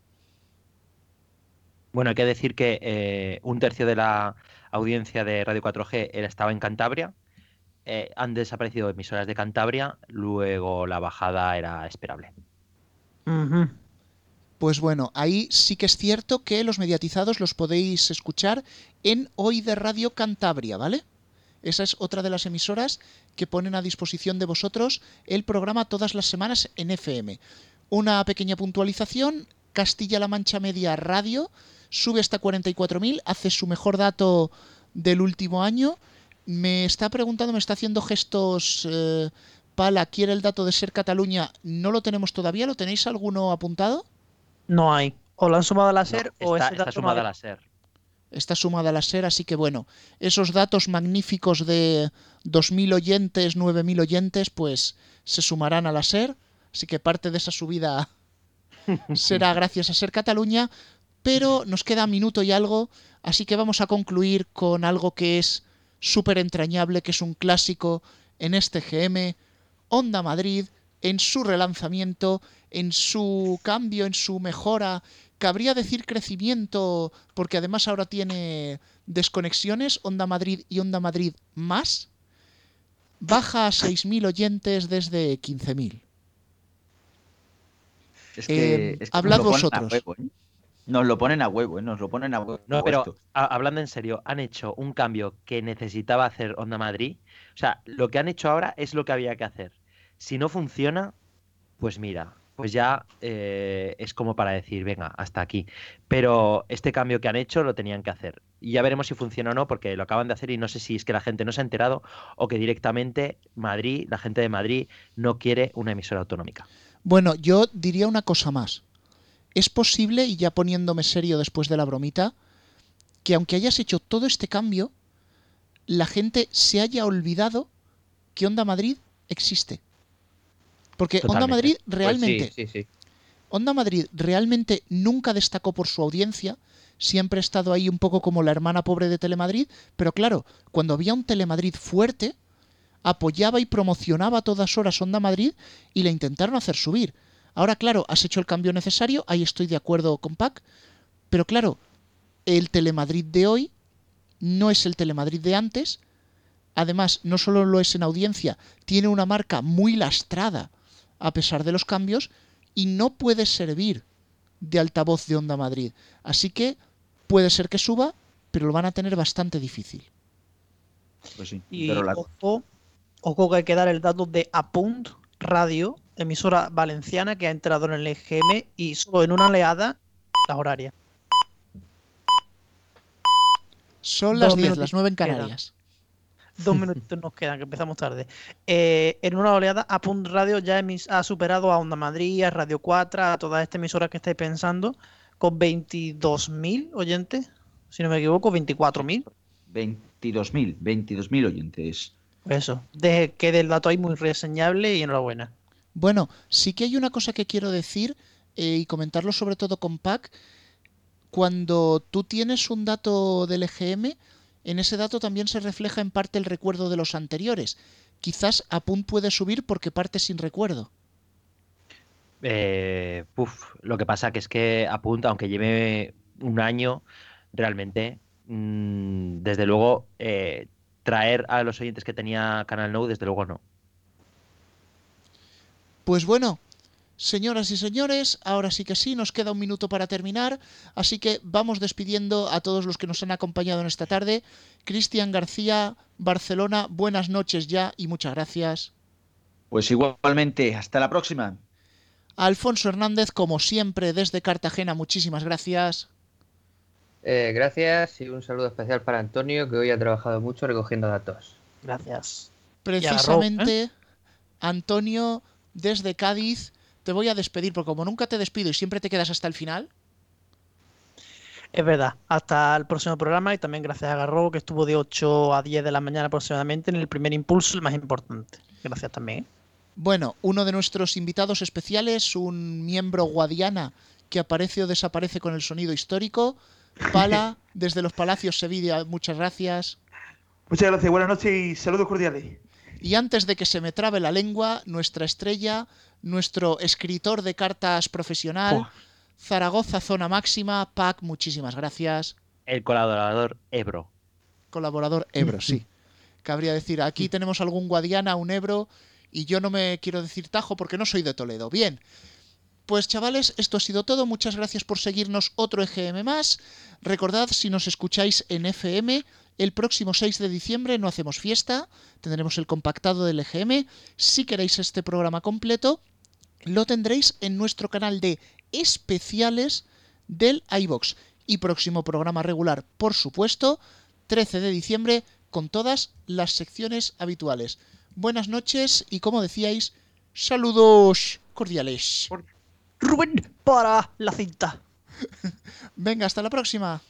Bueno, hay que decir que eh, un tercio de la audiencia de Radio 4G estaba en Cantabria. Eh, han desaparecido emisoras de Cantabria, luego la bajada era esperable. Pues bueno, ahí sí que es cierto que los mediatizados los podéis escuchar en Hoy de Radio Cantabria, ¿vale? Esa es otra de las emisoras que ponen a disposición de vosotros el programa todas las semanas en FM. Una pequeña puntualización, Castilla-La Mancha Media Radio sube hasta 44.000, hace su mejor dato del último año Me está preguntando, me está haciendo gestos. eh, Pala, ¿quiere el dato de Ser Cataluña? No lo tenemos todavía, ¿lo tenéis alguno apuntado? No hay. O lo han sumado a la SER o está, ese está sumada no a ha- la SER. Está sumada a la SER, así que bueno, esos datos magníficos de 2.000 oyentes, 9.000 oyentes, pues se sumarán a la SER, así que parte de esa subida será gracias a Ser Cataluña, pero nos queda minuto y algo, así que vamos a concluir con algo que es súper entrañable, que es un clásico en este GM, Honda Madrid, en su relanzamiento, en su cambio, en su mejora, cabría decir crecimiento, porque además ahora tiene desconexiones, Honda Madrid y Honda Madrid más, baja a 6.000 oyentes desde 15.000. Es que, Eh, es que hablad nos lo ponen a vosotros. huevo, ¿eh? Nos lo ponen a huevo, ¿eh? Nos lo ponen a huevo. No, pero a- hablando en serio, han hecho un cambio que necesitaba hacer Onda Madrid. O sea, lo que han hecho ahora es lo que había que hacer. Si no funciona, pues mira, pues ya eh, es como para decir, venga, hasta aquí. Pero este cambio que han hecho lo tenían que hacer. Y ya veremos si funciona o no, porque lo acaban de hacer y no sé si es que la gente no se ha enterado o que directamente Madrid, la gente de Madrid, no quiere una emisora autonómica. Bueno, yo diría una cosa más. Es posible, y ya poniéndome serio después de la bromita, que aunque hayas hecho todo este cambio, la gente se haya olvidado que Onda Madrid existe. Porque Onda Totalmente. Madrid Pues realmente, sí, sí, sí. Onda Madrid realmente nunca destacó por su audiencia, siempre ha estado ahí un poco como la hermana pobre de Telemadrid, pero claro, cuando había un Telemadrid fuerte, apoyaba y promocionaba a todas horas Onda Madrid y le intentaron hacer subir. Ahora, claro, has hecho el cambio necesario, ahí estoy de acuerdo con Pac, pero claro, el Telemadrid de hoy no es el Telemadrid de antes. Además, no solo lo es en audiencia, tiene una marca muy lastrada a pesar de los cambios y no puede servir de altavoz de Onda Madrid. Así que puede ser que suba, pero lo van a tener bastante difícil. Pues sí, Y pero la- ojo, ojo que hay que dar el dato de Apunt Radio, emisora valenciana que ha entrado en el EGM y solo en una oleada las horarias. Son las 10, minutos las 9 en. Canarias. Dos minutos nos quedan, que empezamos tarde. Eh, en una oleada, Apunt Radio ya emis- ha superado a Onda Madrid, a Radio 4, a todas estas emisoras que estáis pensando, con 22.000 oyentes, si no me equivoco, 24.000. 22.000, 22.000 oyentes. Eso, de, que del dato ahí muy reseñable y enhorabuena. Bueno, sí que hay una cosa que quiero decir eh, y comentarlo sobre todo con Pac. Cuando tú tienes un dato del EGM, en ese dato también se refleja en parte el recuerdo de los anteriores. Quizás Apunt puede subir porque parte sin recuerdo. Eh, lo que pasa que es que apunta, aunque lleve un año, realmente, mm, desde luego, eh, traer a los oyentes que tenía Canal No, desde luego no. Pues bueno, señoras y señores, ahora sí que sí, nos queda un minuto para terminar, así que vamos despidiendo a todos los que nos han acompañado en esta tarde. Cristian García, Barcelona, buenas noches ya y muchas gracias. Pues igualmente, hasta la próxima. Alfonso Hernández, como siempre, desde Cartagena, muchísimas gracias. Eh, gracias y un saludo especial para Antonio, que hoy ha trabajado mucho recogiendo datos. Gracias. Precisamente, Antonio, desde Cádiz, te voy a despedir, porque como nunca te despido y siempre te quedas hasta el final, Es verdad. Hasta el próximo programa y también gracias a Garro, que estuvo de 8 a 10 de la mañana aproximadamente en el primer impulso, el más importante. Gracias también. Bueno, uno de nuestros invitados especiales, un miembro guadiana que aparece o desaparece con el sonido histórico, Pala, desde los Palacios Sevilla, muchas gracias. Muchas gracias, buenas noches y saludos cordiales. Y antes de que se me trabe la lengua, nuestra estrella, nuestro escritor de cartas profesional, Zaragoza Zona Máxima, Pac, muchísimas gracias. El colaborador Ebro. Colaborador Ebro, sí. Cabría decir, aquí tenemos algún Guadiana, un Ebro, y yo no me quiero decir Tajo porque no soy de Toledo. Bien. Pues chavales, esto ha sido todo. Muchas gracias por seguirnos otro EGM más. Recordad, si nos escucháis en FM, el próximo 6 de diciembre no hacemos fiesta, tendremos el compactado del EGM. Si queréis este programa completo, lo tendréis en nuestro canal de especiales del iBox. Y próximo programa regular, por supuesto, 13 de diciembre, con todas las secciones habituales. Buenas noches y como decíais, saludos cordiales. Rubén para la cinta. Venga, hasta la próxima.